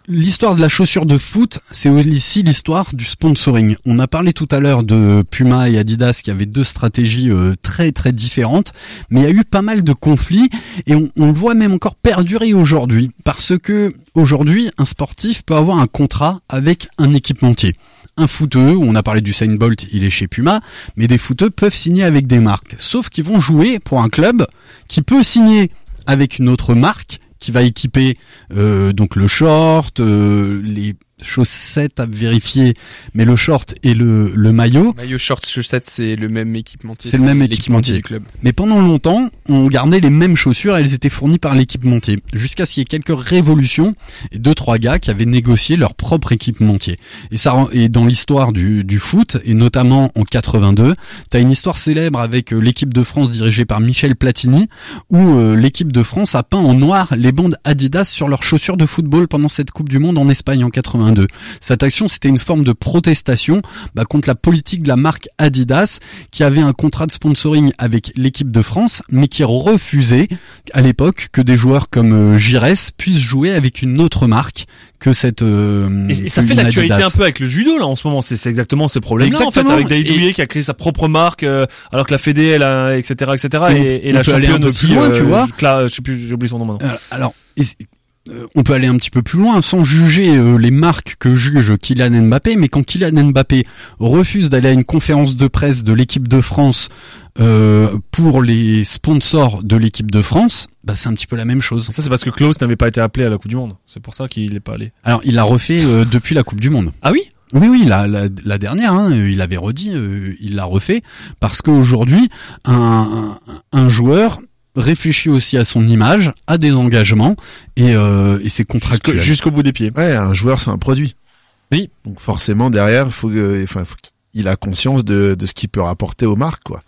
L'histoire de la chaussure de foot, c'est aussi l'histoire du sponsoring. On a parlé tout à l'heure de Puma et Adidas qui avaient deux stratégies euh, très très différentes, mais il y a eu pas mal de conflits et on, le voit même encore perdurer aujourd'hui parce que aujourd'hui un sportif peut avoir un contrat avec un équipementier. Un footeux, on a parlé du Saint Bolt, il est chez Puma, mais des footeux peuvent signer avec des marques, sauf qu'ils vont jouer pour un club qui peut signer avec une autre marque qui va équiper euh, donc le short, euh, les chaussettes à vérifier, mais le short et le, le maillot. Maillot short chaussettes, c'est le même équipementier. C'est le même équipementier. du club. Mais pendant longtemps, on gardait les mêmes chaussures et elles étaient fournies par l'équipementier. Jusqu'à ce qu'il y ait quelques révolutions et deux, trois gars qui avaient négocié leur propre équipementier. Et ça, et dans l'histoire du, du foot, et notamment en 82, t'as une histoire célèbre avec euh, l'équipe de France dirigée par Michel Platini, où euh, l'équipe de France a peint en noir les bandes Adidas sur leurs chaussures de football pendant cette Coupe du Monde en Espagne en 82. Cette action, c'était une forme de protestation bah, contre la politique de la marque Adidas, qui avait un contrat de sponsoring avec l'équipe de France, mais qui refusait à l'époque que des joueurs comme euh, Giresse puissent jouer avec une autre marque que cette. euh, Et, et ça fait l'actualité un peu avec le judo là en ce moment. C'est c'est exactement ces problèmes-là en fait, avec David Et- Douillet qui a créé sa propre marque, euh, alors que la Fédé, elle a, etc., etc. Et on- Et, et on la championne aussi, loin, euh, tu vois. Cla- je sais plus, j'ai oublié son nom maintenant. Euh, alors, euh, on peut aller un petit peu plus loin sans juger euh, les marques que juge Kylian Mbappé, mais quand Kylian Mbappé refuse d'aller à une conférence de presse de l'équipe de France euh, pour les sponsors de l'équipe de France, bah c'est un petit peu la même chose. Ça c'est parce que Klaus n'avait pas été appelé à la Coupe du Monde. C'est pour ça qu'il est pas allé. Alors, il l'a refait euh, depuis la Coupe du Monde. Ah oui? Oui, oui, la, la, la dernière, hein, euh, il avait redit, euh, il l'a refait, parce qu'aujourd'hui, un, un, un joueur réfléchit aussi à son image, à des engagements, et, euh, et c'est contractuel. Jusqu'au bout des pieds. Ouais, un joueur, c'est un produit. Oui. Donc forcément, derrière, faut que, enfin, faut qu'il a conscience de, de ce qu'il peut rapporter aux marques, quoi.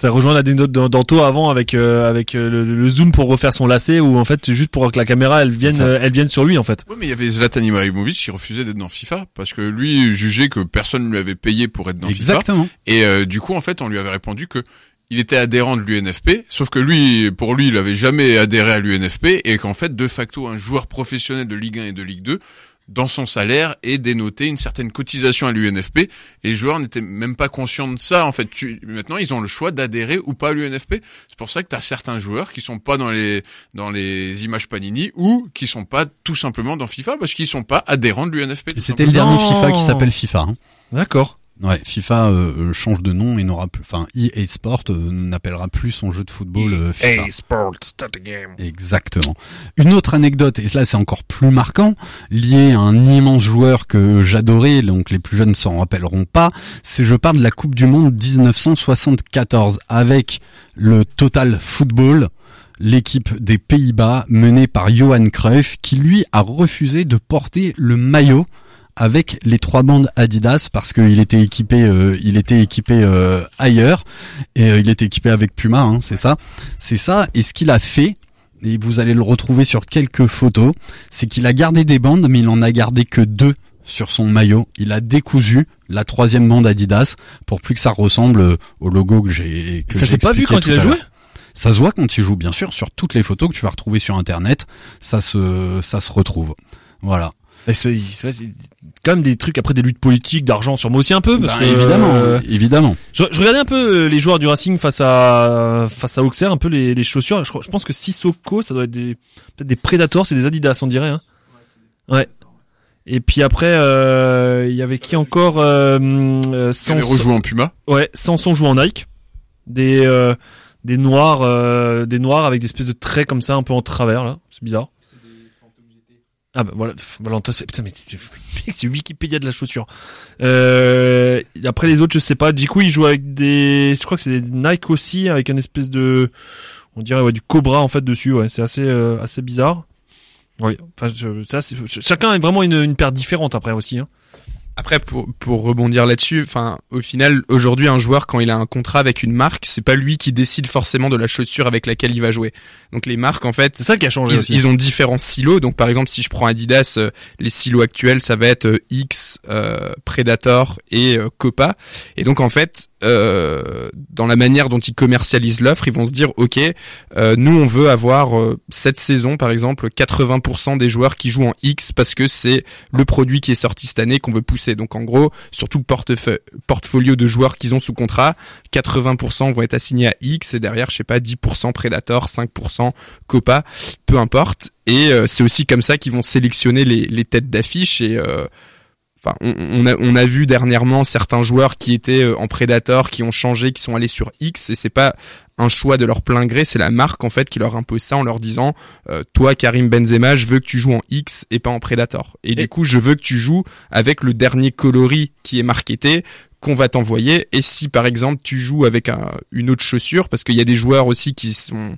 Ça rejoint l'anecdote d'An- d'Anto avant avec euh, avec euh, le, le zoom pour refaire son lacet ou en fait juste pour que la caméra elle vienne euh, elle vienne sur lui en fait. Oui, mais il y avait Zlatan Ibrahimovic qui refusait d'être dans FIFA parce que lui jugeait que personne ne lui avait payé pour être dans FIFA. Exactement. Et euh, du coup, en fait, on lui avait répondu que il était adhérent de l'UNFP, sauf que lui, pour lui, il avait jamais adhéré à l'UNFP et qu'en fait, de facto, un joueur professionnel de Ligue 1 et de Ligue 2, dans son salaire, est dénoté une certaine cotisation à l'UNFP et les joueurs n'étaient même pas conscients de ça. En fait, tu, maintenant, ils ont le choix d'adhérer ou pas à l'UNFP. C'est pour ça que tu as certains joueurs qui sont pas dans les dans les images Panini ou qui sont pas tout simplement dans FIFA parce qu'ils sont pas adhérents de l'UNFP. C'était le dernier FIFA qui s'appelle FIFA. hein. D'accord. Ouais, FIFA euh, euh, change de nom et n'aura plus, enfin EA Sport euh, n'appellera plus son jeu de football euh, FIFA. Sports, start the game. Exactement. Une autre anecdote, et là c'est encore plus marquant, lié à un immense joueur que j'adorais, donc les plus jeunes s'en rappelleront pas, c'est je parle de la Coupe du Monde 1974 avec le Total Football, l'équipe des Pays-Bas menée par Johan Cruyff qui lui a refusé de porter le maillot avec les trois bandes Adidas parce qu'il était équipé euh, il était équipé euh, ailleurs et euh, il était équipé avec Puma hein, c'est ça. C'est ça et ce qu'il a fait et vous allez le retrouver sur quelques photos c'est qu'il a gardé des bandes mais il en a gardé que deux sur son maillot. Il a décousu la troisième bande Adidas pour plus que ça ressemble euh, au logo que j'ai que Ça s'est pas vu quand il a joué? ça se voit quand il joue bien sûr sur toutes les photos que tu vas retrouver sur internet. Ça se ça se retrouve. Voilà c'est c'est- c'est quand même des trucs après des luttes politiques d'argent sur moi aussi un peu parce Bah, que évidemment euh, évidemment Je, je regardais un peu euh, les joueurs du Racing face à face à Auxerre, un peu les, les chaussures. Je, crois- je pense que Sissoko, ça doit être des peut-être des Predators, c'est des Adidas, on dirait. Hein. Ouais. Et puis après, euh, il y avait qui encore euh, Samson- rejoué en Puma. Ouais, Samson joue en Nike. Des euh, des noirs, euh, des noirs avec des espèces de traits comme ça, un peu en travers là. C'est bizarre. Ah bah voilà, Valentin, c'est putain mais c'est Wikipédia de la chaussure. Euh, après les autres, je sais pas. Du coup, il joue avec des, je crois que c'est des Nike aussi, avec une espèce de, on dirait ouais, du Cobra en fait dessus. Ouais, c'est assez euh, assez bizarre. Oui, enfin ça, chacun a vraiment une, une paire différente après aussi. Hein. Après, pour, pour rebondir là-dessus, enfin, au final, aujourd'hui, un joueur, quand il a un contrat avec une marque, c'est pas lui qui décide forcément de la chaussure avec laquelle il va jouer. Donc les marques, en fait, C'est ça qui a changé ils, aussi. ils ont différents silos. Donc par exemple, si je prends Adidas, euh, les silos actuels, ça va être euh, X, euh, Predator et Copa. Et donc en fait, euh, dans la manière dont ils commercialisent l'offre, ils vont se dire, ok, euh, nous on veut avoir euh, cette saison, par exemple, 80% des joueurs qui jouent en X parce que c'est le produit qui est sorti cette année qu'on veut pousser. Donc en gros, sur tout le portefeuille- portfolio de joueurs qu'ils ont sous contrat, 80% vont être assignés à X et derrière, je sais pas, 10% Predator, 5% Copa, peu importe. Et euh, c'est aussi comme ça qu'ils vont sélectionner les, les têtes d'affiche et euh, Enfin, on, on a, on a vu dernièrement certains joueurs qui étaient euh, en Predator, qui ont changé, qui sont allés sur X, et c'est pas un choix de leur plein gré, c'est la marque en fait qui leur impose ça en leur disant euh, toi Karim Benzema, je veux que tu joues en X et pas en Predator. Et, du coup, je veux que tu joues avec le dernier coloris qui est marketé qu'on va t'envoyer. Et si par exemple tu joues avec un- une autre chaussure, parce qu'il y a des joueurs aussi qui sont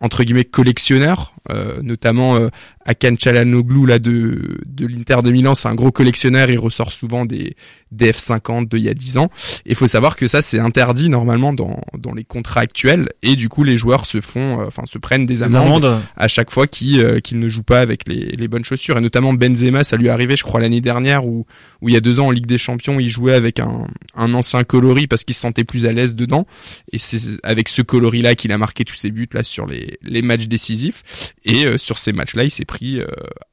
entre guillemets collectionneurs, euh, notamment euh, Akan Çalhanoğlu là de de l'Inter de Milan, c'est un gros collectionneur, il ressort souvent des des F50 d'il y a 10 ans. Et faut savoir que ça c'est interdit normalement dans dans les contrats actuels et du coup les joueurs se font euh, enfin se prennent des Des amendes, amendes. à chaque fois qu'ils euh, qu'ils ne jouent pas avec les les bonnes chaussures et notamment Benzema, ça lui est arrivé je crois l'année dernière où où il y a deux ans en Ligue des Champions, il jouait avec un un ancien coloris parce qu'il se sentait plus à l'aise dedans et c'est avec ce coloris là qu'il a marqué tous ses buts là sur les les matchs décisifs et euh, sur ces matchs là il s'est pris euh,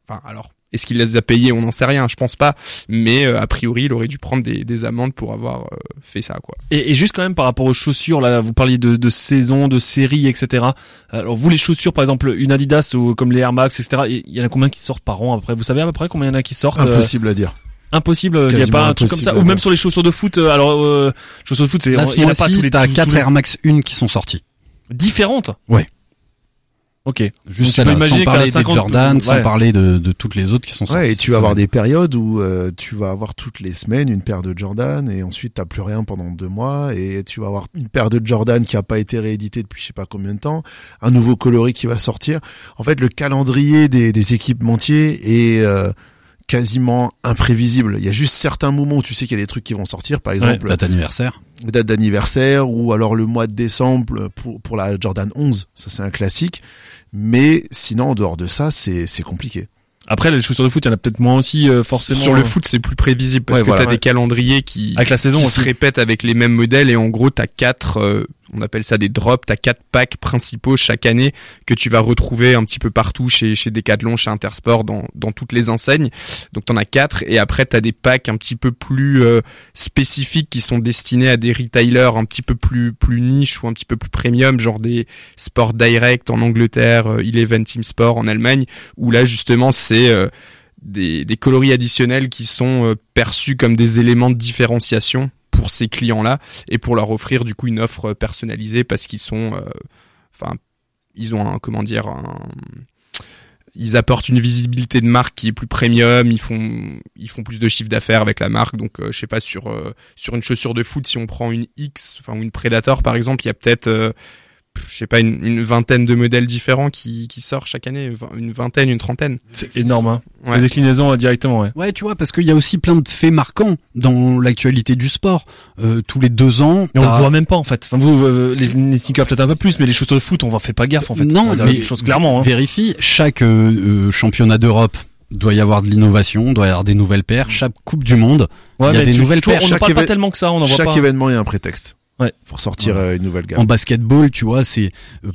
enfin alors est-ce qu'il les a payés? On n'en sait rien, je pense pas. Mais euh, a priori, il aurait dû prendre des, des amendes pour avoir euh, fait ça, quoi. Et, et juste quand même par rapport aux chaussures, là, vous parliez de, de saison, de série, etc. Alors vous les chaussures, par exemple, une Adidas ou comme les Air Max, etc. Il y en a combien qui sortent par an après Vous savez à peu près combien il y en a qui sortent euh, Impossible à dire. Impossible, il y a pas un truc comme ça? Ou même sur les chaussures de foot. euh, Alors euh, chaussures de foot, c'est Là, il ce y en a pas tous les t'as tous- 4 tous les- Air Max 1 qui sont sorties. différentes? Ouais. Ok. Juste Donc, tu peux sans parler 50 des Jordan, sans ouais. parler de, de toutes les autres qui sont sorties. Ouais, et tu vas avoir des périodes où euh, tu vas avoir toutes les semaines une paire de Jordan et ensuite t'as plus rien pendant deux mois et tu vas avoir une paire de Jordan qui a pas été rééditée depuis je sais pas combien de temps, un nouveau coloris qui va sortir. En fait, le calendrier des, des équipementiers est euh, quasiment imprévisible. Il y a juste certains moments où tu sais qu'il y a des trucs qui vont sortir, par exemple Date anniversaire. Date d'anniversaire ou alors le mois de décembre pour pour la Jordan 11, ça c'est un classique. Mais sinon en dehors de ça, c'est c'est compliqué. Après les chaussures de foot, il y en a peut-être moins aussi euh, forcément. Sur le foot, c'est plus prévisible parce Ouais, que voilà, t'as ouais. des calendriers qui, Avec la saison qui se répètent avec les mêmes modèles et en gros t'as quatre, euh, on appelle ça des drops, t'as quatre packs principaux chaque année que tu vas retrouver un petit peu partout chez chez Decathlon, chez Intersport, dans dans toutes les enseignes. Donc t'en as quatre. Et après t'as des packs un petit peu plus euh, spécifiques qui sont destinés à des retailers un petit peu plus plus niche ou un petit peu plus premium, genre des Sport Direct en Angleterre, euh, Eleven Team Sport en Allemagne, où là justement c'est euh, des, des coloris additionnels qui sont euh, perçus comme des éléments de différenciation pour ces clients-là et pour leur offrir du coup une offre personnalisée parce qu'ils sont, euh, enfin, ils ont un, comment dire, un, ils apportent une visibilité de marque qui est plus premium, ils font, ils font plus de chiffre d'affaires avec la marque. Donc, euh, je sais pas sur euh, sur une chaussure de foot, si on prend une X, enfin ou une Predator par exemple, il y a peut-être je sais pas une, une vingtaine de modèles différents qui qui sortent chaque année, une vingtaine, une trentaine. C'est énorme. Hein. Ouais. Les déclinaisons euh, directement. Ouais. Ouais, tu vois, parce qu'il y a aussi plein de faits marquants dans l'actualité du sport. Euh, tous les deux ans, Mais on le voit même pas en fait. Enfin, vous, euh, les, les sneakers peut-être un peu plus, mais les chaussures de foot, on en fait pas gaffe en fait. On Non, va dire mais les choses clairement. Hein. vérifie, chaque euh, euh, championnat d'Europe doit y avoir de l'innovation, doit y avoir des nouvelles paires. Chaque Coupe du Monde, Ouais, il y a des tu- nouvelles tu vois, paires. On n'en Chaque parle pas tellement que ça. On en voit Chaque pas. événement il y a un prétexte. Ouais. Pour sortir Ouais. euh, une nouvelle gamme. En basketball, tu vois, c'est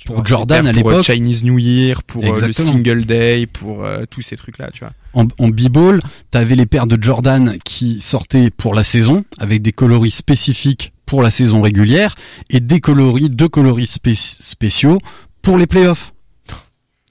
pour Jordan à pour euh, l'époque. Chinese New Year, pour euh, le single day, pour euh, tous ces trucs-là, tu vois. En, en b-ball, t'avais les paires de Jordan qui sortaient pour la saison avec des coloris spécifiques pour la saison régulière et des coloris, deux coloris spé- spéciaux pour les playoffs.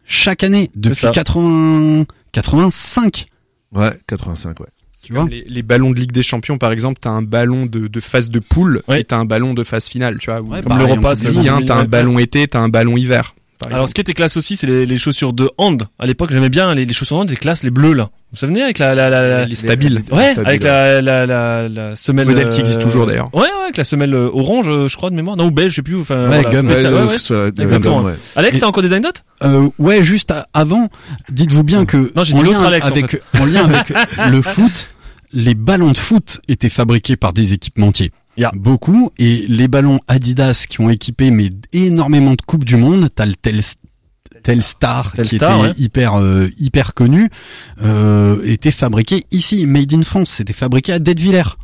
Chaque année, depuis ça. 80, 85, Ouais, 85 ouais. Tu vois. Les, les ballons de Ligue des Champions, par exemple, t'as un ballon de, de phase de poule Ouais. et t'as un ballon de phase finale, tu vois. Ou Ouais, comme pareil, c'est peut Ligue dire, 1, oui, t'as un ballon été, t'as un ballon hiver. Alors, ce qui était classe aussi, c'est les, les chaussures de hand. À l'époque, j'aimais bien les, les chaussures de hand, les classes, les bleues, là. Vous vous souvenez avec la, la, la, la- les stabiles. Ouais, stabiles, avec la, la, la, la semelle. Modèle qui existe toujours, d'ailleurs. Ouais, ouais, avec la semelle euh, orange, euh, je crois, de mémoire. Non, ou beige, je sais plus. Enfin, Ouais, voilà, gum. spécial, Ouais, le- le Exactement. ouais. Alex, t'as encore des anecdotes? Euh, ouais, juste avant, dites-vous bien que Non, j'ai en dit l'autre Alex, en avec fait. en lien avec [laughs] le foot, les ballons de foot étaient fabriqués par des équipementiers. Beaucoup et les ballons Adidas qui ont équipé mais énormément de coupes du monde, t'as le Tel Telstar qui était ouais. hyper euh, hyper connu, euh, était fabriqué ici, made in France. C'était fabriqué à Dettevillers.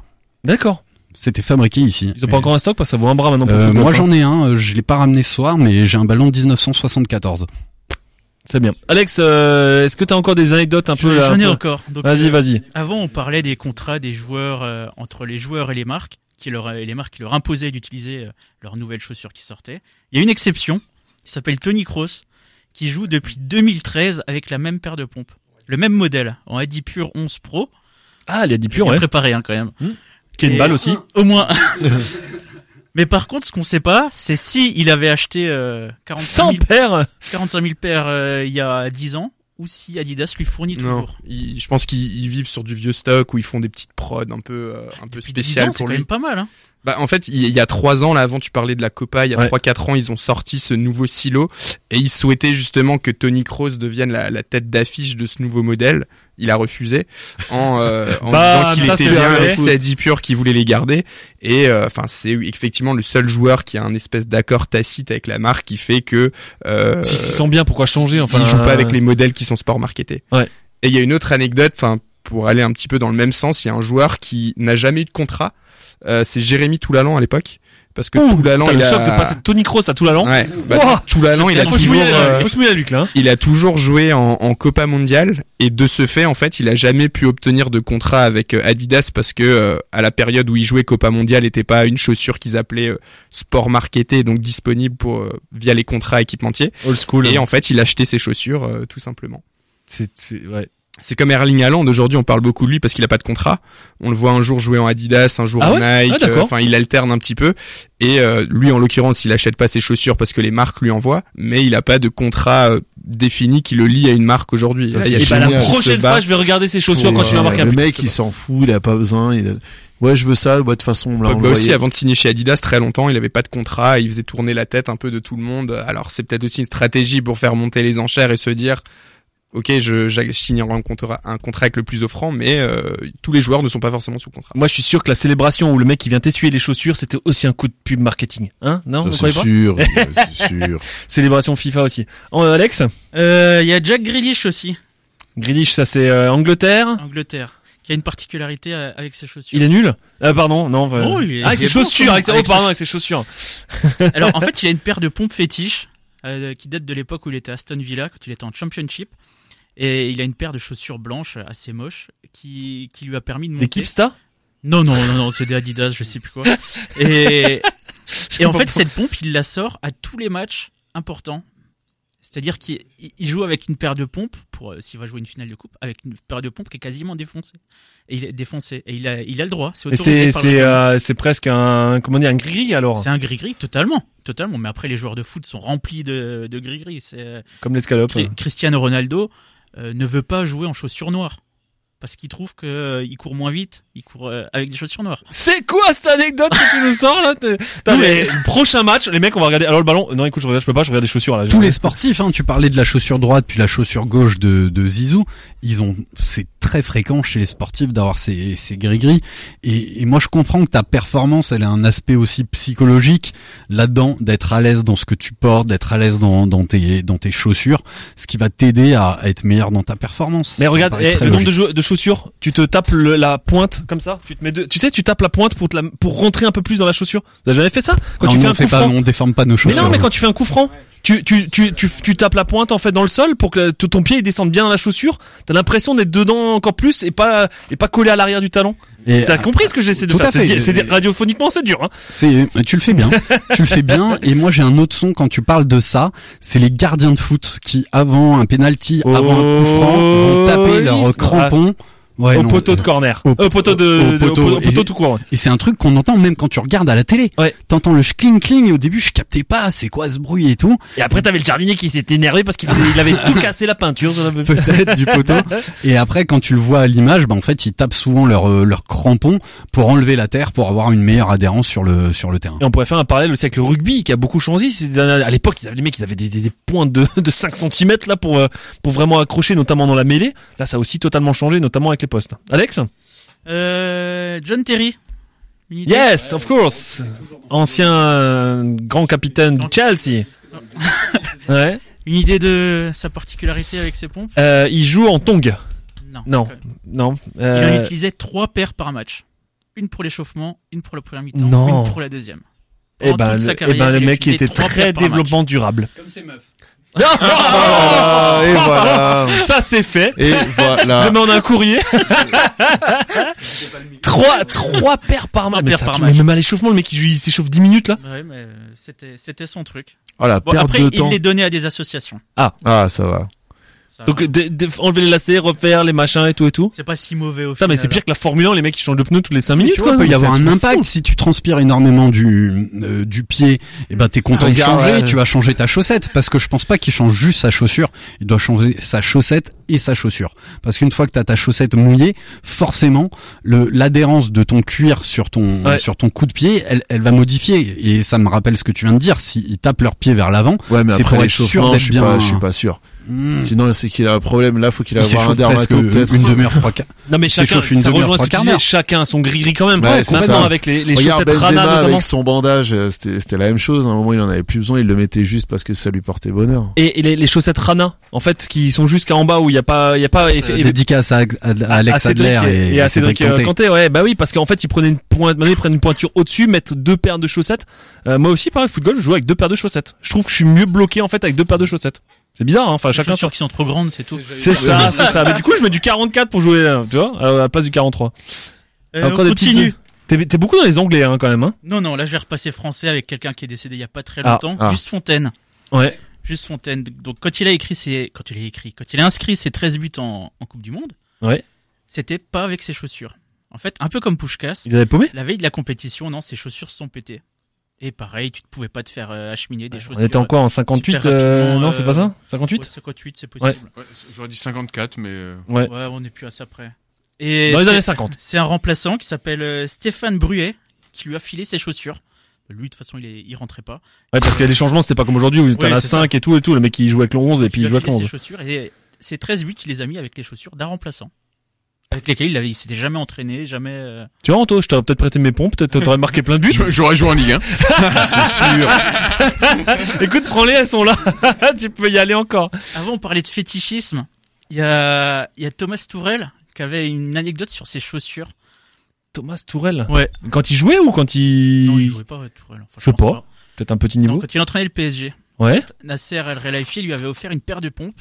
D'accord. C'était fabriqué ici. Ils ont pas encore un stock parce que ça vaut un bras maintenant pour Euh, moi j'en ai un, euh, je l'ai pas ramené ce soir, mais j'ai un ballon de 1974. C'est bien. Alex, euh, est-ce que t'as encore des anecdotes un peu là, J'en ai encore. Vas-y, euh, vas-y. Avant, on parlait des contrats des joueurs euh, entre les joueurs et les marques, qui leur et les marques qui leur imposaient d'utiliser euh, leurs nouvelles chaussures qui sortaient. Il y a une exception, qui s'appelle Tony Kroos, qui joue depuis 2013 avec la même paire de pompes, le même modèle en Adi Pure 11 Pro. Ah, il y a dit pur, Bien ouais. préparé hein, quand même. Qui est une balle aussi. Au moins. [laughs] Mais par contre, ce qu'on sait pas, c'est si il avait acheté euh, 45 100 000, paires 45 000 paires euh, il y a 10 ans, ou si Adidas lui fournit Non, toujours. ils- je pense qu'ils ils vivent sur du vieux stock où ils font des petites prods un peu euh, un peu Depuis 10 spéciales ans, c'est pour quand lui. même pas mal. Hein. Bah en fait, il y a trois ans là avant tu parlais de la Copa, il y a trois quatre ans ils ont sorti ce nouveau silo et ils souhaitaient justement que Tony Kroos devienne la, la tête d'affiche de ce nouveau modèle. Il a refusé en, euh, en [laughs] disant qu'il était bien avec Sadi Pure qui voulait les garder et euh, enfin c'est effectivement le seul joueur qui a un espèce d'accord tacite avec la marque qui fait que euh, Si s'ils sont bien, pourquoi changer Enfin, il joue pas avec les modèles qui sont sport marketés. Ouais. Et il y a une autre anecdote, enfin pour aller un petit peu dans le même sens, il y a un joueur qui n'a jamais eu de contrat. Euh, c'est Jérémy Toulalan à l'époque, parce que Toulalan T'as il le a de passer de Tony Kroos à Toulalan. Ouais. Bah, Toulalan il a faut toujours mouiller, euh, faut se mouiller la nuque là. il a toujours joué en, en Copa Mondiale et de ce fait en fait il a jamais pu obtenir de contrat avec euh, Adidas parce que euh, à la période où il jouait Copa Mondiale n'était pas une chaussure qu'ils appelaient euh, sport marketé donc disponible pour via les contrats équipementiers Old school. et en fait il a acheté ses chaussures tout simplement. C'est, c'est, ouais. C'est comme Erling Haaland aujourd'hui, on parle beaucoup de lui parce qu'il a pas de contrat. On le voit un jour jouer en Adidas, un jour Ah en ouais? Nike. Ah, euh, Enfin, il alterne un petit peu. Et euh, lui, en l'occurrence, il achète pas ses chaussures parce que les marques lui envoient, mais il a pas de contrat euh, défini qui le lie à une marque aujourd'hui. Ça, Là, c'est il y a Et bah, la prochaine fois, je vais regarder ses chaussures quand Ouais, il va marquer un Le but. mec, il s'en fout, il a pas besoin. Il a... Ouais, je veux ça. De toute façon, on Pogba aussi, avant de signer chez Adidas, très longtemps, il avait pas de contrat, il faisait tourner la tête un peu de tout le monde. Alors c'est peut-être aussi une stratégie pour faire monter les enchères et se dire, ok, je, je signerai un contrat, un contrat avec le plus offrant, mais euh, tous les joueurs ne sont pas forcément sous contrat. Moi, je suis sûr que la célébration où le mec il vient t'essuyer les chaussures, c'était aussi un coup de pub marketing. Hein? Non, Ça, c'est sûr, [laughs] c'est sûr. Célébration FIFA aussi. Oh, euh, Alex? Euh, Il y a Jack Grealish aussi, Grealish, ça c'est euh, Angleterre. Angleterre, qui a une particularité euh, avec ses chaussures. Il est nul? Ah pardon, non. euh, Oh, il est- ah, avec il ses est chaussures, avec avec oh, pardon, avec ses chaussures. [laughs] Alors en [laughs] fait, il a une paire de pompes fétiches euh, qui date de l'époque où il était à Aston Villa, quand il était en Championship. Et il a une paire de chaussures blanches assez moches qui, qui lui a permis de monter. L'équipe Star Non, non, non, non, c'est des Adidas, je sais plus quoi. [laughs] Et, et en fait, cette pompe, il la sort à tous les matchs importants. C'est-à-dire qu'il il- il joue avec une paire de pompes pour euh, s'il va jouer une finale de coupe avec une paire de pompes qui est quasiment défoncée. Et il est défoncé et il a il a le droit, c'est c'est c'est euh, presque un comment dire un gris alors C'est un gris-gris totalement, totalement. Mais après, les joueurs de foot sont remplis de, de gris-gris. C'est euh, comme l'escalope. Cri- Cristiano Ronaldo euh, ne veut pas jouer en chaussures noires parce qu'il trouve que euh, il court moins vite, il court euh, avec des chaussures noires. C'est quoi cette anecdote que tu nous sors là [laughs] mais- prochain match, les mecs, on va regarder. Alors le ballon, non écoute, je regarde, je peux pas, je regarde des chaussures là. Tous les sportifs, hein, tu parlais de la chaussure droite puis la chaussure gauche de, de Zizou, ils ont, c'est très fréquent chez les sportifs d'avoir ces, ces gris-gris. Et, et moi, je comprends que ta performance, elle a un aspect aussi psychologique là-dedans, d'être à l'aise dans ce que tu portes, d'être à l'aise dans, dans tes, dans tes chaussures, ce qui va t'aider à, à être meilleur dans ta performance. Mais Ça regarde, eh, le nombre de, logique. jou- de chaussures, tu te tapes le- la pointe comme ça, tu te mets deux, tu sais, tu tapes la pointe pour te la, pour rentrer un peu plus dans la chaussure. T'as jamais fait ça? Quand Non, tu fais on un fait coup pas, franc. on déforme pas nos Mais chaussures. non, mais quand tu fais un coup franc, tu, tu, tu, tu tapes la pointe en fait dans le sol pour que ton pied descende bien dans la chaussure. T'as l'impression d'être dedans encore plus et pas et pas collé à l'arrière du talon. T'as compris ce que j'essaie de faire C'est radiophoniquement c'est dur. Hein. C'est, tu le fais bien. tu le fais bien. Et moi, j'ai un autre son quand tu parles de ça. C'est les gardiens de foot qui, avant un penalty, avant un coup franc, vont taper leurs oui, crampons Ouais, au non, poteau de euh, corner. au- Au poteau de, au de- poteau, au poteau et- tout court. Et c'est un truc qu'on entend même quand tu regardes à la télé. Ouais. T'entends le cling cling et au début je captais pas c'est quoi ce bruit et tout. Et après t'avais le jardinier qui s'était énervé parce qu'il avait tout cassé la peinture. Peut-être du poteau. [laughs] Et après quand tu le vois à l'image, bah en fait ils tapent souvent leur euh, leur crampon pour enlever la terre pour avoir une meilleure adhérence sur le sur le terrain. Et on pourrait faire un parallèle aussi avec le rugby qui a beaucoup changé. À l'époque, ils avaient- les mecs, ils avaient des, des, des points de, [laughs] de 5 cm là pour euh, pour vraiment accrocher, notamment dans la mêlée. Là, ça a aussi totalement changé, notamment avec les postes. Alex Euh, John Terry. Yes, of course. Ancien euh, grand capitaine du Chelsea. [laughs] ouais. Une idée de sa particularité avec ses pompes? Euh, il joue en tong. Non. Non, non. Il en utilisait trois paires par match. Une pour l'échauffement, une pour la première mi-temps, une pour la deuxième. eh Pendant ben, le, eh carrière, ben, le mec était très développement durable. Comme ces meufs. Ah, et voilà. [laughs] Ça c'est fait. Et voilà. Demande un courrier. trois, [laughs] trois paires par match. Trois Mais, ça, par tu- match. mais même à l'échauffement, le mec il, joue- il s'échauffe 10 minutes là. Ouais, mais euh, c'était c'était son truc. Oh la Bon, perte après, de il temps. les donnait à des associations. Ah, ça va. Donc va. de- de- enlever les lacets, refaire les machins et tout et tout. c'est pas si mauvais au final. mais c'est pire que la Formule 1, les mecs qui changent de pneus toutes les 5 minutes. Tu vois, peut y avoir un impact fou. si tu transpires énormément du euh, du pied. Et ben t'es content Regarde, de changer, ouais. tu vas changer ta chaussette parce que je pense pas qu'il change juste sa chaussure. Il doit changer sa chaussette et sa chaussure parce qu'une fois que t'as ta chaussette mouillée, forcément le l'adhérence de ton cuir sur ton Ouais. sur ton coup de pied, elle elle va modifier. Et ça me rappelle ce que tu viens de dire. S'ils tapent leur pied vers l'avant, Ouais, mais C'est après pour être sûr d'être bien- pas, je suis pas sûr. Hmm, Sinon, c'est qu'il a un problème. Là, faut qu'il il ait avoir un s'échauffe presque dermato, peut-être. une demi-heure, trois quarts. Non mais chacun, ça rejoint ce que tu disais, chacun a son gris-gris quand même. Ouais, Maintenant ça. avec les, les Regarde chaussettes Benzema Rana notamment. avec son bandage, euh, c'était c'était la même chose. À un moment, il en avait plus besoin, il le mettait juste parce que ça lui portait bonheur. Et, et les, les chaussettes Rana, en fait, qui sont jusqu'à en bas où il y a pas, il y a pas Euh, Dédicace à, à- à Alex à Adler et, à Cédric Cédric Kanté. Kanté. Ouais, bah oui, parce qu'en fait, ils prenaient une pointe, maintenant, ils prennent une pointure au-dessus, mettent deux paires de chaussettes. Euh, moi aussi, pareil, football, je joue avec deux paires de chaussettes. Je trouve que je suis mieux bloqué en fait avec deux paires de chaussettes. C'est bizarre, hein. Enfin, Les chacun. chaussures qui sont trop grandes, c'est tout. C'est ça, c'est ça. Mais du coup, je mets du 44 pour jouer, euh, tu vois, à la place du 43. Euh, Encore on des continue. petites- T'es beaucoup dans les anglais, hein, quand même, hein. Non, non, là je vais repasser français avec quelqu'un qui est décédé il y a pas très Ah. longtemps. Ah. Juste Fontaine. Ouais. Juste Fontaine. Donc quand il a écrit ses, quand il a écrit, quand il a inscrit ses 13 buts en, en Coupe du Monde, Ouais. c'était pas avec ses chaussures. En fait, un peu comme Pushkas, Il avait paumé? la veille de la compétition, non, ses chaussures se sont pétées. Et pareil, tu ne pouvais pas te faire euh, acheminer des chaussures. On était en quoi? En 58, super euh, non, c'est pas euh, ça? 58? Ouais, 58, c'est possible. Ouais, J'aurais dit 54, mais euh, Ouais. Ouais, on n'est plus à ça près. Et Dans les c'est- années 50. C'est un remplaçant qui s'appelle euh, Stéphane Bruet qui lui a filé ses chaussures. Lui, de toute façon, il, est, il rentrait pas. Ouais, parce que les changements, c'était pas comme aujourd'hui où t'en Ouais, as c'est 5 et tout et tout. Le mec, il joue avec le 11 et puis il a avec le filé ses 11. chaussures et ses 13 buts, il les a mis avec les chaussures d'un remplaçant. Avec lesquels il avait, il s'était jamais entraîné, jamais. euh, Tu vois, Anto, je t'aurais peut-être prêté mes pompes, peut-être t'aurais marqué plein de buts. [laughs] j'aurais joué en Ligue 1. [laughs] C'est sûr. [laughs] Écoute, prends-les, elles sont là. tu peux y aller encore. Avant, on parlait de fétichisme. Il y a, il y a Thomas Tourel qui avait une anecdote sur ses chaussures. Thomas Tourel. Ouais. Quand il jouait ou quand il... Non, il jouait pas, ouais, Tourelle. Enfin, Je sais pense pas. Peut-être un petit Non, niveau. quand il entraînait le PSG, Ouais. Nasser El Relaifi lui avait offert une paire de pompes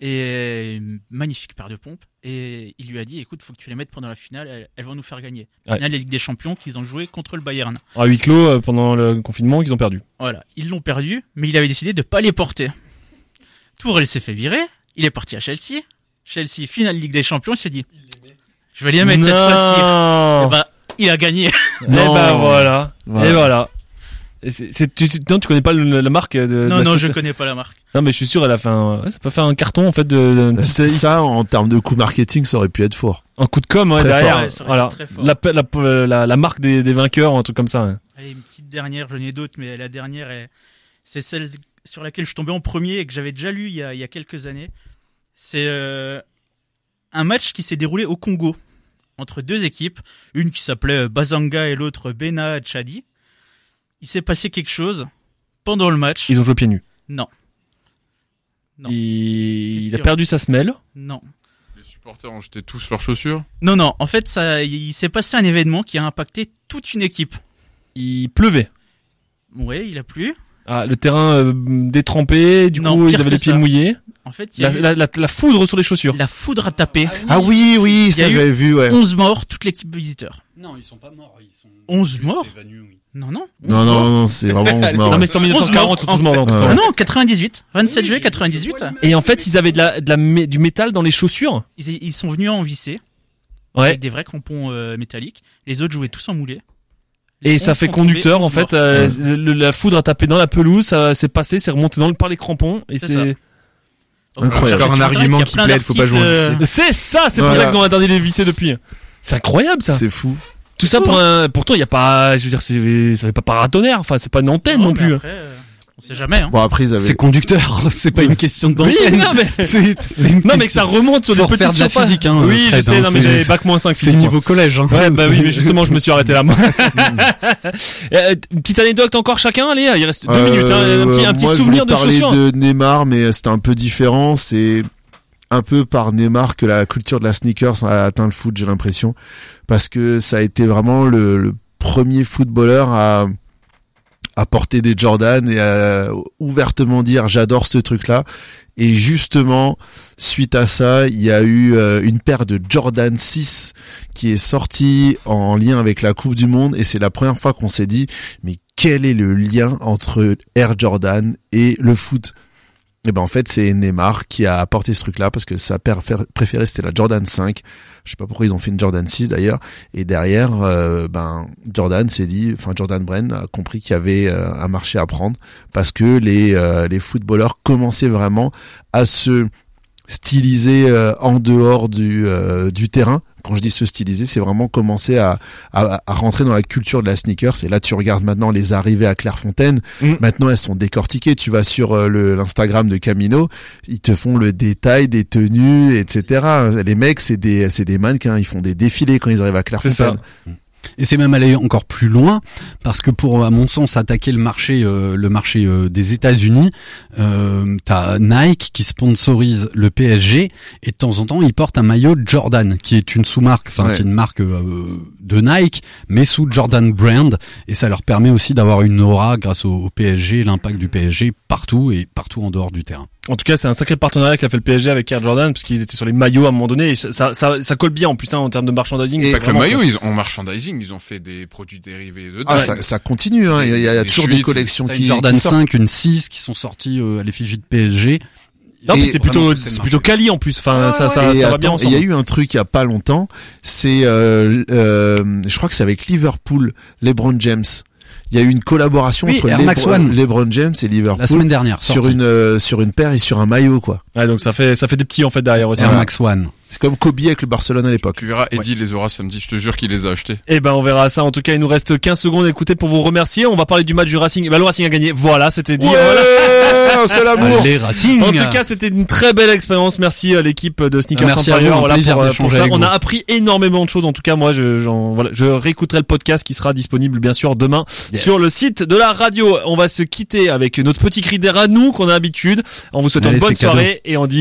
et une magnifique paire de pompes. Et il lui a dit écoute faut que tu les mettes pendant la finale elles, elles vont nous faire gagner. La finale de la Ligue des Champions qu'ils ont joué contre le Bayern. À huis clos, euh, pendant le confinement, qu'ils ont perdu. voilà. Ils l'ont perdu mais il avait décidé de pas les porter. Tourelle s'est fait virer. Il est parti à Chelsea. Chelsea finale Ligue des Champions il s'est dit je vais les mettre cette fois-ci. Et bah il a gagné. Eh ben voilà. Voilà. Et voilà. C'est- c'est- tu, tu- non, tu connais pas le- la marque de, non non je connais pas la marque Non, mais je suis sûr, elle a fait un, ouais, ça peut faire un carton, en fait, de, Ça, en termes de coût marketing, ça aurait pu être fort. un coup de com, ouais, Très derrière. fort. Ouais, voilà. été très fort. La, la, la, la marque des, des vainqueurs, un truc comme ça. ouais. Allez, une petite dernière, j'en ai d'autres, mais la dernière, est- c'est celle sur laquelle je suis tombé en premier et que j'avais déjà lu il y a, il y a quelques années. C'est euh, un match qui s'est déroulé au Congo entre deux équipes, une qui s'appelait Bazanga et l'autre Bena Tchadi. Il s'est passé quelque chose pendant le match. Ils ont joué pieds nus. Non. Non. Il, a perdu sa semelle. Non. Les supporters ont jeté tous leurs chaussures. Non, non. En fait, ça, il s'est passé un événement qui a impacté toute une équipe. Il pleuvait. Ouais, il a plu. Ah, le terrain euh, détrempé, du Non, coup, ils avaient les pieds ça. mouillés. En fait, il y a La, eu la, la, la foudre sur les chaussures. la foudre a tapé. Ah oui, oui, Il y ça j'avais vu, ouais. 11 morts, toute l'équipe visiteur. Non, ils sont pas morts. Ils sont 11 juste morts évanouis, oui. Non, non. Non, non, non, c'est vraiment 11 morts. Non, mais c'est en 11 1940 ou morts. 12 morts dans tout le Ouais. temps. Ah non, 98. 27 juillet 98. Et en fait, ils avaient de la, de la, mé- du métal dans les chaussures. Ils, ils sont venus en visser. Ouais. avec des vrais crampons euh, métalliques. Les autres jouaient tous en moulé. Les Et ça fait conducteur en fait. euh, le- la foudre a tapé dans la pelouse, ça s'est passé, c'est remonté dans le, par les crampons et c'est. Incroyable. Encore un argument qui plaide, faut pas jouer lycée. C'est ça, c'est pour ça qu'ils ont interdit les visser depuis. C'est incroyable ça. C'est fou. Tout ça pour un. Pourtant il y a pas, je veux dire, c'est, ça fait pas paratonnerre. Enfin, c'est pas une antenne non, plus. après, euh, on sait jamais. Hein. Bon après ils avaient C'est conducteur, [laughs] c'est pas une question de Oui, non mais. [laughs] C'est- c'est une Non mais que ça remonte sur des petites de la surfaces. physique, hein, Oui, Fred, je sais. hein, non mais c'est- j'avais bac moins 5 C'est niveau collège. Hein. Ouais, bah oui, mais justement, je me suis arrêté là. moi. [laughs] Euh, petite anecdote encore chacun, allez, il reste deux Euh, minutes, hein, un petit, un petit moi, souvenir je de chaussures. parler de Neymar, mais c'était un peu différent. C'est un peu par Neymar que la culture de la sneakers a atteint le foot, j'ai l'impression, parce que ça a été vraiment le, le premier footballeur à à porter des Jordan et à ouvertement dire j'adore ce truc-là. Et justement, suite à ça, il y a eu euh, une paire de Jordan 6 qui est sortie en lien avec la Coupe du Monde et c'est la première fois qu'on s'est dit mais quel est le lien entre Air Jordan et le foot? Et ben en fait c'est Neymar qui a apporté ce truc-là parce que sa préférée c'était la Jordan 5. Je sais pas pourquoi ils ont fait une Jordan 6 d'ailleurs. Et derrière, euh, ben Jordan s'est dit, enfin Jordan Brand a compris qu'il y avait euh, un marché à prendre parce que les euh, les footballeurs commençaient vraiment à se styliser euh, en dehors du euh, du terrain. Quand je dis se styliser, c'est vraiment commencer à, à à rentrer dans la culture de la sneakers. Et là, tu regardes maintenant les arrivées à Clairefontaine. Mm. Maintenant, elles sont décortiquées. Tu vas sur euh, l'Instagram de Camino, ils te font le détail des tenues, etc. Les mecs, c'est des c'est des mannequins. Ils font des défilés quand ils arrivent à Clairefontaine. Et c'est même aller encore plus loin parce que pour, à mon sens, attaquer le marché, euh, le marché euh, des États-Unis, euh, t'as Nike qui sponsorise le PSG et de temps en temps ils portent un maillot Jordan qui est une sous-marque, enfin Ouais. qui est une marque euh, de Nike, mais sous Jordan brand et ça leur permet aussi d'avoir une aura grâce au, au PSG, l'impact du PSG partout et partout en dehors du terrain. En tout cas, c'est un sacré partenariat qu'a fait le PSG avec Air Jordan, parce qu'ils étaient sur les maillots à un moment donné. Et ça, ça, ça colle bien en plus hein, en termes de merchandising. C'est c'est pas que le vraiment- maillot, ils ont en merchandising, ils ont fait des produits dérivés dedans. Ah, ça, ça continue. Hein. Il y a, il y a Des toujours des suites, collections T'as qui, une Jordan qui sortent. 5, une 6 qui sont sorties euh, à l'effigie de PSG. Non, Et mais c'est plutôt, c'est plutôt quali en plus. Enfin, ça, ça, et ça va bien et ensemble. Il y a eu un truc il y a pas longtemps. C'est, euh, euh, je crois que c'est avec Liverpool, LeBron James. Il y a eu une collaboration Oui, entre Air Max Lebron, One. LeBron James et Liverpool La semaine dernière. sur une euh, sur une paire et sur un maillot quoi. Ouais, donc ça fait, ça fait des petits en fait derrière aussi. Air Max One. C'est comme Kobe avec le Barcelone à l'époque. Tu verras, Eddie les aura samedi, je te jure qu'il les a achetés. Eh ben, on verra ça. En tout cas, il nous reste 15 secondes à écouter pour vous remercier. On va parler du match du Racing. Eh ben, le Racing a gagné. Voilà, c'était dit. Voilà. Ouais, [laughs] c'est l'amour. Les Racing. En tout cas, c'était une très belle expérience. Merci à l'équipe de Sneakers Merci à vous, voilà, pour, euh, pour ça. On a appris énormément de choses. En tout cas, moi, je, j'en- voilà, je réécouterai le podcast qui sera disponible bien sûr demain Yes. sur le site de la radio. On va se quitter avec notre petit cri d'air à nous qu'on a l'habitude. En vous souhaitant Allez, une bonne cadeau. soirée et on dit